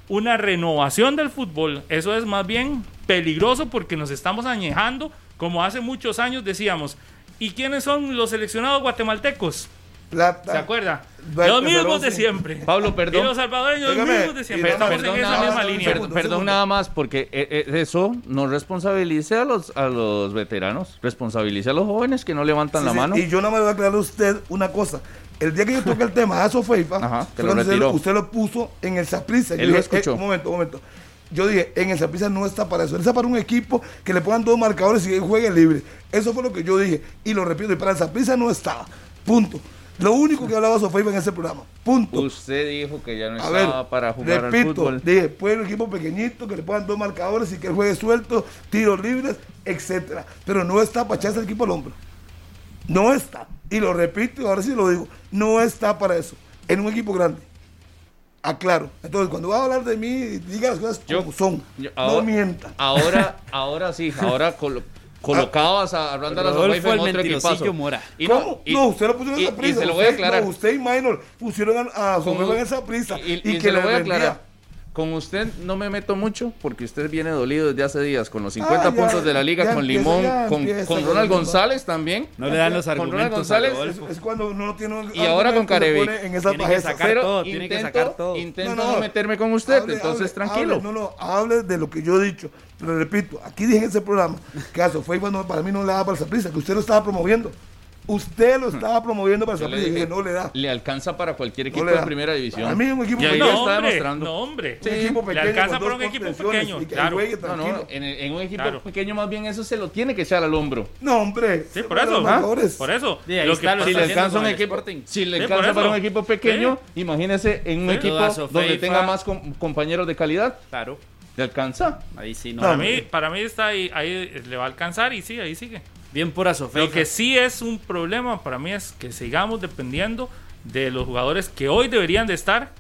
una renovación del fútbol. Eso es más bien peligroso porque nos estamos añejando, como hace muchos años decíamos. ¿Y quiénes son los seleccionados guatemaltecos? Plata. ¿Se acuerda? Bueno, Los mismos de siempre. Pablo, perdón. Y los salvadoreños, los mismos de siempre. Estamos perdón en esa nada misma más, línea. segundo, perdón segundo. nada más, porque eh, eh, eso no responsabilice a los, a los veteranos, responsabilice a los jóvenes que no levantan Sí, la sí, mano. Y yo no me voy a aclarar a usted una cosa. El día que yo toqué el tema a Sofeifa, Ajá, fue te lo cuando usted, lo puso en el Saprissa. Él lo escuchó. un momento, un momento. Yo dije, en el Saprissa no está para eso. Él está para un equipo que le pongan dos marcadores y él juegue libre. Eso fue lo que yo dije. Y lo repito, y para el Saprissa no estaba. Punto. Lo único que hablaba Sofeifa en ese programa. Punto. Usted dijo que ya no A ver, estaba para jugar repito, al fútbol. dije, puede un equipo pequeñito que le pongan dos marcadores y que juegue suelto, tiros libres, etcétera. Pero no está para echarse el equipo al hombro. No está. Y lo repito y ahora sí lo digo. No está para eso. En un equipo grande. Aclaro. Entonces, cuando va a hablar de mí, diga las cosas Yo- como son. yo- no mienta. Ahora, <laughs> ahora sí, ahora colo- colocabas a Randall Rodolfo, el otro mentirosillo equipazo. Mora. Y ¿Cómo? y- no, usted lo puso en y- esa y prisa. se lo voy a usted, aclarar. no, usted y Minor pusieron a, a en esa prisa. Y, y- Y, y que se lo voy a vendía. aclarar. Con usted no me meto mucho porque usted viene dolido desde hace días con los 50 Ah, ya, puntos de la liga, con empieza, Limón, con, empieza con con Ronald González también. No le dan los Con Ronald argumentos González. Es, es cuando uno no tiene un Y ahora con Carevic. En esa Tiene que sacar Pero todo, tiene que intento, sacar todo. intento No, no, no. meterme con usted, Hable, entonces hable, tranquilo. hable, no, no, hable de lo que yo he dicho. Pero repito, aquí dije en ese programa que a Sofeifa no, para mí no le daba para el Saprissa, que usted lo estaba promoviendo. Usted lo estaba promoviendo para le Saprissa y dije, que no le da. Le alcanza para cualquier equipo le de primera división. A mí un equipo Y ahí pequeño. No, está hombre, demostrando. no, hombre. un equipo Le pequeño alcanza con para un equipo pequeño, claro. juegue No, no, en, en un equipo Claro. pequeño más bien eso se lo tiene que echar al hombro. No, hombre. Sí, por eso. los mejores. Por eso. Sí, Lo que Si le alcanza un equipo, si le alcanza para un equipo pequeño, imagínese en un equipo donde tenga más com- compañeros de calidad, Claro, le alcanza. ahí sí no. Para mí, para mí está ahí, ahí le va a alcanzar y sí, ahí sigue. Bien por Asofeifa. Lo que sí es un problema para mí es que sigamos dependiendo de los jugadores que hoy deberían de estar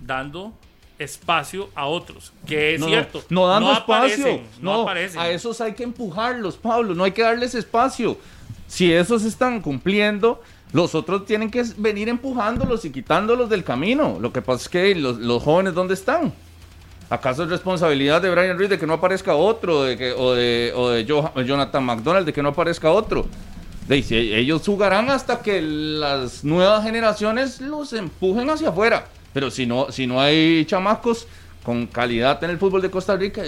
dando espacio a otros, que es no, cierto. No dando espacio. aparecen, no, no, aparecen. a esos hay que empujarlos, Pablo. No hay que darles espacio. Si esos están cumpliendo, los otros tienen que venir empujándolos y quitándolos del camino. Lo que pasa es que los, los jóvenes, ¿dónde están? ¿Acaso es responsabilidad de Brian Ruiz de que no aparezca otro? De que, o de, o de Jo- Jonathan McDonald de que no aparezca otro? De, si ellos jugarán hasta que las nuevas generaciones los empujen hacia afuera. Pero si no, si no hay chamacos con calidad en el fútbol de Costa Rica,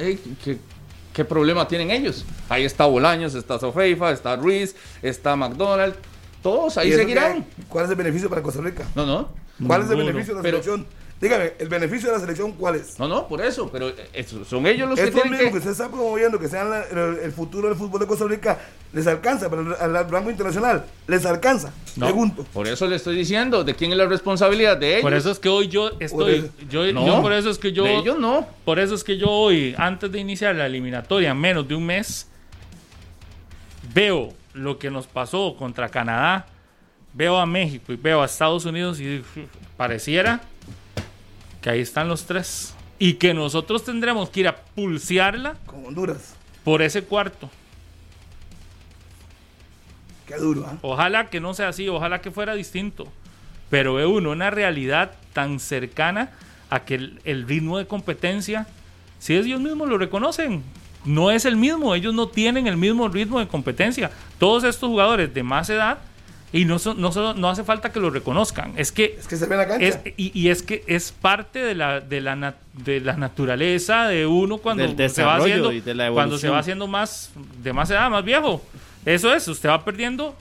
¿Qué problema tienen ellos? Ahí está Bolaños, está Sofeifa, está Ruiz, está McDonald. Todos ahí seguirán. ¿Cuál es el beneficio para Costa Rica? No, no. ¿Cuál es el beneficio de la selección? Dígame, ¿el beneficio de la selección cuál es? No, no, por eso, pero eh, son ellos los que tienen que... que usted está promoviendo que sean el, futuro del fútbol de Costa Rica, ¿les alcanza para el, rango internacional? ¿Les alcanza? Pregunto. Por eso le estoy diciendo, ¿de quién es la responsabilidad? De ellos. Por eso es que hoy yo estoy... Yo, no, por eso es que yo... De ellos no. Por eso es que yo hoy, antes de iniciar la eliminatoria, en menos de un mes, veo lo que nos pasó contra Canadá, veo a México y veo a Estados Unidos y pareciera que ahí están los tres. Y que nosotros tendremos que ir a pulsearla. Con Honduras. Por ese cuarto. Qué duro, ¿eh? Ojalá que no sea así, ojalá que fuera distinto. Pero ve uno una realidad tan cercana a que el, ritmo de competencia, si ellos mismos lo reconocen, no es el mismo. Ellos no tienen el mismo ritmo de competencia. Todos estos jugadores de más edad y no, no, no hace falta que lo reconozcan. Es que, es que se ve la cancha. y, es que es parte de la, de la, de la naturaleza de uno cuando se va haciendo, cuando se va haciendo más, de más edad, más viejo. Eso es, usted va perdiendo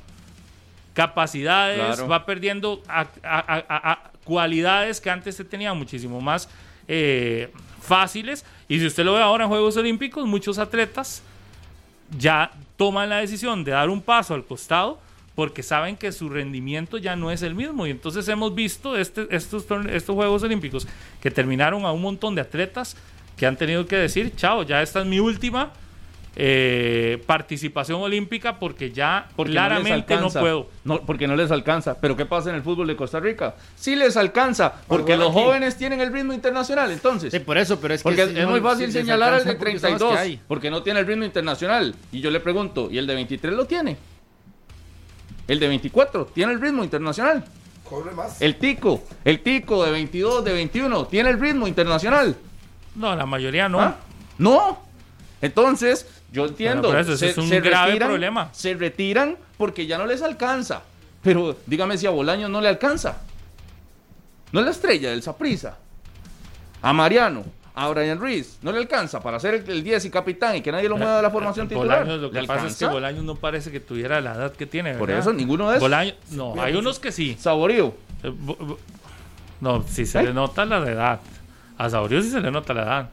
capacidades, va perdiendo cualidades que antes se tenían muchísimo más eh, fáciles. Y si usted lo ve ahora en Juegos Olímpicos, muchos atletas ya toman la decisión de dar un paso al costado porque saben que su rendimiento ya no es el mismo. Y entonces hemos visto este, estos, estos Juegos Olímpicos que terminaron a un montón de atletas que han tenido que decir, chao, ya esta es mi última eh, participación olímpica porque ya claramente no, puedo. No, porque no les alcanza. Pero ¿qué pasa en el fútbol de Costa Rica? Sí les alcanza, porque los jóvenes tienen el ritmo internacional, entonces. Sí, por eso, pero es porque es, muy fácil señalar al de 32, porque no tiene el ritmo internacional. Y yo le pregunto, ¿y el de 23 lo tiene? El de 24 tiene el ritmo internacional. Corre más. El tico, el tico de 22, de 21, tiene el ritmo internacional. No, la mayoría no. ¿Ah? No. Entonces, yo entiendo. eso, es un grave problema. Se retiran porque ya no les alcanza. Pero dígame si a Bolaño no le alcanza. No es la estrella del Saprisa. A Mariano, a Brian Ruiz no le alcanza para ser el, 10 y capitán y que nadie lo mueva de la formación titular. lo que pasa es que Bolaños no parece que tuviera la edad que tiene. Por eso ninguno de esos. no, hay unos que sí. Saborío. Eh, no, si se le nota la edad. A Saborío sí se le nota la edad.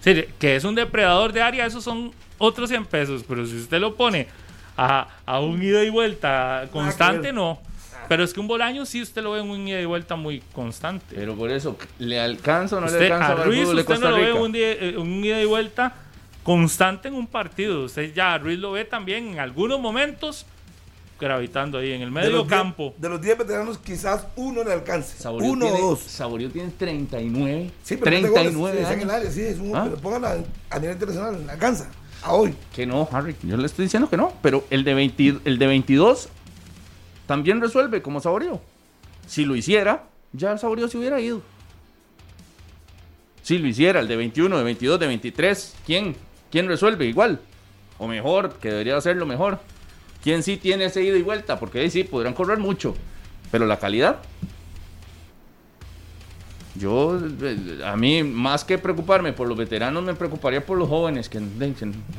Sí, que es un depredador de área, esos son otros 100 pesos. Pero si usted lo pone a, a un ida y vuelta constante, no. Pero es que un Bolaño sí usted lo ve en un ida y vuelta muy constante. Pero por eso, ¿le alcanza o no le alcanza a Ruiz? Usted no lo ve en un, eh, un ida y vuelta constante en un partido. Usted ya a Ruiz lo ve también en algunos momentos gravitando ahí en el medio campo. de los 10 veteranos, quizás uno le alcance. uno o dos. Saborío tiene 39. Sí, pero 39 sí, en el área, sí, es un, ¿Ah? pero póngala a nivel internacional, alcanza. A hoy. Que no, Harry. Yo le estoy diciendo que no. Pero el de, 20, el de 22 también resuelve como Saborío. Si lo hiciera, ya Saborío se hubiera ido. Si lo hiciera, el de 21, de 22, de 23, ¿quién? ¿Quién resuelve igual? O mejor, que debería hacerlo mejor. ¿Quién sí tiene ese ida y vuelta? Porque ahí sí, podrán correr mucho. Pero la calidad, yo, eh, a mí, más que preocuparme por los veteranos, me preocuparía por los jóvenes que,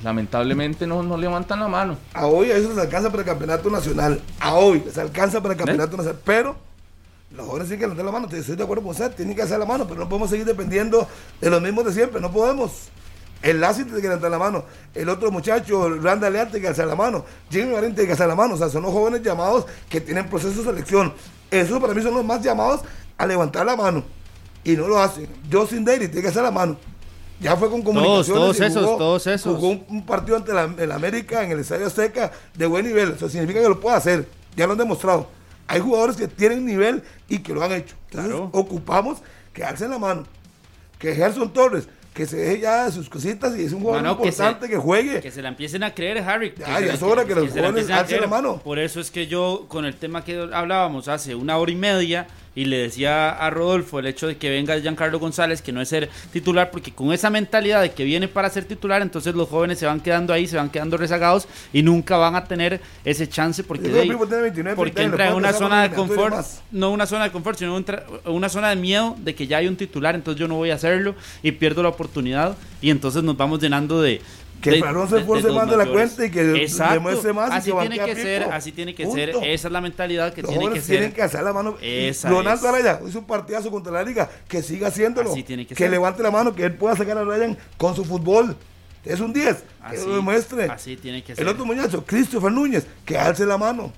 lamentablemente no, no, levantan la mano. A hoy a eso les alcanza para el campeonato nacional. A hoy les alcanza para el campeonato ¿Eh? nacional. Pero los jóvenes tienen que levantar la mano. Estoy de acuerdo con usted, tienen que hacer la mano, pero no podemos seguir dependiendo de los mismos de siempre. No podemos. El Lassi tiene que levantar la mano. El otro muchacho, Randa Leal, tiene que hacer la mano. Jimmy Marín tiene que hacer la mano. O sea, son los jóvenes llamados que tienen proceso de selección. Esos para mí son los más llamados a levantar la mano y no lo hace. Justin Daly tiene que hacer la mano. Ya fue con comunicaciones. Todos, esos, todos esos. Jugó un, partido ante la, el América en el Estadio Azteca de buen nivel. Eso significa que lo puede hacer. Ya lo han demostrado. Hay jugadores que tienen nivel y que lo han hecho. Entonces, ocupamos que alcen la mano. Que Gerson Torres, que se deje ya sus cositas y es un jugador importante que, juegue. Que se la empiecen a creer, Harry. Ya, ya es hora que, los jóvenes alcen la mano. Por eso es que yo, con el tema que hablábamos hace una hora y media, y le decía a Rodolfo el hecho de que venga Giancarlo González, que no es ser titular, porque con esa mentalidad de que viene para ser titular, entonces los jóvenes se van quedando ahí, se van quedando rezagados y nunca van a tener ese chance porque, porque entra en una zona de confort, no una zona de confort, sino una zona de miedo de que ya hay un titular, entonces yo no voy a hacerlo y pierdo la oportunidad y entonces nos vamos llenando de Que Farón se esfuerce más de la cuenta y que demuestre más. Así tiene que ser, así tiene que ser. Esa es la mentalidad que tiene que ser. tienen que hacer la mano. Ronaldo Araya hizo un partidazo contra la liga, que siga haciéndolo. que, levante la mano, que él pueda sacar a Ryan con su fútbol. Es un 10, que lo demuestre. Así tiene que ser. El otro muchacho, Christopher Núñez, que alce la mano.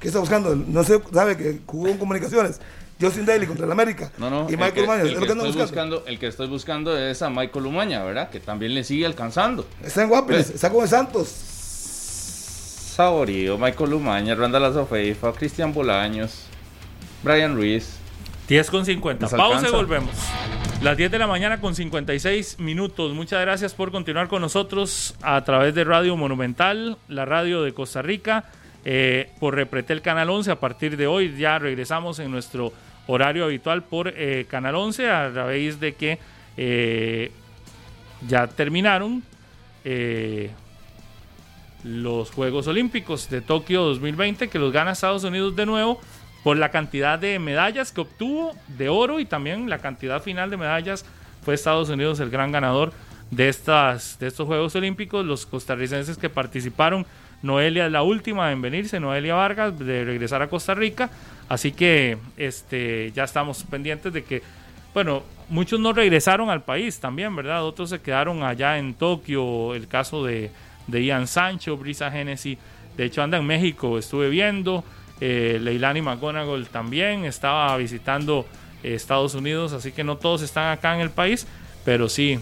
¿Qué está buscando? No sé, sabe que jugó en comunicaciones. Justin Daly contra el América. No, no. Y Michael Umaña. El, que estoy buscando. el que estoy buscando es a Michael Umaña, ¿verdad? Que también le sigue alcanzando. Está en Guapiles, está con el Santos. Saborío, Michael Umaña, Randall Azofeifa, Cristian Bolaños, Brian Ruiz. 10 con 50. Pausa y volvemos. Las 10 de la mañana con 56 minutos. Muchas gracias por continuar con nosotros a través de Radio Monumental, la radio de Costa Rica, eh, por Repretel Canal 11. A partir de hoy ya regresamos en nuestro horario habitual por eh, Canal 11 a raíz de que eh, ya terminaron eh, los Juegos Olímpicos de Tokio 2020 que los gana Estados Unidos de nuevo por la cantidad de medallas que obtuvo de oro y también la cantidad final de medallas fue Estados Unidos el gran ganador de, estas, de estos Juegos Olímpicos. Los costarricenses que participaron, Noelia es la última en venirse, Noelia Vargas, de regresar a Costa Rica. Así que este, ya estamos pendientes de que, bueno, muchos no regresaron al país también, ¿verdad? Otros se quedaron allá en Tokio, el caso de, de Ian Sancho, Brisa Genesis, de hecho anda en México, estuve viendo, eh, Leilani McGonagall también estaba visitando eh, Estados Unidos, así que no todos están acá en el país, pero sí,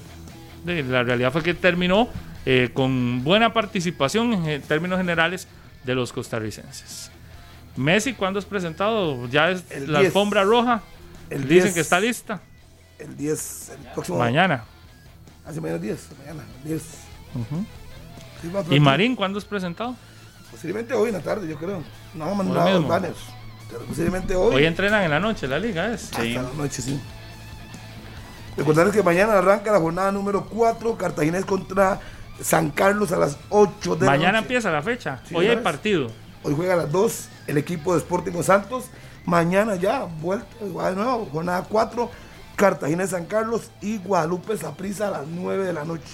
la realidad fue que terminó eh, con buena participación en términos generales de los costarricenses. Messi, ¿cuándo es presentado? Ya es la alfombra roja. El Dicen que está lista. El 10, el próximo. Mañana. Hace mañana 10, mañana, el 10. ¿Y Marín cuándo es presentado? Posiblemente hoy en la tarde, yo creo. No han mandado banners. posiblemente hoy. Hoy entrenan en la noche la liga, ¿es? Sí. Hasta la noche, sí. Recordarles que mañana arranca la jornada número 4, Cartagena contra San Carlos a las 8 de la Mañana empieza la fecha. hoy hay partido. Hoy juega a las 2 el equipo de Sporting Santos. Mañana ya, vuelta de nuevo, jornada 4, Cartagena de San Carlos y Guadalupe Saprissa a las 9 de la noche.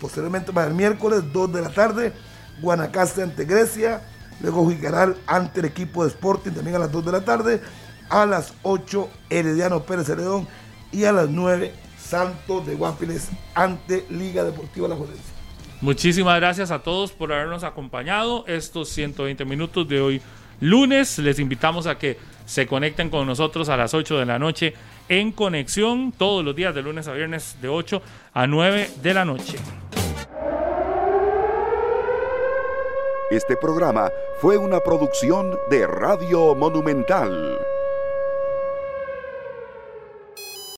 Posteriormente para el miércoles, 2 de la tarde, Guanacaste ante Grecia. Luego jugará ante el equipo de Sporting también a las 2 de la tarde. A las 8, Herediano Pérez Heredón. Y a las 9, Santos de Guapiles ante Liga Deportiva La Jolense. Muchísimas gracias a todos por habernos acompañado estos 120 minutos de hoy lunes. Les invitamos a que se conecten con nosotros a las 8 de la noche en conexión todos los días de lunes a viernes de 8 a 9 de la noche. Este programa fue una producción de Radio Monumental.